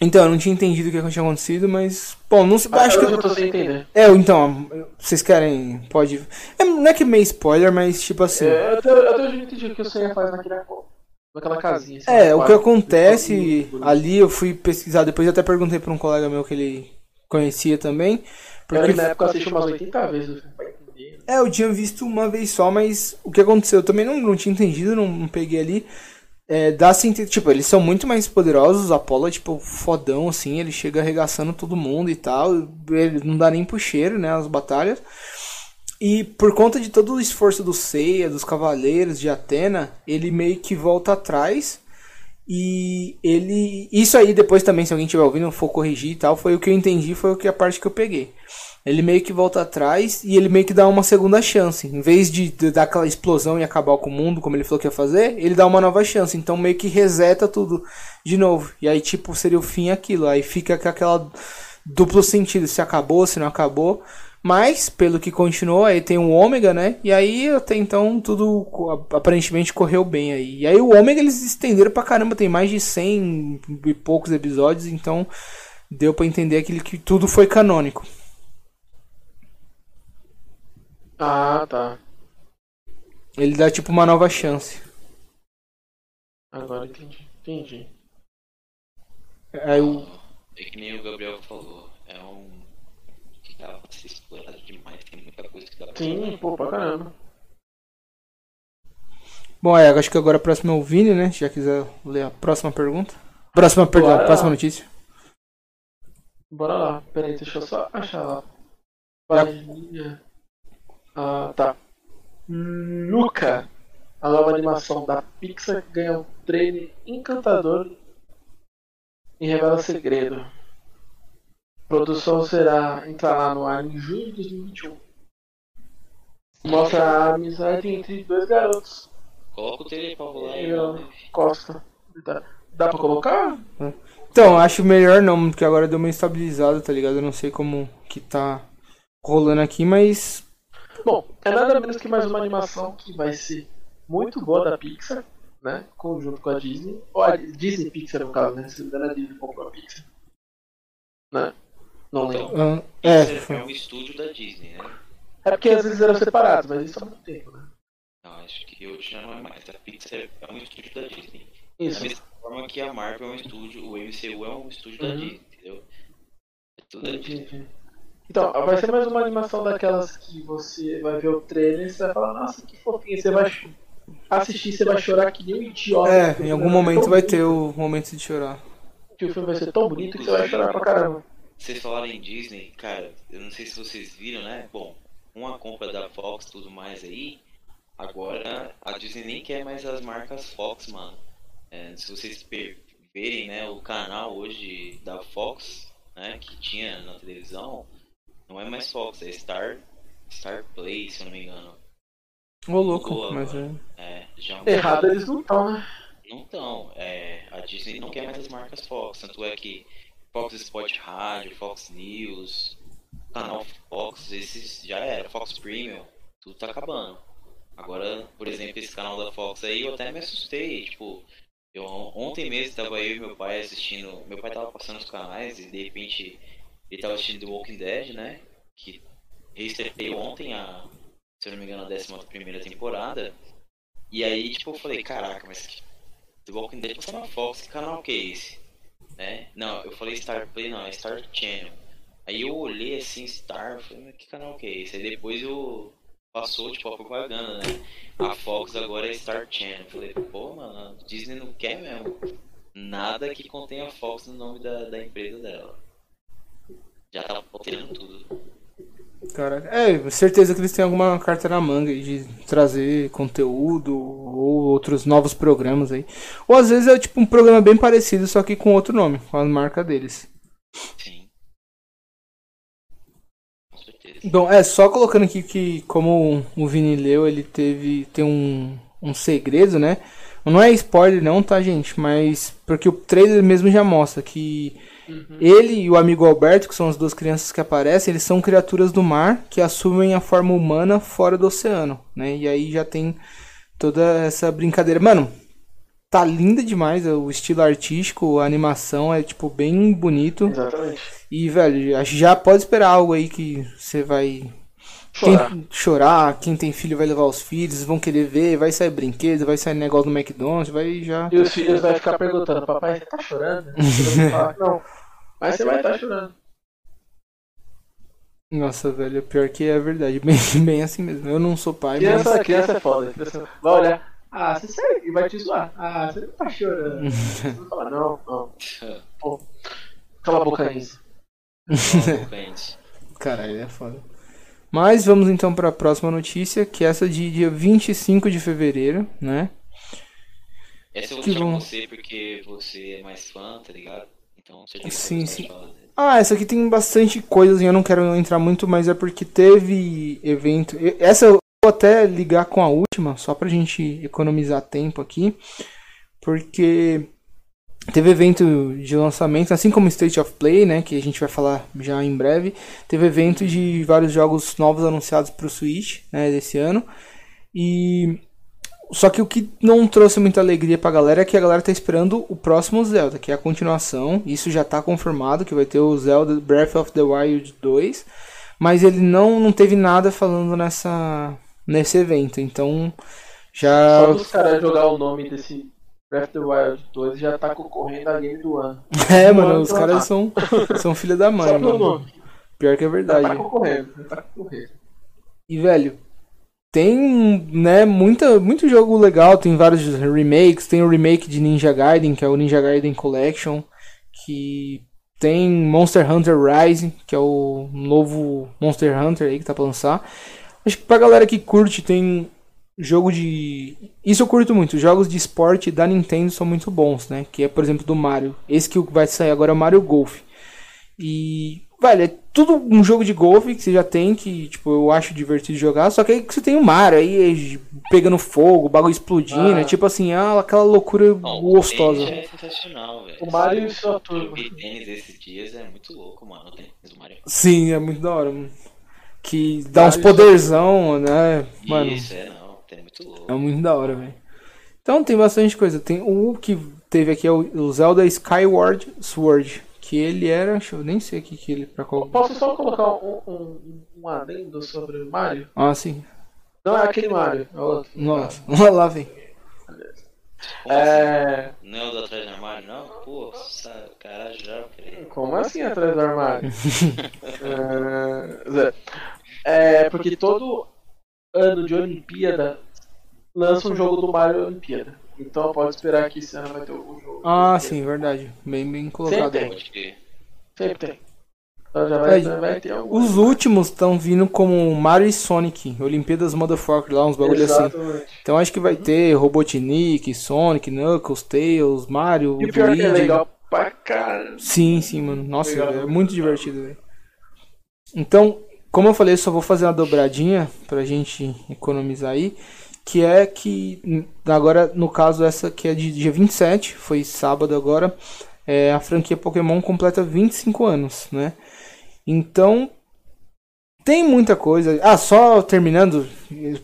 Speaker 1: Então, eu não tinha entendido o que tinha acontecido, mas. Bom, não sei. Acho que.
Speaker 2: eu tô sem entender.
Speaker 1: É, então, vocês querem. Pode. É, não é que é meio spoiler, mas tipo assim.
Speaker 2: É, eu até, eu até já entendi o que você faz naquele, naquela casinha. assim,
Speaker 1: É, o que acontece ali, eu fui pesquisar depois, eu até perguntei pra um colega meu que ele conhecia também.
Speaker 2: Porque na época eu assisti umas 80 vezes. entender.
Speaker 1: É, eu tinha visto uma vez só, mas o que aconteceu? Eu também não, não tinha entendido, não, não peguei ali. É, dá assim, tipo, eles são muito mais poderosos, o Apollo é tipo fodão, assim, ele chega arregaçando todo mundo e tal. Ele não dá nem pro cheiro, né, as batalhas. E por conta de todo o esforço do Seiya, dos cavaleiros de Atena, ele meio que volta atrás. E ele. Isso aí depois também, se alguém estiver ouvindo, for corrigir e tal, foi o que eu entendi, foi a parte que eu peguei. Ele meio que volta atrás e ele meio que dá uma segunda chance. Em vez de, de dar aquela explosão e acabar com o mundo, como ele falou que ia fazer, ele dá uma nova chance. Então meio que reseta tudo de novo. E aí, tipo, seria o fim aquilo. Aí fica aquela duplo sentido, se acabou, se não acabou. Mas, pelo que continuou, aí tem o Ômega, né? E aí até então tudo aparentemente correu bem aí. E aí o Ômega eles estenderam pra caramba, tem mais de 100 e poucos episódios, então deu pra entender aquele que tudo foi canônico.
Speaker 2: Ah, tá.
Speaker 1: Ele dá tipo uma nova chance.
Speaker 2: Agora entendi. Entendi.
Speaker 1: Aí o.
Speaker 3: É que nem o Gabriel falou, é um. que dá pra ser explorado demais, tem muita coisa que dá pra
Speaker 2: Sim, pô, pra caramba.
Speaker 1: Bom, é, acho que agora a próxima é o Vini, né? Se já quiser ler a próxima pergunta. Próxima, perdão,
Speaker 2: Bora.
Speaker 1: próxima notícia.
Speaker 2: Bora lá. Pera aí, deixa eu só achar lá. Página. Ah, tá. Luca. A nova animação da Pixar ganha um trailer encantador e revela segredo. A produção será entrará no ar em junho de 2021. Mostra a amizade entre dois garotos.
Speaker 3: Coloca o tele pra rolar aí,
Speaker 2: Eu-
Speaker 3: né?
Speaker 2: Costa. Dá, dá pra colocar?
Speaker 1: Então, acho melhor não, porque agora deu uma estabilizada, tá ligado? Eu não sei como que tá rolando aqui, mas.
Speaker 2: Bom, é nada menos que mais uma animação que vai ser muito boa da Pixar, né? Conjunto com a Disney. Ou a Disney Pixar, no caso, né? Se não me engano, a Disney comprou a Pixar. Né? Não lembro.
Speaker 1: ah, é,
Speaker 3: Pixar
Speaker 1: foi-
Speaker 3: é um estúdio da Disney, né?
Speaker 2: É porque às vezes eram separados, mas isso há muito tempo, né?
Speaker 3: Não, acho que hoje já não é mais. A Pixar é um estúdio da Disney. Da
Speaker 2: Isso.
Speaker 3: mesma forma que a Marvel é um estúdio, o MCU é um estúdio da
Speaker 2: Uhum.
Speaker 3: Disney, entendeu? É tudo da Disney.
Speaker 2: Entendi. Então, vai ser mais uma animação daquelas que você vai ver o trailer e você vai falar, nossa, que fofinho, você vai assistir, você vai chorar que nem um idiota.
Speaker 1: é, em algum momento vai ter o momento de chorar.
Speaker 2: Que o filme vai ser tão bonito que você vai chorar pra caramba.
Speaker 3: Vocês falaram em Disney, cara, eu não sei se vocês viram, né? Bom, com a compra da Fox e tudo mais aí, agora a Disney nem quer mais as marcas Fox, mano. É, se vocês verem, né, o canal hoje da Fox, né, que tinha na televisão, não é mais Fox, é Star, Star Play, se eu não me engano.
Speaker 1: Ô, louco,
Speaker 3: Boa,
Speaker 1: mas é.
Speaker 3: É, já
Speaker 2: Errado eles não estão, né?
Speaker 3: Não estão. É, a Disney não quer mais as marcas Fox. Tanto é que Fox Sport Rádio, Fox News, canal Fox, esses já era. Fox Premium, tudo tá acabando. Agora, por exemplo, esse canal da Fox aí, eu até me assustei. Tipo, eu, ontem mesmo tava eu e meu pai assistindo. Meu pai tava passando os canais e de repente ele tava assistindo The Walking Dead, né? Que reestreou ontem a, se eu não me engano, a 11 primeira temporada. E aí, tipo, eu falei, caraca, mas The Walking Dead passa na Fox, que canal que é esse? Né? Não, eu falei Star Play, não, é Star Channel. Aí eu olhei assim, Star, falei, mas que canal que é esse? Aí depois eu passou, tipo, a propaganda, né? A Fox agora é Star Channel. Eu falei, pô, mano, Disney não quer mesmo nada que contenha Fox no nome da, da empresa dela. Já tá alterando tudo.
Speaker 1: Caraca. É, certeza que eles têm alguma carta na manga de trazer conteúdo ou outros novos programas aí. Ou às vezes é tipo um programa bem parecido, só que com outro nome, com a marca deles.
Speaker 4: Sim. Com certeza.
Speaker 1: Bom, é, só colocando aqui que como o Vini leu, ele teve. tem um, um segredo, né? Não é spoiler não, tá, gente? Mas. Porque o trailer mesmo já mostra que ele e o amigo Alberto, que são as duas crianças que aparecem, eles são criaturas do mar que assumem a forma humana fora do oceano, né? E aí já tem toda essa brincadeira. Mano, tá linda demais o estilo artístico, a animação é tipo bem bonito.
Speaker 2: Exatamente.
Speaker 1: E, velho, já pode esperar algo aí que você vai
Speaker 2: Chorar.
Speaker 1: quem chorar, quem tem filho vai levar os filhos, vão querer ver, vai sair brinquedo, vai sair negócio no McDonald's, vai já.
Speaker 2: E os filhos vão ficar perguntando, papai, você tá chorando? Não. Mas você vai estar chorando.
Speaker 1: Nossa, velho, pior que é verdade, bem, bem assim mesmo. Eu não sou pai, mas.
Speaker 2: Criança, criança é foda. Criança vai olhar. Ah, você sério? E vai te zoar. Ah, você não tá chorando. Você vai falar, não, não. Pô, cala a boca nisso.
Speaker 4: Concorrente.
Speaker 1: Caralho, é foda. Mas vamos então para a próxima notícia, que é essa de dia 25 de fevereiro, né?
Speaker 4: Essa eu vou
Speaker 1: Que
Speaker 4: deixar com você porque você é mais fã, tá ligado? Então você já
Speaker 1: Sim, sim.
Speaker 4: falar dele.
Speaker 1: Ah, essa aqui tem bastante coisas e eu não quero entrar muito, mas é porque teve evento. Essa eu vou até ligar com a última, só pra gente economizar tempo aqui, porque teve evento de lançamento, assim como State of Play, né, que a gente vai falar já em breve. Teve evento de vários jogos novos anunciados pro Switch, né, desse ano. E só que o que não trouxe muita alegria pra galera é que a galera tá esperando o próximo Zelda, que é a continuação. Isso já tá confirmado que vai ter o Zelda Breath of the Wild 2, mas ele não, não teve nada falando nessa nesse evento. Então já
Speaker 2: Só dos caras jogar o nome desse Breath of the Wild 2 já tá concorrendo a game do ano.
Speaker 1: é, mano, os caras são são filha da mãe,
Speaker 2: Só
Speaker 1: mano.
Speaker 2: nome.
Speaker 1: Pior que é
Speaker 2: Já tá
Speaker 1: verdade.
Speaker 2: concorrendo. Já tá concorrendo.
Speaker 1: E velho, tem, né, muita, muito jogo legal, tem vários remakes, tem o remake de Ninja Gaiden, que é o Ninja Gaiden Collection, que tem Monster Hunter Rise, que é o novo Monster Hunter aí que tá pra lançar. Acho que pra galera que curte, tem jogo de. Isso eu curto muito, jogos de esporte da Nintendo são muito bons, né? Que é, por exemplo, do Mario. Esse que vai sair agora é o Mario Golf. E, velho, é tudo um jogo de golfe que você já tem, que, tipo, eu acho divertido de jogar, só que aí que você tem o Mario, aí é pegando fogo, o bagulho explodindo,
Speaker 2: Ah.
Speaker 1: é tipo assim, ah, aquela loucura
Speaker 4: Não,
Speaker 1: gostosa.
Speaker 4: O é sensacional, velho.
Speaker 2: O Mario e sua turma.
Speaker 4: tênis esses dias, é muito louco, mano. O tênis do Mario.
Speaker 1: Sim, é muito da hora, mano. Que dá uns
Speaker 2: Mario
Speaker 1: poderzão, né? Mano,
Speaker 4: Isso, é, não. É muito louco.
Speaker 1: é muito da hora, velho. Então tem bastante coisa. Tem o que teve aqui é o o Zelda Skyward Sword, que ele era, deixa eu nem sei aqui que ele pra qual.
Speaker 2: Posso só colocar um, um, um adendo sobre o Mario?
Speaker 1: Ah, sim.
Speaker 2: Não é aquele Mario, é outro.
Speaker 1: Nossa, lá vem.
Speaker 2: É.
Speaker 4: Não é o do atrás do armário, não? Pô, caralho, já, peraí.
Speaker 2: Como assim atrás do armário? É, é porque todo ano de Olimpíada lança um jogo do Mario Olimpíada. Então pode esperar que esse ano vai ter algum jogo.
Speaker 1: Ah, sim, verdade. Bem, bem colocado.
Speaker 2: Sempre
Speaker 4: crer.
Speaker 2: Sempre tem. Então já vai,
Speaker 1: É,
Speaker 2: já vai ter algum.
Speaker 1: Os últimos estão vindo como Mario e Sonic, Olimpíadas Motherfucker lá, uns bagulho assim.
Speaker 2: Exatamente.
Speaker 1: Então acho que vai ter Robotnik, Sonic, Knuckles, Tails, Mario,
Speaker 2: E o pior é que é
Speaker 1: Luigi.
Speaker 2: legal pra caramba.
Speaker 1: Sim, sim, mano. Nossa,
Speaker 2: Legal.
Speaker 1: é muito divertido, velho. Então, como eu falei, eu só vou fazer uma dobradinha pra gente economizar aí. Que é que, agora, no caso, essa que é de dia 27, foi sábado agora, é, a franquia Pokémon completa 25 anos, né? Então, tem muita coisa. Ah, só terminando,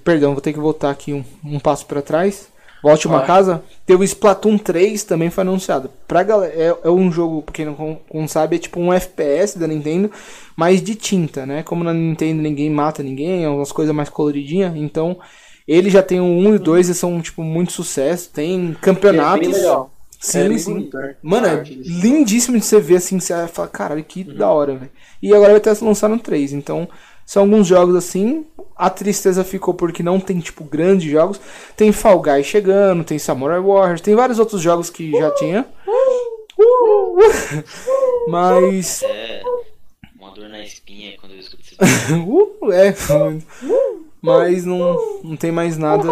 Speaker 1: perdão, vou ter que voltar aqui um, um passo pra trás. Volte uma casa. Teve o Splatoon 3 também foi anunciado. Pra galera, é, é um jogo, pra quem não, não sabe, é tipo um FPS da Nintendo, mas de tinta, né? Como na Nintendo ninguém mata ninguém, é umas coisas mais coloridinhas. Então, ele já tem o 1 e o 2 e são, tipo, muito sucesso. Tem
Speaker 2: É
Speaker 1: campeonatos.
Speaker 2: bem legal.
Speaker 1: Sim,
Speaker 2: é bem
Speaker 1: sim.
Speaker 2: bonito, né?
Speaker 1: Mano, é lindíssimo de você ver assim, você vai falar, caralho, que
Speaker 2: Uhum.
Speaker 1: da hora, velho. E agora vai ter lançar no 3, então são alguns jogos assim. A tristeza ficou porque não tem, tipo, grandes jogos. Tem Fall Guys chegando, tem Samurai Warriors, tem vários outros jogos que já tinha. Mas.
Speaker 4: É. Uma dor na espinha quando eu escuto esse
Speaker 1: Uh, é, mas não, não tem mais nada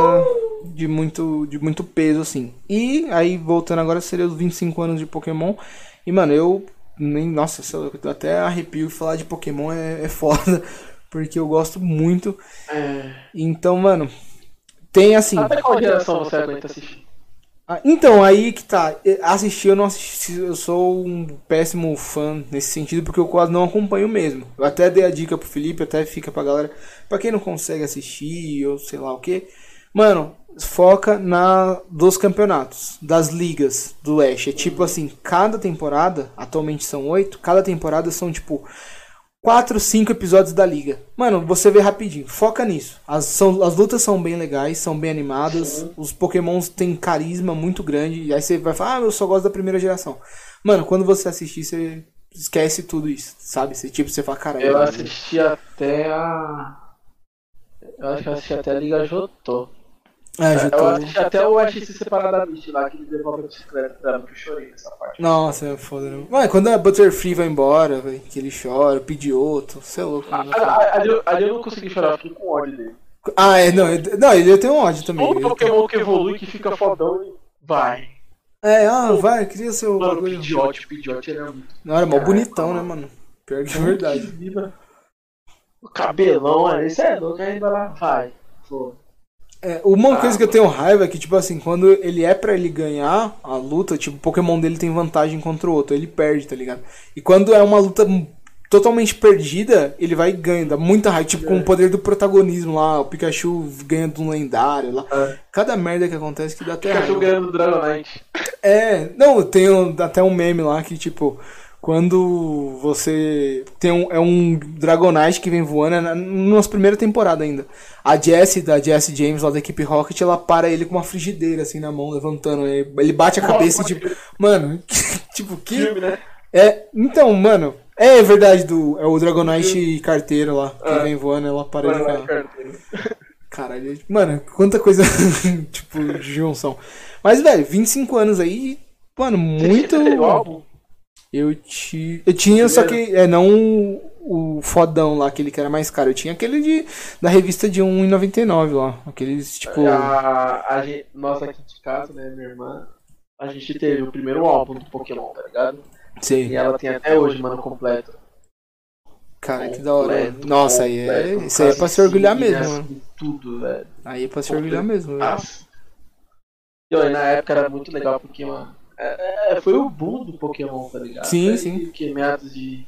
Speaker 1: de muito, de muito peso, assim. E aí, voltando agora, seria os 25 anos de Pokémon. E, mano, eu nem. Nossa, eu até arrepio falar de Pokémon é, é foda. Porque eu gosto muito.
Speaker 2: É.
Speaker 1: Então, mano, tem assim.
Speaker 2: Até qual geração você aguenta assistir?
Speaker 1: Ah, Então, aí que tá. Assistir, eu não assisti. Eu sou um péssimo fã nesse sentido, porque eu quase não acompanho mesmo. Eu até dei a dica pro Felipe, até fica pra galera. Pra quem não consegue assistir, ou sei lá o que. Mano, foca na dos campeonatos, das ligas do Oeste. É tipo assim, cada temporada, atualmente são oito, cada temporada são tipo. Quatro, cinco episódios da liga. Mano, você vê rapidinho. Foca nisso. As, são, as lutas são bem legais, são bem animadas. Os pokémons têm carisma muito grande. E aí você vai falar, ah, eu só gosto da primeira geração. Mano, quando você assistir, você esquece tudo isso, sabe? Você, tipo, você fala, caralho.
Speaker 2: Eu assisti até a. Eu acho que eu assisti até a Liga Jotô.
Speaker 1: Ah, já
Speaker 2: Eu
Speaker 1: tô-
Speaker 2: assisti até o XC separadamente lá, que ele devolve a bicicleta pra mim, que eu chorei nessa parte.
Speaker 1: Nossa, é foda, né? Mano, quando a Butterfree vai embora, véi, que ele chora, pede outro, você é louco.
Speaker 2: Ah, ah, Ali eu- ali eu não consegui chorar, eu fiquei com ódio dele.
Speaker 1: Ah, é, não, ele- não, ele tem um ódio também.
Speaker 2: Todo Pokémon que evolui, que fica fodão, ele vai.
Speaker 1: É, ah, vai, cria seu
Speaker 2: Mano, o
Speaker 1: bagulho.
Speaker 2: Pidgeot, o Pidgeot é muito.
Speaker 1: Não, era mó bonitão, né,
Speaker 2: mano.
Speaker 1: Pior que é verdade.
Speaker 2: O cabelão, isso é louco, ainda lá vai. Pô.
Speaker 1: É, uma
Speaker 2: Ah,
Speaker 1: coisa que eu tenho raiva é que, tipo assim, quando ele é pra ele ganhar a luta, tipo, o Pokémon dele tem vantagem contra o outro, ele perde, tá ligado? E quando é uma luta totalmente perdida, ele vai e ganha, dá muita raiva, tipo, com o poder do protagonismo lá, o Pikachu ganha de um lendário lá.
Speaker 2: É.
Speaker 1: Cada merda que acontece que dá até
Speaker 2: Pikachu
Speaker 1: raiva.
Speaker 2: ganhando do Dragonite.
Speaker 1: É, não, tem um- até um meme lá que, tipo, quando você tem um, é um Dragonite que vem voando, é na nossa primeira temporada ainda. A Jessie, da Jessie James, lá da equipe Rocket, ela para ele com uma frigideira, assim, na mão, levantando. Ele bate a cabeça e, tipo, mano, tipo, que...
Speaker 2: Filme, né?
Speaker 1: É, então, mano, é verdade, do, é o Dragonite carteiro lá, que vem voando, ela para ele com a... Caralho, mano, quanta coisa, tipo, de junção. Mas, velho, 25 anos aí, mano, muito... Eu, ti... eu tinha, só que é não o, o fodão lá, aquele que era mais caro. Eu tinha aquele de, da revista de 1,99 lá. Aqueles, tipo...
Speaker 2: A, a gente, nós aqui de casa, né, minha irmã, a gente teve o primeiro álbum do Pokémon, tá ligado? E
Speaker 1: Sei.
Speaker 2: ela tem até hoje, mano, completo.
Speaker 1: Cara, que da hora.
Speaker 2: Completo,
Speaker 1: Nossa, aí é,
Speaker 2: completo,
Speaker 1: isso aí é pra se orgulhar mesmo, mano.
Speaker 2: Tudo, velho.
Speaker 1: Aí é pra se orgulhar mesmo, velho.
Speaker 2: Nossa. E olha, na época era muito legal porque, mano, é, é, foi o boom do Pokémon, tá ligado?
Speaker 1: Sim,
Speaker 2: Foi
Speaker 1: sim.
Speaker 2: Que meados de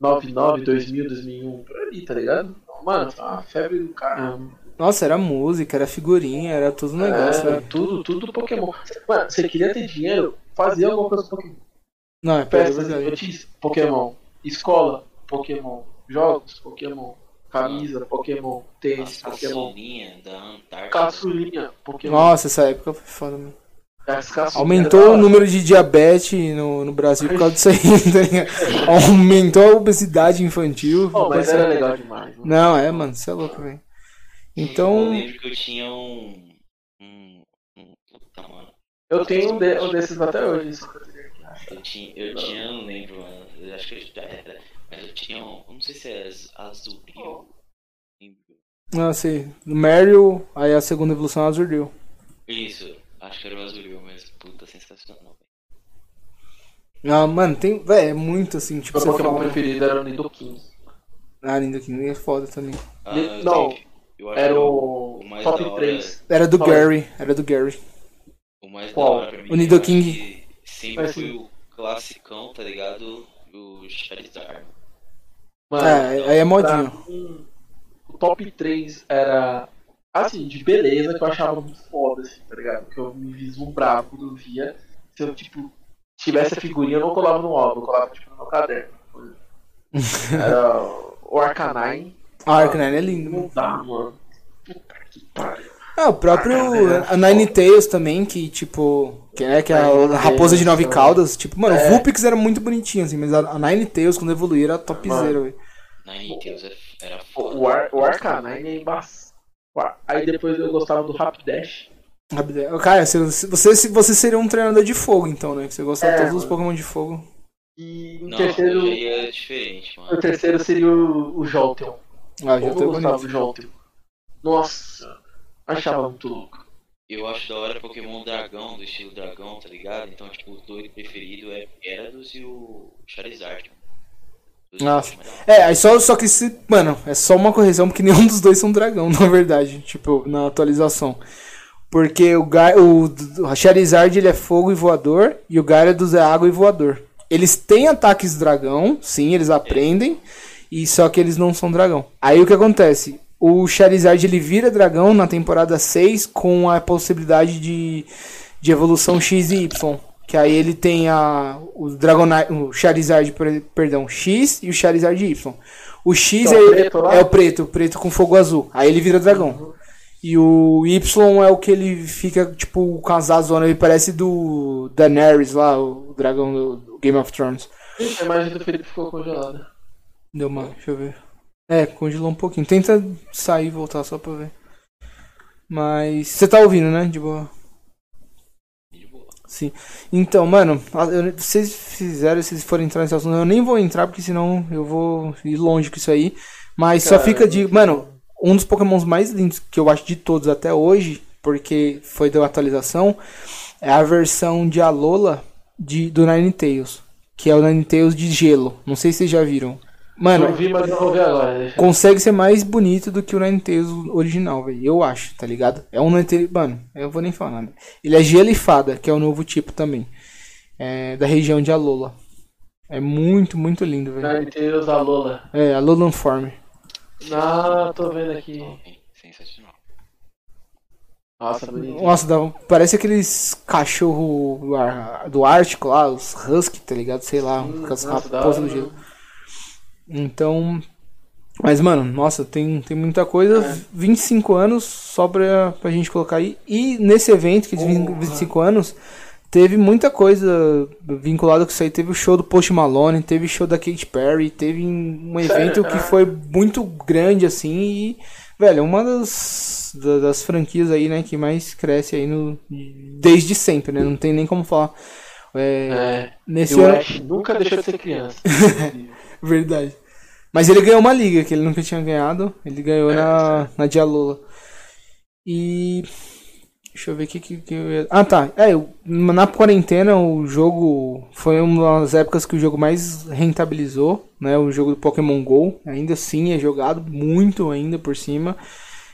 Speaker 2: 99, 2000, 2001, por ali, tá ligado? Mano, foi uma febre do caramba.
Speaker 1: Nossa, era música, era figurinha, era tudo um negócio,
Speaker 2: Era
Speaker 1: velho.
Speaker 2: tudo, tudo Pokémon. Mano, você queria ter dinheiro, fazia alguma coisa com Pokémon.
Speaker 1: Não, é verdade.
Speaker 2: infantis, Pokémon. Escola, Pokémon. Jogos, Pokémon. Camisa, Pokémon. Tênis, Pokémon.
Speaker 4: caçulinha da Antártica.
Speaker 2: Caçulinha, Pokémon.
Speaker 1: Nossa, essa época foi foda, mano. Aumentou o número de diabetes no, no Brasil por causa disso aí, tá ligado? Aumentou a obesidade infantil.
Speaker 2: Pô, mas era legal demais. Mano.
Speaker 1: Não, é, mano, você é louco, velho.
Speaker 4: Eu
Speaker 1: Então,
Speaker 4: lembro que eu tinha um. um, puta, mano.
Speaker 2: Eu tenho um, de- um desses até hoje.
Speaker 4: Eu tinha, eu tinha, eu não lembro, mano. Eu acho que eu era. Mas eu tinha um. eu Não sei se é az- azul.
Speaker 1: não sei, no Mario, aí a segunda evolução é Azurdil.
Speaker 4: Isso, acho que era o azul mesmo. Puta, sensacional.
Speaker 1: Ah, mano, tem, velho, é muito assim, tipo,
Speaker 2: Meu Pokémon
Speaker 1: fala.
Speaker 2: preferido era o Nidoking.
Speaker 1: Ah, Lindo King é foda também.
Speaker 4: Ah, eu
Speaker 2: não,
Speaker 4: tenho- eu acho
Speaker 2: Era
Speaker 4: que
Speaker 2: o
Speaker 4: o mais
Speaker 2: top
Speaker 4: hora-
Speaker 2: 3.
Speaker 1: Era do
Speaker 2: Fala.
Speaker 1: Gary, era do Gary.
Speaker 4: O mais
Speaker 2: Qual?
Speaker 4: da hora pra mim.
Speaker 1: O Nido
Speaker 4: eu acho
Speaker 1: King.
Speaker 4: que Sempre
Speaker 2: Mas,
Speaker 4: foi o classicão, tá ligado? O Charizard.
Speaker 2: Mano,
Speaker 1: É, aí é modinho.
Speaker 2: mim, o top 3 era assim, de beleza, que eu achava muito foda, assim, tá ligado? Que eu me vislumbrava quando eu via. Se eu, tipo, tivesse a figurinha, eu não colava no álbum, eu colava, tipo, no meu caderno. Era o Arcanine.
Speaker 1: A Arcanine é lindo,
Speaker 2: Não
Speaker 1: mano.
Speaker 2: dá, mano. Puta que pariu.
Speaker 1: Ah, o próprio a Nine Tails também, que tipo. Que é, que é a
Speaker 2: Nine
Speaker 1: raposa de nove
Speaker 2: Tails
Speaker 1: caudas. Tipo, mano,
Speaker 2: É.
Speaker 1: o Vulpix era muito bonitinho, assim, mas a, Nine Tails, quando evoluía, era topzera, velho.
Speaker 4: Ninetales é- era
Speaker 2: O,
Speaker 4: foda.
Speaker 2: o, Ar, o Arcanine é embaçado. Aí depois eu gostava do Rapidash.
Speaker 1: Rapidash. Cara, você, você, você seria um treinador de fogo, então, né? Que você gosta de
Speaker 2: É,
Speaker 1: todos os
Speaker 2: mano.
Speaker 1: Pokémon de fogo.
Speaker 2: E
Speaker 4: Não,
Speaker 2: terceiro,
Speaker 4: é diferente,
Speaker 2: o
Speaker 4: mano.
Speaker 2: terceiro seria o, o Jolteon.
Speaker 1: Ah, já
Speaker 2: Como eu gostava
Speaker 1: bonito.
Speaker 2: do Jolteon. Nossa, achava muito louco.
Speaker 4: Eu acho da hora Pokémon dragão, do estilo dragão, tá ligado? Então, tipo, os dois preferidos é Gyarados e o Charizard.
Speaker 1: Nossa. É, aí só, só que se. Mano, é só uma correção, porque nenhum dos dois são dragão, na verdade. Tipo, na atualização. Porque o, Ga o, o Charizard ele é fogo e voador, e o Gyarados é água e voador. Eles têm ataques dragão, sim, eles aprendem, e só que eles não são dragão. Aí o que acontece? O Charizard ele vira dragão na temporada 6 com a possibilidade de, de evolução X e Y. Que aí ele tem a, o Dragonite, o Charizard, per- perdão, X e o Charizard Y. O X
Speaker 2: Que é
Speaker 1: é,
Speaker 2: o preto
Speaker 1: é o preto, preto com fogo azul. Aí ele vira dragão. E o Y é o que ele fica, tipo, com as azonas. Ele parece do Daenerys lá, o dragão do, do Game of Thrones.
Speaker 2: A imagem do Felipe ficou congelada.
Speaker 1: Deu uma. Deixa eu ver. É, congelou um pouquinho. Tenta sair e voltar só pra ver. Mas. Você tá ouvindo, né? De boa. Sim. Então, mano, eu- vocês fizeram, se vocês forem entrar nesse assunto, eu nem vou entrar, porque senão eu vou ir longe com isso aí. Mas só
Speaker 2: Cara,
Speaker 1: fica de. Mano, um dos pokémons mais lindos que eu acho de todos até hoje, porque foi da atualização, é a versão de Alola de, do Ninetales. Que é o Ninetales de gelo. Não sei se vocês já viram. Mano,
Speaker 2: vi, mas não vou ver agora. Deixa.
Speaker 1: consegue ser mais bonito do que o Ninetales original, velho. Eu acho, tá ligado? É um Ninetales. Mano, eu vou nem falar nada. Ele é gelo e fada, que é o novo tipo também. É da região de Alola. É muito, muito lindo, velho.
Speaker 2: Ninetales da Lola.
Speaker 1: É, Alolan Form.
Speaker 2: Ah, tô vendo aqui.
Speaker 4: Sensacional.
Speaker 2: Nossa, bonito.
Speaker 1: Nossa, dá- parece aqueles cachorro do, ar- do Ártico lá, os Husky, tá ligado? Sei lá,
Speaker 2: Hum,
Speaker 1: com as raposas do gelo. Então. Mas, mano, nossa, tem, tem muita coisa.
Speaker 2: É.
Speaker 1: 25 anos só pra, pra gente colocar aí. E nesse evento, que de 20
Speaker 2: Porra.
Speaker 1: 25 anos, teve muita coisa vinculada com isso aí. Teve o show do Post Malone, teve show da Katy Perry, teve um evento que foi muito grande, assim. E, velho, é uma das, da- das franquias aí, né, que mais cresce aí no, desde sempre, né? Não tem nem como falar. É,
Speaker 2: É.
Speaker 1: nesse
Speaker 2: o
Speaker 1: ano.
Speaker 2: Nunca deixou de ser criança.
Speaker 1: Verdade. Mas ele ganhou uma liga que ele nunca tinha ganhado. Ele ganhou
Speaker 2: É,
Speaker 1: na, na Dialola. E. Deixa eu ver o que, que, que eu ia. Ah, tá. É, eu- na quarentena o jogo foi uma das épocas que o jogo mais rentabilizou, né? O jogo do Pokémon GO. Ainda assim é jogado muito ainda por cima.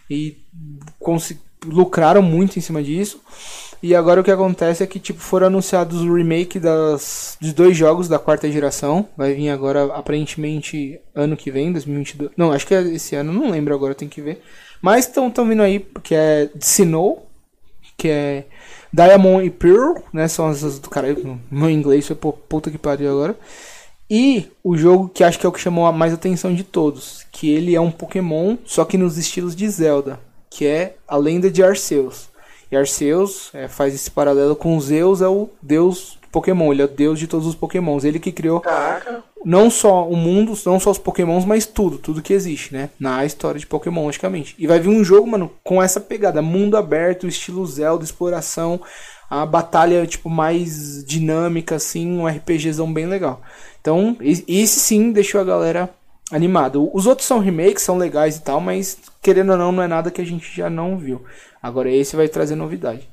Speaker 1: E lucraram muito em cima disso. E agora o que acontece é que tipo foram anunciados o remake das dos dois jogos da quarta geração. Vai vir agora aparentemente ano que vem, 2022. Não, acho que é esse ano, não lembro agora, tem que ver. Mas estão tão vindo aí que é Sinnoh, que é Diamond e Pearl, né? São as do caralho, meu inglês foi pô, puta que pariu agora. E o jogo que acho que é o que chamou a mais atenção de todos, que ele é um Pokémon, só que nos estilos de Zelda, que é a lenda de Arceus. E Arceus é, faz esse paralelo com Zeus, é o deus do Pokémon, ele é o deus de todos os Pokémons. Ele que criou
Speaker 2: Caraca.
Speaker 1: não só o mundo, não só os Pokémons, mas tudo, tudo que existe, né? Na história de Pokémon, logicamente. E vai vir um jogo, mano, com essa pegada, mundo aberto, estilo Zelda, exploração, a batalha, tipo, mais dinâmica, assim, um RPGzão bem legal. Então, esse sim deixou a galera animada. Os outros são remakes, são legais e tal, mas, querendo ou não, não é nada que a gente já não viu. Agora esse vai trazer novidade.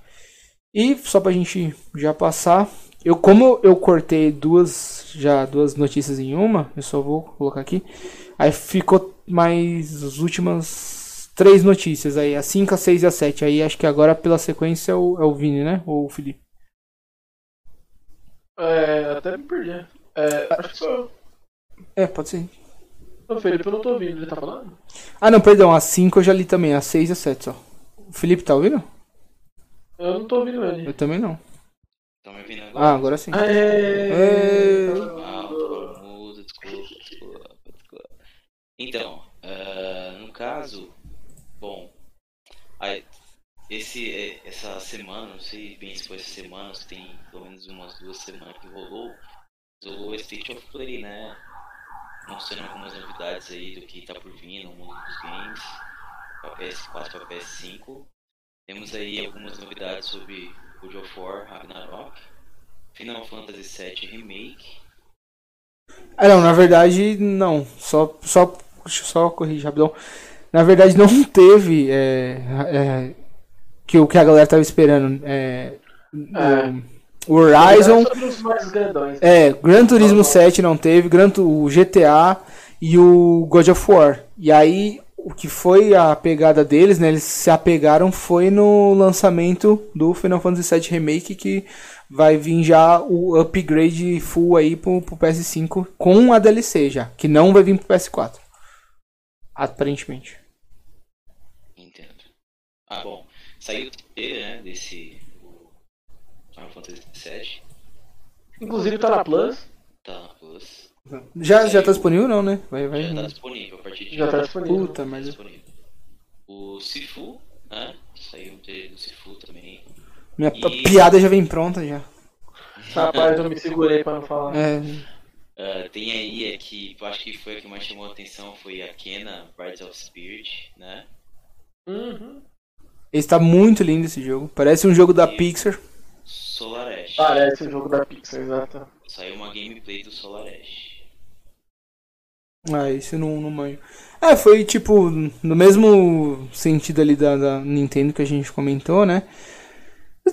Speaker 1: E só pra gente já passar, eu como eu cortei duas já duas notícias em uma, eu só vou colocar aqui. Aí ficou mais as últimas três notícias aí, a 5, a 6 e a 7. Aí acho que agora pela sequência é o, é o Vini, né? Ou o Felipe.
Speaker 2: É, até me perdi. É, acho que sou
Speaker 1: É, pode ser.
Speaker 2: eu. Ô, Felipe, eu não tô ouvindo. Ele tá falando?
Speaker 1: Ah, não, perdão, a 5 eu já li também, a 6 e a 7 só. O Felipe tá ouvindo?
Speaker 2: Eu não tô ouvindo ele.
Speaker 1: Eu também não.
Speaker 4: Tá me ouvindo agora?
Speaker 1: Ah, agora sim.
Speaker 2: Aê!
Speaker 1: É.
Speaker 4: Ah, desculpa, desculpa, desculpa. Então, ah, no caso, bom, aí, esse, eh, essa semana, não sei bem se foi essa semana, se tem pelo menos umas duas semanas que rolou, rolou o State of Play, né? Mostrando algumas novidades aí do que tá por vir no mundo dos games, pra PS4 para PS5. Temos aí algumas novidades sobre God of War Ragnarok, Final Fantasy VII Remake,
Speaker 1: Ah, não, na verdade, não. Só, só, deixa eu só corrigir rapidão. Na verdade, não teve é, é, que o que a galera tava esperando. É,
Speaker 2: É.
Speaker 1: o Horizon.
Speaker 2: Sobre os mais grandões.
Speaker 1: É, Gran Turismo 7 não teve, Gran o GTA e o God of War. E aí, o que foi a pegada deles, né? Eles se apegaram foi no lançamento do Final Fantasy VII Remake, que vai vir já o upgrade full aí pro, pro PS5 com a DLC já, que não vai vir pro PS4. Aparentemente.
Speaker 3: Entendo. Ah, bom. Saiu o trailer, né, desse Final Fantasy VII.
Speaker 2: Inclusive tá na Plus.
Speaker 3: Tá na Plus.
Speaker 1: Já, já tá disponível não, né? Vai, vai.
Speaker 3: Já tá disponível a partir de
Speaker 2: Já tá
Speaker 3: agora.
Speaker 2: disponível.
Speaker 1: Puta, mas
Speaker 3: disponível. O Sifu, né? Saiu o trailer do Sifu também.
Speaker 1: minha
Speaker 3: E-
Speaker 1: piada já vem pronta já.
Speaker 2: Rapaz, eu me segurei pra não falar.
Speaker 1: É,
Speaker 3: Ah, tem aí a que eu acho que foi a que mais chamou a atenção foi a Kena Brides of Spirit, né?
Speaker 2: Uhum.
Speaker 1: esse tá muito lindo esse jogo. Parece um jogo da Pixar.
Speaker 3: Solar Ash.
Speaker 2: Parece o jogo da Pixar, exato.
Speaker 3: Saiu uma gameplay do Solar Ash.
Speaker 1: Ah, esse não, não manjo. É, foi tipo, no mesmo sentido ali da, da Nintendo que a gente comentou, né?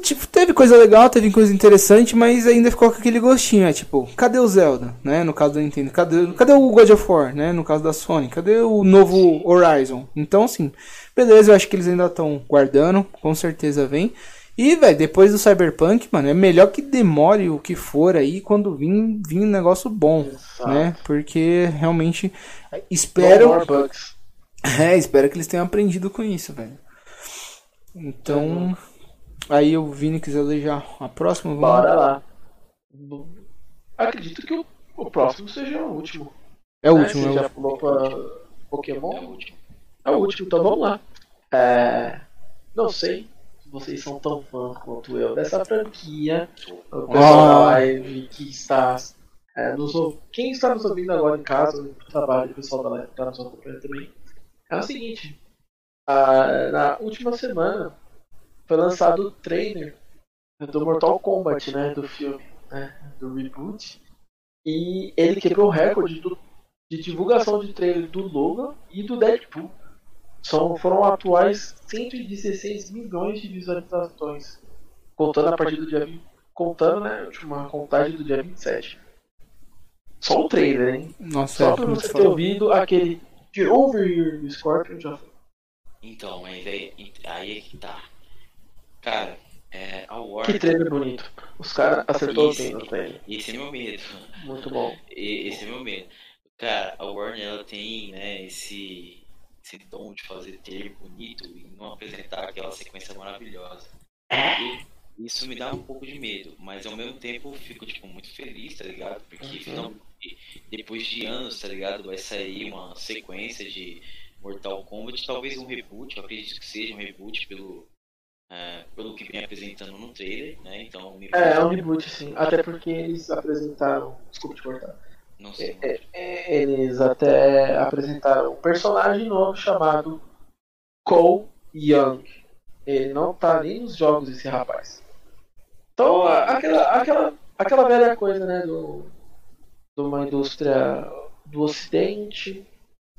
Speaker 1: Tipo, teve coisa legal, teve coisa interessante, mas ainda ficou com aquele gostinho, é tipo, cadê o Zelda, né? No caso da Nintendo, cadê, cadê o God of War, né? No caso da Sony, cadê o novo Horizon? Então, assim, beleza, eu acho que eles ainda estão guardando, com certeza vem. E, velho, depois do Cyberpunk, mano, é melhor que demore o que for aí quando vir, vir um negócio bom,
Speaker 2: Exato.
Speaker 1: né? Porque realmente
Speaker 2: No
Speaker 1: espero, é, espero que eles tenham aprendido com isso, velho. Então, aí o Vini quiser ler já a próxima, vamos
Speaker 2: Bora lá. Acredito que o, o próximo seja o último.
Speaker 1: É o
Speaker 2: né?
Speaker 1: último,
Speaker 2: Você
Speaker 1: é o
Speaker 2: já pulou pra
Speaker 3: É o
Speaker 2: Pokémon?
Speaker 3: último.
Speaker 2: É o último, então vamos lá. É, Não sei se vocês são tão fãs quanto eu dessa franquia. O pessoal
Speaker 1: Ah.
Speaker 2: da live que está. é, nos Quem está nos ouvindo agora em casa, no trabalho, o pessoal da live que está nos acompanhando também. É o seguinte: ah, na última semana foi lançado o trailer do Mortal Kombat, né? Do filme, né, do reboot. E ele quebrou o recorde do- de divulgação de trailer do Logan e do Deadpool. São, foram atuais 116 milhões de visualizações. Contando a partir do dia 20, contando, né? a última contagem do dia 27. Só o trailer, hein?
Speaker 1: Nossa,
Speaker 2: Só
Speaker 1: é,
Speaker 2: pra você ter
Speaker 1: falou.
Speaker 2: ouvido aquele Get Over Here do Scorpion já foi.
Speaker 3: Então, mas aí, aí é que tá. Cara, é, a
Speaker 2: Que
Speaker 3: Warner.
Speaker 2: trailer bonito. Os caras acertou
Speaker 3: Esse-
Speaker 2: bem no trailer.
Speaker 3: Esse é meu medo.
Speaker 2: Muito bom.
Speaker 3: Esse é meu medo. Cara, a Warner ela tem, né, esse, esse dom de fazer ter bonito e não apresentar aquela sequência maravilhosa. E isso me dá um pouco de medo, mas ao mesmo tempo eu fico, tipo, muito feliz, tá ligado? Porque
Speaker 2: Uhum.
Speaker 3: finalmente, depois de anos, tá ligado? Vai sair uma sequência de Mortal Kombat, talvez um reboot, eu acredito que seja um reboot pelo, é, pelo que vem apresentando no trailer, né? Então, me
Speaker 2: É, é um reboot, sim. Até porque eles apresentaram. Desculpa te cortar.
Speaker 3: Não sei.
Speaker 2: É, é, Eles até apresentaram um personagem novo chamado Cole Young. Ele não tá nem nos jogos, esse rapaz. Então, a- aquela, aquela, aquela velha coisa, né, do, de uma indústria do ocidente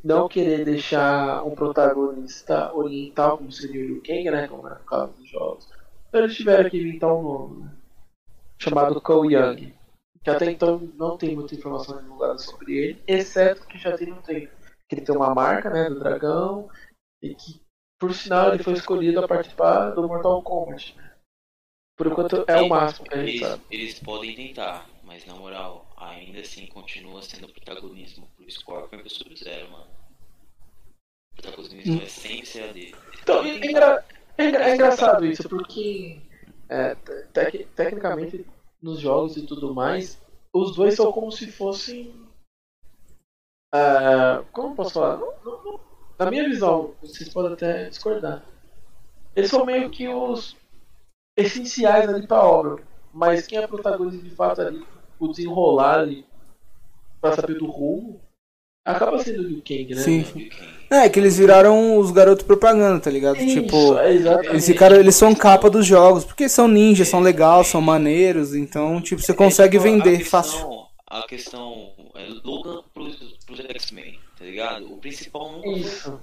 Speaker 2: não querer deixar um protagonista oriental, como seria o Liu Kang, né, como é no caso dos jogos. Então eles tiveram que inventar um nome, né, chamado Cole Young que até então não tem muita informação divulgada sobre ele, exceto que já tem um trailer. Que ele tem uma marca, né, do dragão, e que, por sinal, ele foi escolhido a participar do Mortal Kombat. né. Por enquanto é o máximo que a gente
Speaker 3: Eles,
Speaker 2: sabe.
Speaker 3: eles podem tentar, mas na moral, ainda assim continua sendo protagonismo pro Scorpion e pro Sub-Zero, mano. O protagonismo é sempre ser a dele.
Speaker 2: Então, é, engra- é engra- engraçado isso, porque é, te- tec- tecnicamente nos jogos e tudo mais, os dois são como se fossem. ah, como posso falar? Não- não- não- na minha visão, vocês podem até discordar. Eles são meio que os essenciais ali pra obra, mas quem é protagonista de fato ali, o desenrolar ali, pra saber do rumo, acaba sendo o Liu Kang, né?
Speaker 1: Sim. É, que eles viraram os garotos propaganda, tá ligado?
Speaker 2: Isso,
Speaker 1: tipo,
Speaker 2: é exatamente.
Speaker 1: eles ficaram, eles são capa dos jogos, porque são ninjas, são legais, são maneiros, então, tipo, você consegue
Speaker 3: É, tipo, a
Speaker 1: vender
Speaker 3: questão-
Speaker 1: fácil.
Speaker 3: a questão é, Logan pros, pros X-Men, tá ligado? O principal nunca foi.
Speaker 2: Isso.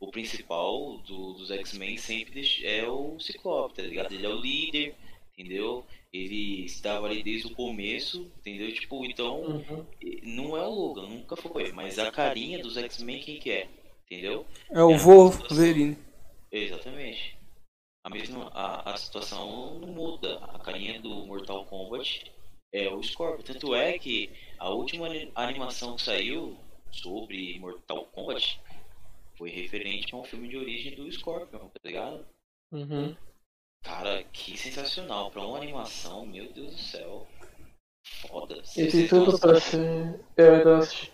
Speaker 3: O principal do- dos X-Men sempre é o Ciclope, tá ligado? Ele é o líder, entendeu? Ele estava ali desde o começo, entendeu? Tipo, então,
Speaker 2: Uhum.
Speaker 3: não é o Logan, nunca foi, mas a carinha dos X-Men quem que é? Entendeu?
Speaker 1: É o Wolverine.
Speaker 3: Exatamente. A mesma a, a situação não muda. A carinha do Mortal Kombat é o Scorpion. Tanto é que a última ani- animação que saiu sobre Mortal Kombat foi referente a um filme de origem do Scorpion, tá ligado?
Speaker 2: Uhum.
Speaker 3: Cara, que sensacional. Pra uma animação, meu Deus do céu. Foda. Se
Speaker 2: E tem tudo pra ser. Eu ainda assisti.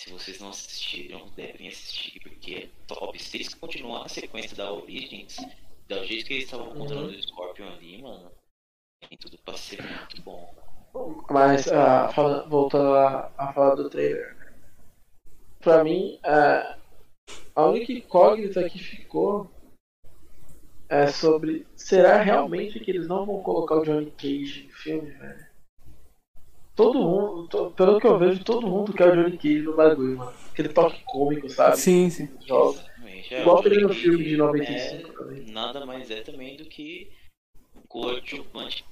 Speaker 3: Se vocês não assistiram, devem assistir, porque é top. Se eles continuar a sequência da Origins, do jeito que eles estavam contando o Scorpion ali, mano, tem tudo pra ser muito bom.
Speaker 2: Mas, ah, fala- voltando a, a falar do trailer. Pra mim, ah, a única incógnita que ficou é sobre será realmente que eles não vão colocar o Johnny Cage no filme, velho? Todo mundo, to- pelo que eu vejo, todo mundo quer o Johnny Cage no bagulho, mano. Aquele toque cômico, sabe?
Speaker 1: Sim, sim.
Speaker 3: É,
Speaker 2: Igual teve no filme de 95 também.
Speaker 3: É, nada mais é também do que um coadjuvante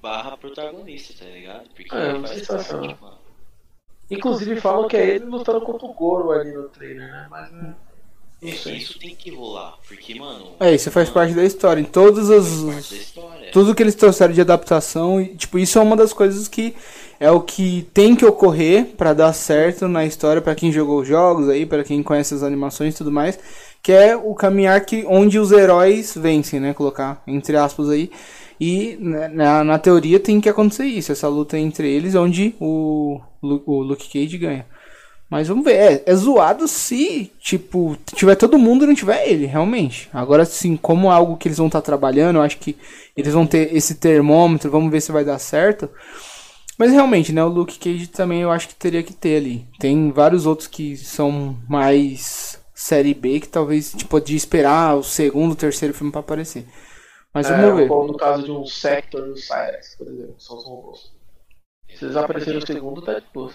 Speaker 3: barra protagonista, tá ligado? Porque
Speaker 2: É,
Speaker 3: ele
Speaker 2: uma sensação.
Speaker 3: parte.
Speaker 2: Inclusive falam que é ele lutando contra o Goro ali no trailer, né? Mas né, sei.
Speaker 3: Isso tem que rolar, porque, mano.
Speaker 1: É, isso faz
Speaker 3: mano,
Speaker 1: parte da história. Em os.
Speaker 3: história.
Speaker 1: Tudo que eles trouxeram de adaptação, e, tipo, isso é uma das coisas que é o que tem que ocorrer pra dar certo na história pra quem jogou os jogos aí, pra quem conhece as animações e tudo mais, que é o caminhar que onde os heróis vencem, né, colocar entre aspas aí. E né, na, na teoria tem que acontecer isso, essa luta entre eles onde o, o Luke Cage ganha. Mas vamos ver, é, é zoado se, tipo, tiver todo mundo e não tiver ele, realmente. Agora sim, como é algo que eles vão estar trabalhando, eu acho que eles vão ter esse termômetro, vamos ver se vai dar certo. Mas realmente, né, o Luke Cage também eu acho que teria que ter ali. Tem vários outros que são mais série B, que talvez, tipo, de esperar o segundo, terceiro filme pra aparecer. Mas
Speaker 2: É,
Speaker 1: vamos ver.
Speaker 2: como no caso de um Sector e o Cyrex, por exemplo, são os robôs. Se eles aparecerem no segundo, tá de boa.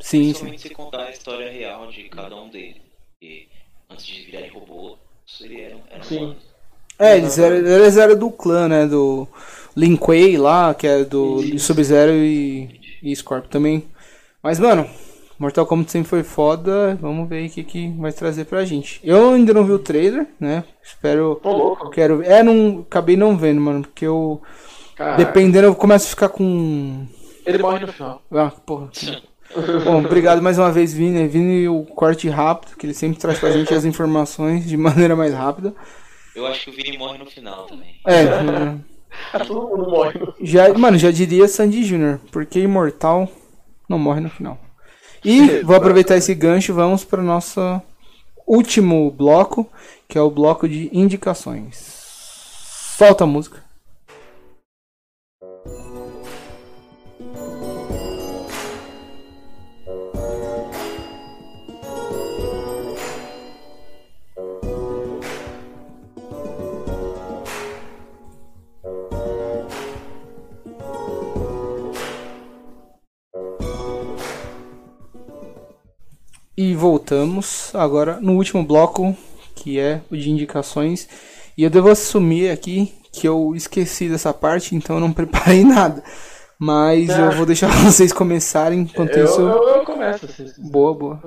Speaker 1: Sim, sim.
Speaker 3: Principalmente se contar a história real de cada um deles. Porque antes de virarem robô, eles eram, eram
Speaker 2: Sim.
Speaker 3: humanos.
Speaker 1: É, eles eram, eles eram do clã, né, do Lin Kuei lá, que é do. Sub-Zero e, e Scorpio também. Mas, mano, Mortal Kombat sempre foi foda, vamos ver aí o que, que vai trazer pra gente. Eu ainda não vi o trailer, né, espero...
Speaker 2: Tô louco.
Speaker 1: Quero É, não. Acabei não vendo, mano. Porque eu. Dependendo, eu começo a ficar com.
Speaker 2: ele morre no final.
Speaker 1: Ah, porra. Bom, obrigado mais uma vez, Vini. Vini, o corte rápido, que ele sempre traz pra gente as informações de maneira mais rápida.
Speaker 3: Eu acho que o Vini morre no final também.
Speaker 1: É,
Speaker 2: Todo mundo morre no
Speaker 1: já, mano, já diria Sandy Jr., porque imortal não morre no final. E vou aproveitar esse gancho, vamos para nosso último bloco, que é o bloco de indicações. Solta a música. E voltamos agora no último bloco, que é o de indicações. E eu devo assumir aqui que eu esqueci dessa parte, então eu não preparei nada. Mas eu vou deixar vocês começarem enquanto
Speaker 2: eu,
Speaker 1: isso.
Speaker 2: eu, eu começo assim.
Speaker 1: Boa, boa.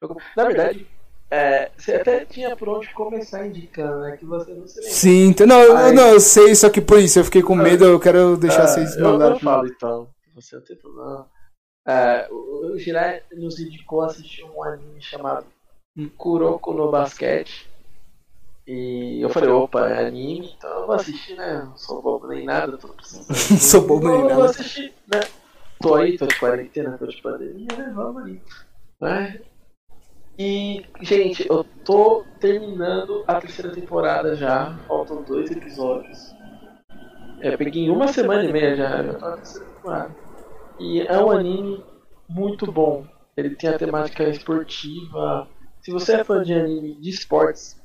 Speaker 2: Eu- na verdade, é, você até tinha por onde começar indicando, né? Que você não se lembra.
Speaker 1: Sim, então, não, eu,
Speaker 2: Ai.
Speaker 1: não, eu sei, só que por isso eu fiquei com medo, eu quero deixar
Speaker 2: Ah,
Speaker 1: vocês
Speaker 2: eu,
Speaker 1: mandarem
Speaker 2: eu falo então. Você não tem problema. É, o Jirai nos indicou assistir um anime chamado Kuroko no Basquete. E eu falei, opa, é anime, então eu vou assistir, né? Não sou bobo nem nada, tô precisando.
Speaker 1: Não sou bobo nem
Speaker 2: Então eu
Speaker 1: nada.
Speaker 2: vou assistir, né? Tô aí, tô de quarentena, tô de pandemia, né? Vamos aí. Né? E, gente, eu tô terminando a terceira temporada já, faltam dois episódios. É, peguei uma semana e meia já, já tô na terceira temporada. E é um anime muito bom. Ele tem a temática esportiva. Se você é fã de anime de esportes,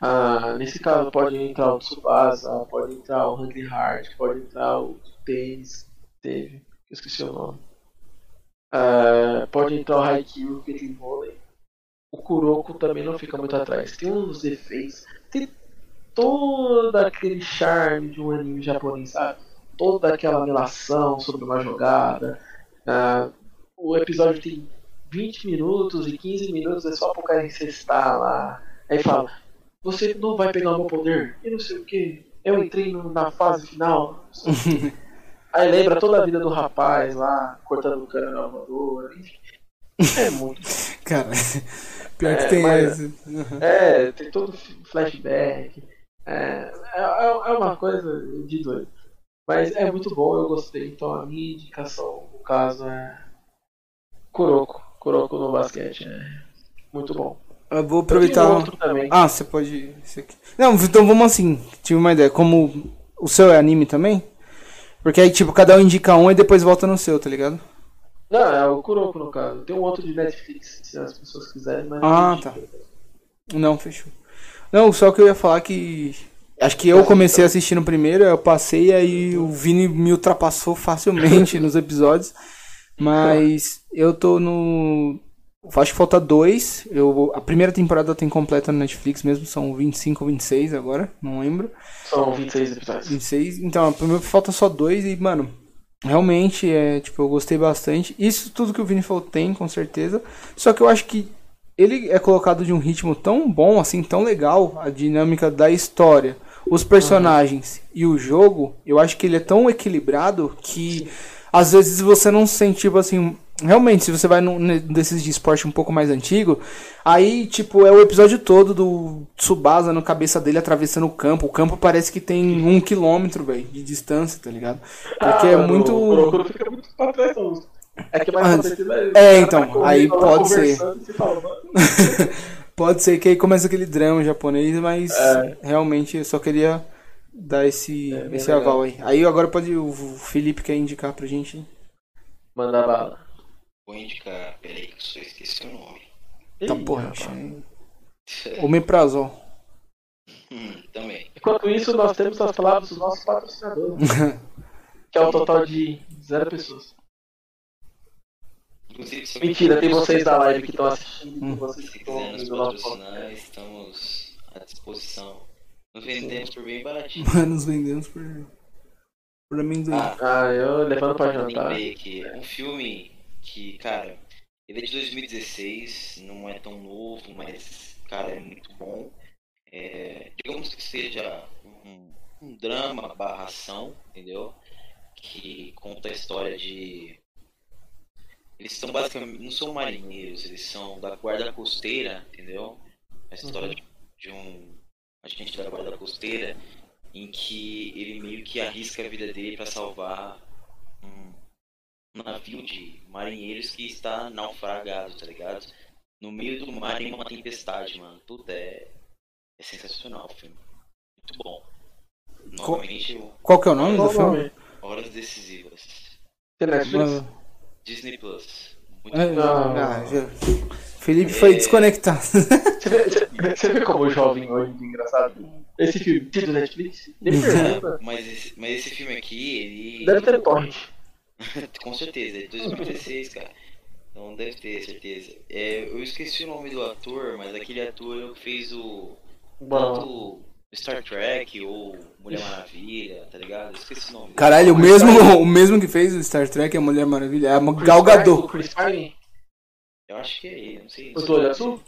Speaker 2: ah, nesse caso pode entrar o Tsubasa, pode entrar o Hungry Heart, pode entrar o tênis, teve. eu esqueci o nome. Ah, pode entrar o Haikyuu, que tem vôlei. O Kuroko também não fica muito atrás. Tem uns efeitos. Tem todo aquele charme de um anime japonês, sabe? Toda aquela melação sobre uma jogada. Ah, o episódio tem 20 minutos e 15 minutos é só pro cara incestar lá. Aí fala, você não vai pegar o meu poder, e não sei o que. Eu entrei na fase final. Aí lembra toda a vida do rapaz lá, cortando o cano na voadora. enfim. É muito.
Speaker 1: Cara, pior que
Speaker 2: É,
Speaker 1: tem
Speaker 2: mas-
Speaker 1: esse.
Speaker 2: É, tem todo flashback. É, é, é uma coisa de doido. Mas é muito bom, eu gostei. Então a minha indicação, no caso, é Kuroko. Kuroko no basquete é muito bom.
Speaker 1: Eu vou aproveitar.
Speaker 2: também.
Speaker 1: Ah, você pode. Não, então vamos assim. Tive uma ideia. Como o seu é anime também? Porque aí, tipo, cada um indica um e depois volta no seu, tá ligado?
Speaker 2: Não, é o Kuroko no caso. Tem um outro de Netflix, se as pessoas quiserem, mas.
Speaker 1: Ah, tá. Não, fechou. Não, só que eu ia falar que. Acho que eu comecei assistindo primeiro, eu passei, aí o Vini me ultrapassou facilmente nos episódios. Mas eu tô no. Acho que falta dois. Eu, a primeira temporada tem completa no Netflix mesmo, são 25 ou 26 agora, não lembro.
Speaker 2: São 26 episódios.
Speaker 1: 26. Então, a primeira falta só dois e, mano, realmente é, tipo, eu gostei bastante. Isso tudo que o Vini falou tem, com certeza. Só que eu acho que ele é colocado de um ritmo tão bom, assim, tão legal, a dinâmica da história, os personagens e o jogo, eu acho que ele é tão equilibrado que às vezes você não sente, tipo assim. Realmente, se você vai num desses de esporte um pouco mais antigo, aí, tipo, é o episódio todo do Tsubasa no cabeça dele atravessando o campo. O campo parece que tem um quilômetro, velho, de distância, tá ligado? Porque
Speaker 2: Ah,
Speaker 1: é muito.
Speaker 2: O fica muito pra trás, não. É que mais frente, né? O
Speaker 1: é, então,
Speaker 2: tá
Speaker 1: aí pode ser. Pode ser que aí começa aquele drama japonês, mas
Speaker 2: É.
Speaker 1: realmente eu só queria dar esse,
Speaker 2: É,
Speaker 1: esse
Speaker 2: legal.
Speaker 1: aval aí. Aí agora pode o Felipe quer indicar pra gente.
Speaker 2: Manda bala.
Speaker 3: Vou indicar, peraí que eu só esqueci o nome.
Speaker 1: Tá
Speaker 2: Ih,
Speaker 1: porra, achei. Omeprazol.
Speaker 3: Hum, também.
Speaker 2: Enquanto isso, nós temos as palavras dos nossos patrocinadores. que é um total de zero pessoas.
Speaker 3: Inclusive,
Speaker 2: Mentira, tem vocês da live que estão assistindo,
Speaker 1: Hum.
Speaker 2: vocês que
Speaker 3: Se
Speaker 2: estão
Speaker 3: quiser nos
Speaker 2: ouvindo o nosso podcast.
Speaker 3: estamos à disposição. Nos vendemos por bem baratinho.
Speaker 1: Mano, nos vendemos por. Por amendoim.
Speaker 3: Ah,
Speaker 2: Ah, eu levando pra jantar.
Speaker 3: aqui. É um filme que, cara, ele é de 2016, não é tão novo, mas, cara, é muito bom. É, digamos que seja um, um drama barra ação, entendeu? Que conta a história de. Eles são basicamente. não são marinheiros, eles são da guarda costeira, entendeu? A história de, de um agente da guarda costeira em que ele meio que arrisca a vida dele para salvar um navio de marinheiros que está naufragado, tá ligado? No meio do mar em uma tempestade, mano. Tudo é, é sensacional o filme. Muito bom. Novamente, o
Speaker 1: Qual que é o nome do
Speaker 2: Qual
Speaker 1: filme?
Speaker 3: Horas Decisivas.
Speaker 2: Netflix?
Speaker 3: Disney Plus. Muito
Speaker 1: é,
Speaker 3: bom.
Speaker 1: ah, já- Felipe foi
Speaker 3: É.
Speaker 1: desconectado.
Speaker 2: Você vê, você- você vê como o jovem hoje é engraçado? Esse filme do Netflix? Nem pergunta.
Speaker 3: Mas esse, mas esse filme aqui, ele.
Speaker 2: Deve ter torrent.
Speaker 3: Com certeza, é de 2016, cara. Então deve ter, certeza. É, eu esqueci o nome do ator, mas aquele ator é o que fez o.
Speaker 2: Lá.
Speaker 3: Tanto Star Trek ou Mulher Maravilha, tá ligado? Eu esqueci o nome.
Speaker 1: Caralho, o mesmo, o mesmo que fez o Star Trek, a Mulher Maravilha, é
Speaker 2: Chris
Speaker 1: Gal Gadot.
Speaker 2: Chris Pine?
Speaker 3: Eu acho que é ele, não sei.
Speaker 2: O olho azul?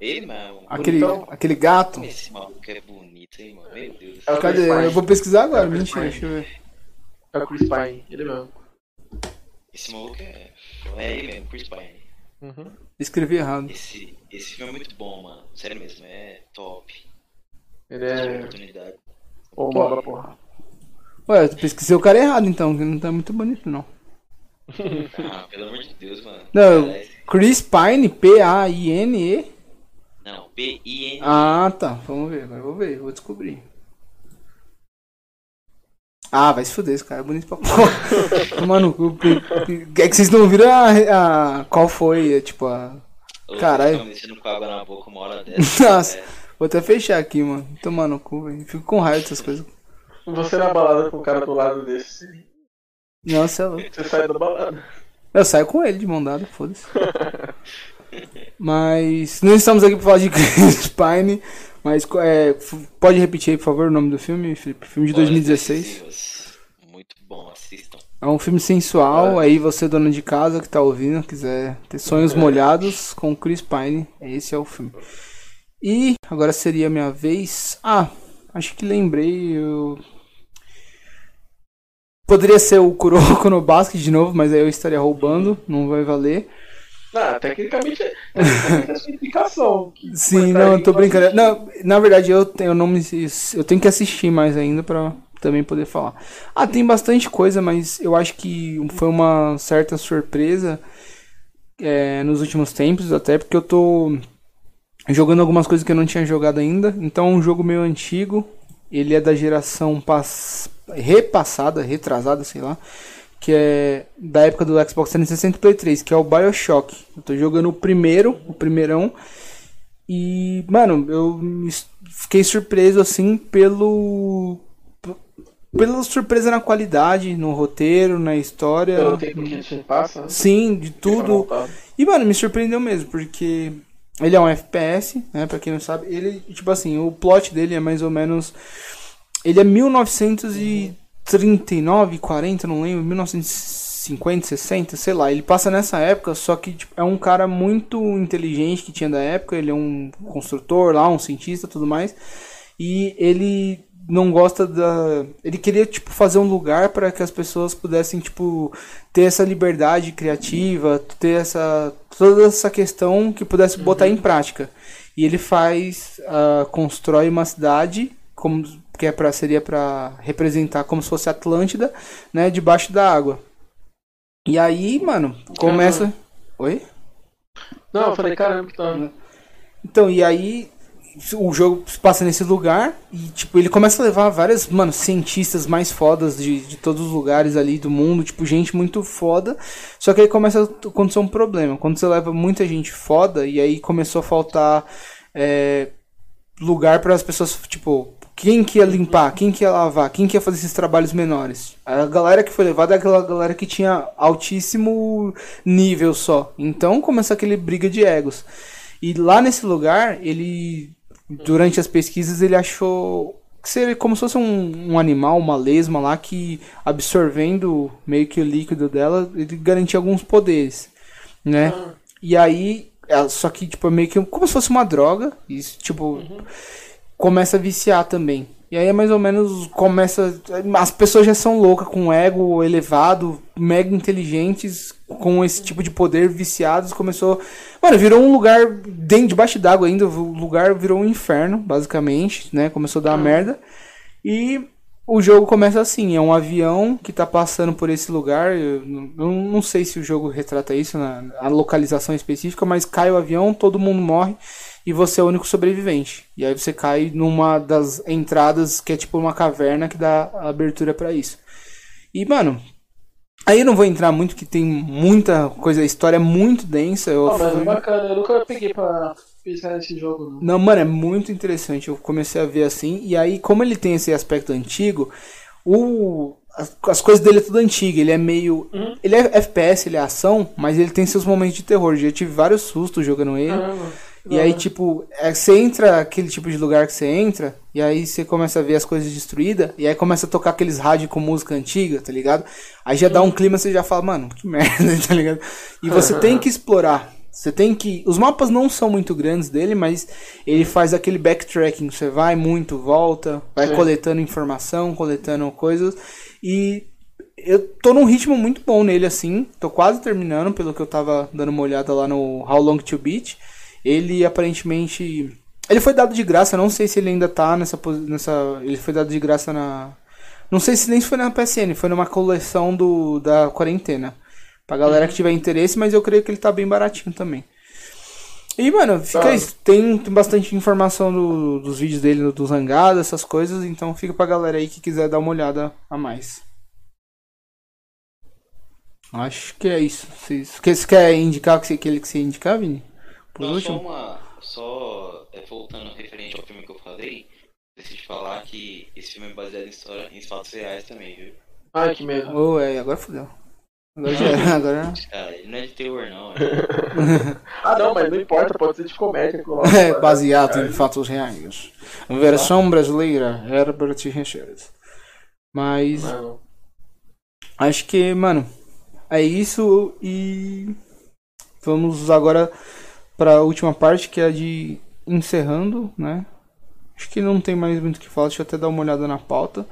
Speaker 3: Ele, mano.
Speaker 1: Aquele,
Speaker 2: Bonitão.
Speaker 1: aquele gato.
Speaker 3: Esse maluco é bonito, hein, mano. Meu Deus.
Speaker 2: É
Speaker 1: Cadê?
Speaker 2: Pine.
Speaker 1: Eu vou pesquisar agora,
Speaker 2: É o Chris
Speaker 1: mentira,
Speaker 2: Pine.
Speaker 1: deixa eu ver.
Speaker 2: É o Chris Pine, ele mesmo.
Speaker 3: Esse maluco é. É ele mesmo, Chris Pine.
Speaker 2: Uhum.
Speaker 1: Escrevi errado.
Speaker 3: Esse, esse filme é muito bom, mano. Sério mesmo, é top.
Speaker 2: Ele é. Ô, porra.
Speaker 1: Ué, eu pesquisei o cara errado então, que não tá muito bonito não.
Speaker 3: Ah, pelo amor de Deus, mano.
Speaker 1: Não, Chris Pine, P-A-I-N-E.
Speaker 3: Não, P-I-N.
Speaker 1: Ah, tá. Vamos ver, agora eu vou ver, vou descobrir. Ah, vai se fuder, esse cara é bonito pra porra. Mano, o- o- é que vocês não viram a, a- qual foi, é, tipo, a... Caralho.
Speaker 3: com água na boca uma hora dessa.
Speaker 1: Nossa.
Speaker 3: É,
Speaker 1: Vou até fechar aqui, mano. Tomar no cu, velho. Fico com raiva dessas coisas.
Speaker 2: Você na balada com o cara do lado desse.
Speaker 1: Não, você é louco.
Speaker 2: Você sai da balada.
Speaker 1: Eu saio com ele de mão dada, foda-se. Mas não estamos aqui pra falar de Chris Pine, mas é, pode repetir aí, por favor, o nome do filme, Felipe? Filme de
Speaker 4: Horas
Speaker 1: 2016.
Speaker 4: Decisivas. Muito bom, assistam.
Speaker 1: É um filme sensual, aí você, dona de casa que tá ouvindo, quiser ter sonhos molhados com Chris Pine, esse é o filme. E agora seria a minha vez. Ah, acho que lembrei. Eu... Poderia ser o Kuroko no Basket de novo, mas aí eu estaria roubando, não vai valer.
Speaker 2: Não, tecnicamente é tecnicamente é sua indicação. que
Speaker 1: Sim,
Speaker 2: foi
Speaker 1: não, eu tô brincando. Não, na verdade eu, tenho- eu não me, eu tenho que assistir mais ainda pra também poder falar. Ah, tem bastante coisa, mas eu acho que foi uma certa surpresa é, nos últimos tempos, até porque eu tô jogando algumas coisas que eu não tinha jogado ainda. Então é um jogo meio antigo. Ele é da geração pass... repassada, retrasada, sei lá. Que é da época do Xbox 360 e Play 3, que é o Bioshock. Eu tô jogando o primeiro, o primeirão. E, mano, eu fiquei surpreso assim pelo. Pela surpresa na qualidade, no roteiro, na história.
Speaker 2: Pelo tempo que a gente passa.
Speaker 1: Sim, de tudo. E, mano, me surpreendeu mesmo, porque ele é um FPS, né? Pra quem não sabe. Ele, tipo assim, o plot dele é mais ou menos. Ele é 1939, 40, não lembro, 1950, 60, sei lá. Ele passa nessa época, só que tipo, é um cara muito inteligente que tinha da época. Ele é um construtor lá, um cientista tudo mais. E ele não gosta da. Ele queria, tipo, fazer um lugar para que as pessoas pudessem, tipo, ter essa liberdade criativa, ter essa. toda essa questão que pudesse botar em prática. E ele faz. ah, constrói uma cidade, como que é pra, seria para representar como se fosse Atlântida, né? Debaixo da água. E aí, mano, começa. Oi?
Speaker 2: Não, eu falei, caramba, que tá.
Speaker 1: Então, e aí o jogo se passa nesse lugar e, tipo, ele começa a levar várias, mano, cientistas mais fodas de, de todos os lugares ali do mundo, tipo, gente muito foda. Só que aí começa a acontecer um problema. Quando você leva muita gente foda, e aí começou a faltar é, lugar para as pessoas, tipo, quem que ia limpar, quem que ia lavar, quem que ia fazer esses trabalhos menores. A galera que foi levada é aquela galera que tinha altíssimo nível só. Então começa aquele briga de egos. E lá nesse lugar, ele, durante as pesquisas, ele achou que seria como se fosse um, um animal, uma lesma lá, que absorvendo meio que o líquido dela, ele garantia alguns poderes, né? E aí, só que, tipo, é meio que como se fosse uma droga, isso, tipo, começa a viciar também. E aí é mais ou menos começa. As pessoas já são loucas, com ego elevado, mega inteligentes, com esse tipo de poder viciados. Começou. Mano, virou um lugar dentro, debaixo d'água ainda. O lugar virou um inferno, basicamente, né? Começou a dar merda. E o jogo começa assim: é um avião que tá passando por esse lugar. Eu não, eu não sei se o jogo retrata isso, na, a localização específica, mas cai o avião, todo mundo morre e você é o único sobrevivente. E aí você cai numa das entradas que é tipo uma caverna que dá abertura pra isso. E mano, aí eu não vou entrar muito que tem muita coisa, a história é muito densa. Eu
Speaker 2: Ah, mas é bacana, eu nunca peguei pra pensar nesse jogo, não.
Speaker 1: não, mano, é muito interessante. Eu comecei a ver assim. E aí, como ele tem esse aspecto antigo, o. As, as coisas dele é tudo antigo, ele é meio. Ele é FPS, ele é ação, mas ele tem seus momentos de terror. Já tive vários sustos jogando ele.
Speaker 2: Caramba.
Speaker 1: E aí, tipo, é, você entra aquele tipo de lugar que você entra, e aí você começa a ver as coisas destruídas, e aí começa a tocar aqueles rádios com música antiga, tá ligado? Aí já dá um clima, você já fala, mano, que merda, tá ligado? E você tem que explorar. Você tem que. Os mapas não são muito grandes dele, mas ele faz aquele backtracking. Você vai muito, volta, vai
Speaker 2: Sim.
Speaker 1: coletando informação, coletando coisas. E eu tô num ritmo muito bom nele, assim. Tô quase terminando, pelo que eu tava dando uma olhada lá no How Long to Beat. Ele aparentemente. Ele foi dado de graça, não sei se ele ainda tá nessa. nessa ele foi dado de graça na. Não sei se nem foi na PSN, foi numa coleção do, da quarentena. Pra galera que tiver interesse, mas eu creio que ele tá bem baratinho também. E, mano, fica
Speaker 2: Tá.
Speaker 1: isso. Tem, tem bastante informação do- dos vídeos dele, do Zangado, essas coisas, então fica pra galera aí que quiser dar uma olhada a mais. Acho que é isso. Vocês, você quer indicar o que você, aquele que você indicar, Vini? Por
Speaker 4: Não, só
Speaker 1: último?
Speaker 4: uma. Só é, voltando referente ao filme que eu falei, decidi falar que esse filme é baseado em, história, em fatos reais também, viu?
Speaker 2: Ai, que medo.
Speaker 1: Ô, é, agora fodeu. Agora já era, agora...
Speaker 3: Cara, ele não é de terror, não. é.
Speaker 2: Ah, não, mas não importa, pode ser de comédia. coloca.
Speaker 1: É, baseado em fatos reais. Versão brasileira, Herbert Richard. Mas
Speaker 2: Não.
Speaker 1: acho que, mano, é isso e vamos agora para a última parte que é a de encerrando, né? Acho que não tem mais muito o que falar, deixa eu até dar uma olhada na pauta.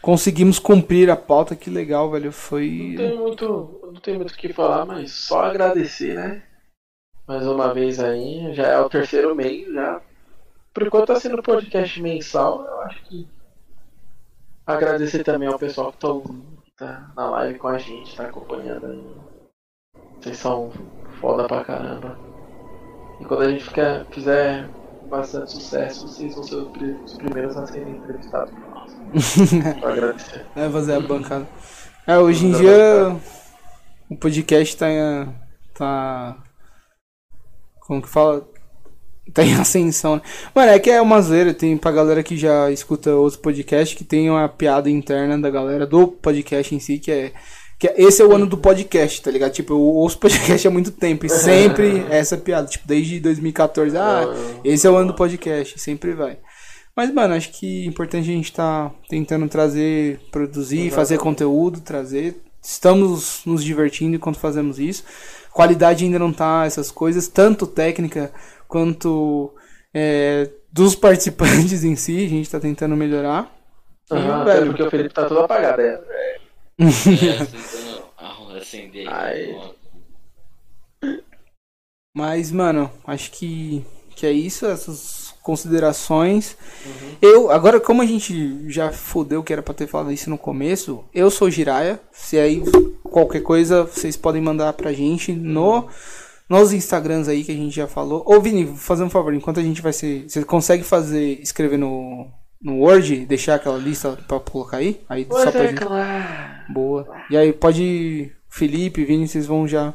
Speaker 1: Conseguimos cumprir a pauta, que legal, velho.
Speaker 2: Não
Speaker 1: Foi.
Speaker 2: tem muito, não tem muito o que falar, mas só agradecer, né? Mais uma vez aí, já é o terceiro mês, já. Por enquanto tá sendo podcast mensal, eu acho que agradecer também ao pessoal que tá, tá na live com a gente, tá acompanhando aí. Vocês são foda pra caramba. E quando a gente ficar, fizer bastante sucesso, vocês vão ser os pri- os primeiros a serem entrevistados por nós. Pra agradecer.
Speaker 1: É, fazer a bancada. É, hoje em dia o podcast tá tá como que fala? Tá em ascensão, né? Mano, é que é uma zoeira, tem pra galera que já escuta outros podcasts que tem uma piada interna da galera do podcast em si, que é que é- esse é o ano do podcast, tá ligado? Tipo, eu ouço podcast há muito tempo e sempre é essa piada, tipo, desde 2014, ah, esse é o ano do podcast, sempre vai. Mas, mano, acho que é importante a gente tá tentando trazer, produzir, fazer conteúdo, trazer. Estamos nos divertindo enquanto fazemos isso. Qualidade ainda não tá essas coisas, tanto técnica quanto é, dos participantes em si, a gente tá tentando melhorar. E,
Speaker 2: Aham, até
Speaker 1: velho,
Speaker 2: porque o Felipe tá todo apagado, é.
Speaker 3: É, acender.
Speaker 1: Mas, mano, acho que, que é isso, essas considerações. Eu, agora, como a gente já fudeu que era pra ter falado isso no começo, eu sou Jiraya. Se aí qualquer coisa vocês podem mandar pra gente no, nos Instagrams aí que a gente já falou. Ô, Vini, fazer um favor, enquanto a gente vai ser. Você consegue fazer, escrever no, no Word, deixar aquela lista pra colocar aí? Aí só pra
Speaker 2: é,
Speaker 1: gente.
Speaker 2: claro.
Speaker 1: Boa. E aí, pode. Felipe, Vini, vocês vão já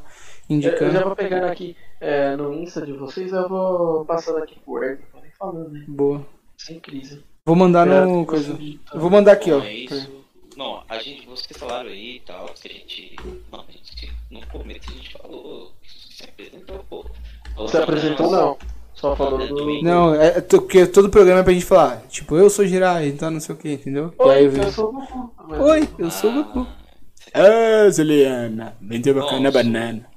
Speaker 2: Eu,
Speaker 1: indicando.
Speaker 2: eu já vou pegando aqui é, no Insta de vocês, eu vou passando aqui pro Word, tô nem falando, né?
Speaker 1: Boa.
Speaker 2: Sem crise.
Speaker 1: Vou mandar no coisa. Eu vou mandar aqui, ó.
Speaker 3: É isso. Não, a gente, vocês falaram aí e tal, que a gente. Não, a gente, no começo a gente falou. Se apresentou, pô.
Speaker 2: Você apresentou não? Só falou do.
Speaker 1: Não, é to- porque todo programa é pra gente falar. Tipo, eu sou Jirai, então não sei o que, entendeu? E aí
Speaker 2: Oi,
Speaker 1: eu
Speaker 2: eu
Speaker 1: vejo.
Speaker 2: sou o Goku.
Speaker 1: Oi, eu sou o Goku.
Speaker 3: Ah,
Speaker 1: Ah, Juliana. Vem ter bacana banana.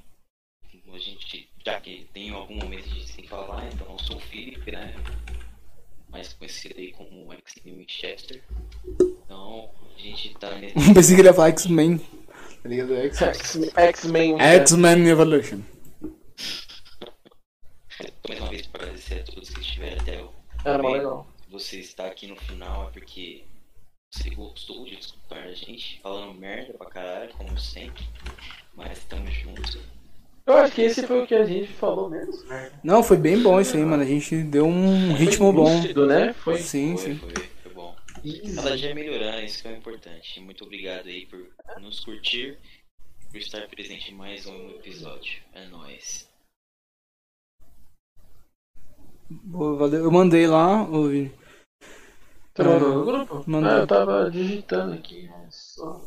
Speaker 3: a gente, já que tem algum momento tem que falar, então eu sou o Felipe, né? Mais conhecido aí como X-Men Winchester. Então, a gente tá nesse.
Speaker 1: Pensei que ele ia falar X-Men. Tá ligado?
Speaker 2: X-Men.
Speaker 1: X-Men Evolution.
Speaker 3: Mais uma vez para agradecer a todos que estiveram até o
Speaker 2: Era mó legal.
Speaker 3: Você está aqui no final é porque você gostou de escutar a gente falando merda pra caralho, como sempre. Mas estamos juntos.
Speaker 2: Eu acho que esse foi o que a gente falou mesmo. né?
Speaker 1: Não, foi bem bom isso aí, mano. A gente deu um ritmo bom.
Speaker 2: Lúcido, né? Foi.
Speaker 1: Sim,
Speaker 3: foi,
Speaker 1: sim.
Speaker 3: foi, foi bom. Cada dia melhorando, isso que é o importante. Muito obrigado aí por nos curtir, por estar presente em mais um episódio. É nóis.
Speaker 1: Boa, valeu. Eu mandei lá, ô Vini.
Speaker 2: Mandou no grupo?
Speaker 1: Mandei.
Speaker 2: Ah, eu tava digitando aqui, mas só.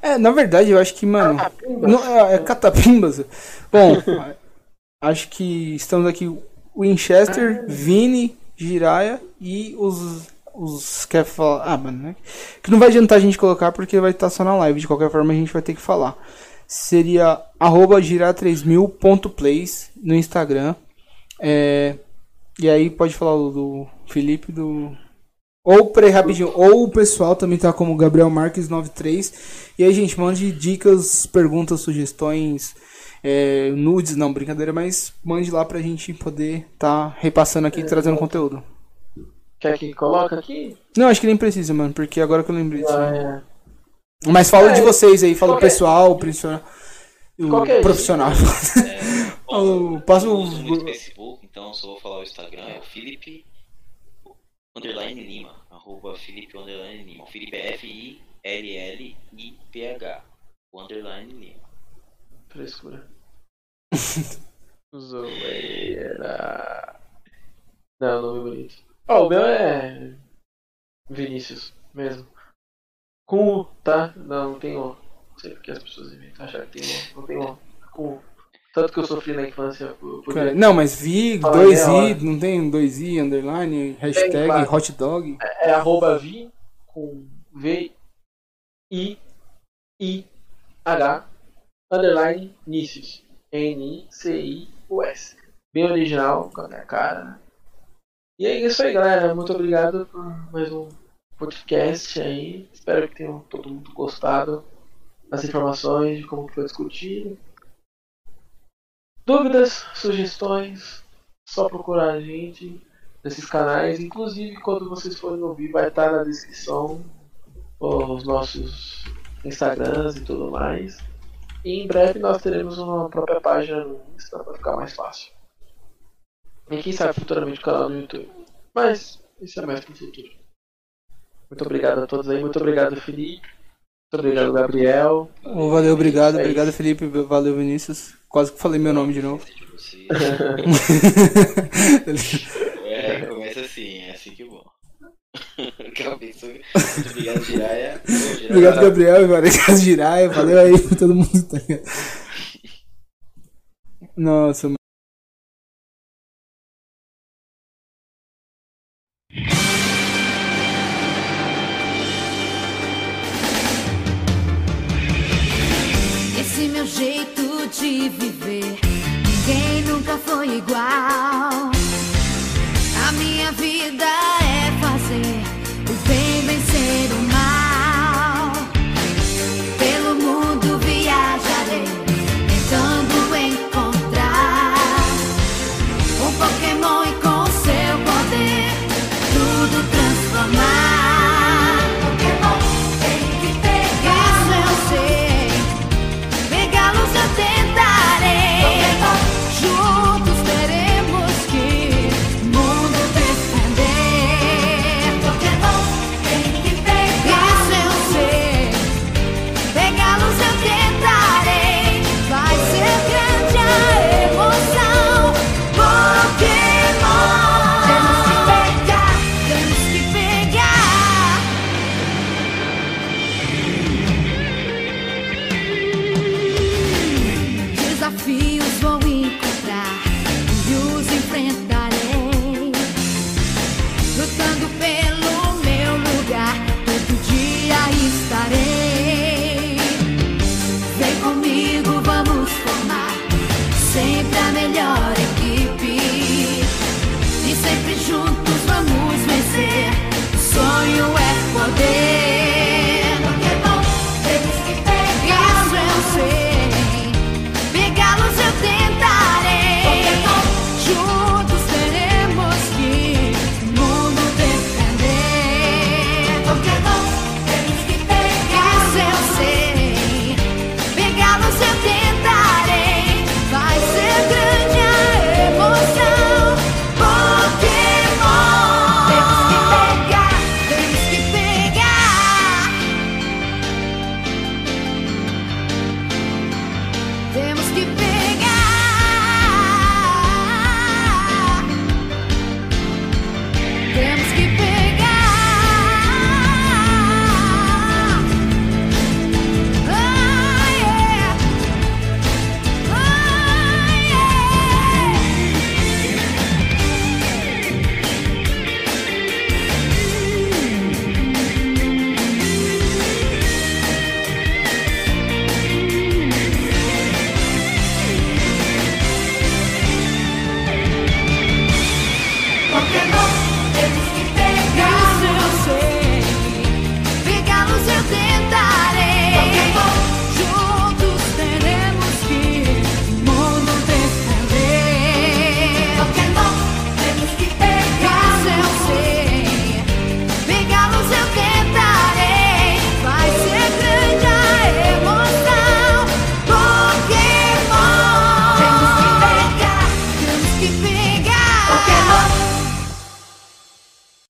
Speaker 1: É, na verdade, eu acho que, mano. Não, é, é catapimbas. Bom, acho que estamos aqui Winchester, Vini, Jiraya e os. Os quer falar. Ah, mano, né? Que não vai adiantar a gente colocar porque vai estar só na live. De qualquer forma, a gente vai ter que falar. Seria arroba girar3000.plays no Instagram. É, e aí pode falar o do Felipe do. Ou, peraí, rapidinho. Ou o pessoal também tá como Gabriel Marques 93. E aí, gente, mande dicas, perguntas, sugestões, é, nudes, não, brincadeira, mas mande lá pra gente poder tá repassando aqui, trazendo conteúdo.
Speaker 2: Quer que coloca aqui?
Speaker 1: Não, acho que nem precisa, mano, porque agora que eu lembrei disso.
Speaker 2: Ah, é.
Speaker 1: Mas fala
Speaker 2: É,
Speaker 1: de vocês aí, fala o
Speaker 2: qualquer-
Speaker 1: pessoal, o profissional.
Speaker 3: Bom,
Speaker 1: passo
Speaker 3: eu
Speaker 1: o-
Speaker 3: uso muito Facebook, então só vou falar o Instagram, é o Felipe underline Lima, arroba Felipe underline Lima. O Felipe é F-I-L-L-I-P-H, o underline Lima.
Speaker 2: Frescura. Zoeira. Não, nome bonito. Ó, o meu é. Vinícius, mesmo. Com U, tá? Não, não tem O. Não sei porque as pessoas inventam achar que tem O. Não tem O. Com U. Tanto que eu sofri na infância
Speaker 1: Cara, não, mas vi,
Speaker 2: Fala
Speaker 1: dois
Speaker 2: meia hora.
Speaker 1: i, não tem dois i, underline, hashtag
Speaker 2: claro.
Speaker 1: hot dog.
Speaker 2: É arroba vi com V I I H underline Nicius. N-I-C-I-U-S. Bem original, com a minha cara. né? E é isso aí, galera. Muito obrigado por mais um podcast aí. Espero que tenham todo mundo gostado das informações de como foi discutido. Dúvidas, sugestões, só procurar a gente nesses canais. Inclusive, quando vocês forem ouvir, vai estar na descrição os nossos Instagrams e tudo mais. E em breve nós teremos uma própria página no Insta para ficar mais fácil. E quem sabe futuramente o canal no YouTube. Mas isso é mais pro futuro. Muito obrigado a todos aí. Muito obrigado, Felipe. Obrigado, Gabriel.
Speaker 1: Ô, valeu, obrigado,
Speaker 2: É
Speaker 1: obrigado. Felipe, valeu Vinícius. Quase que falei meu nome de novo.
Speaker 4: É, começa assim, é assim que é bom. Obrigado, Jiraya.
Speaker 1: Obrigado, Gabriel, obrigado, Jiraya, valeu aí pra todo mundo, tá ligado? Nossa, mano.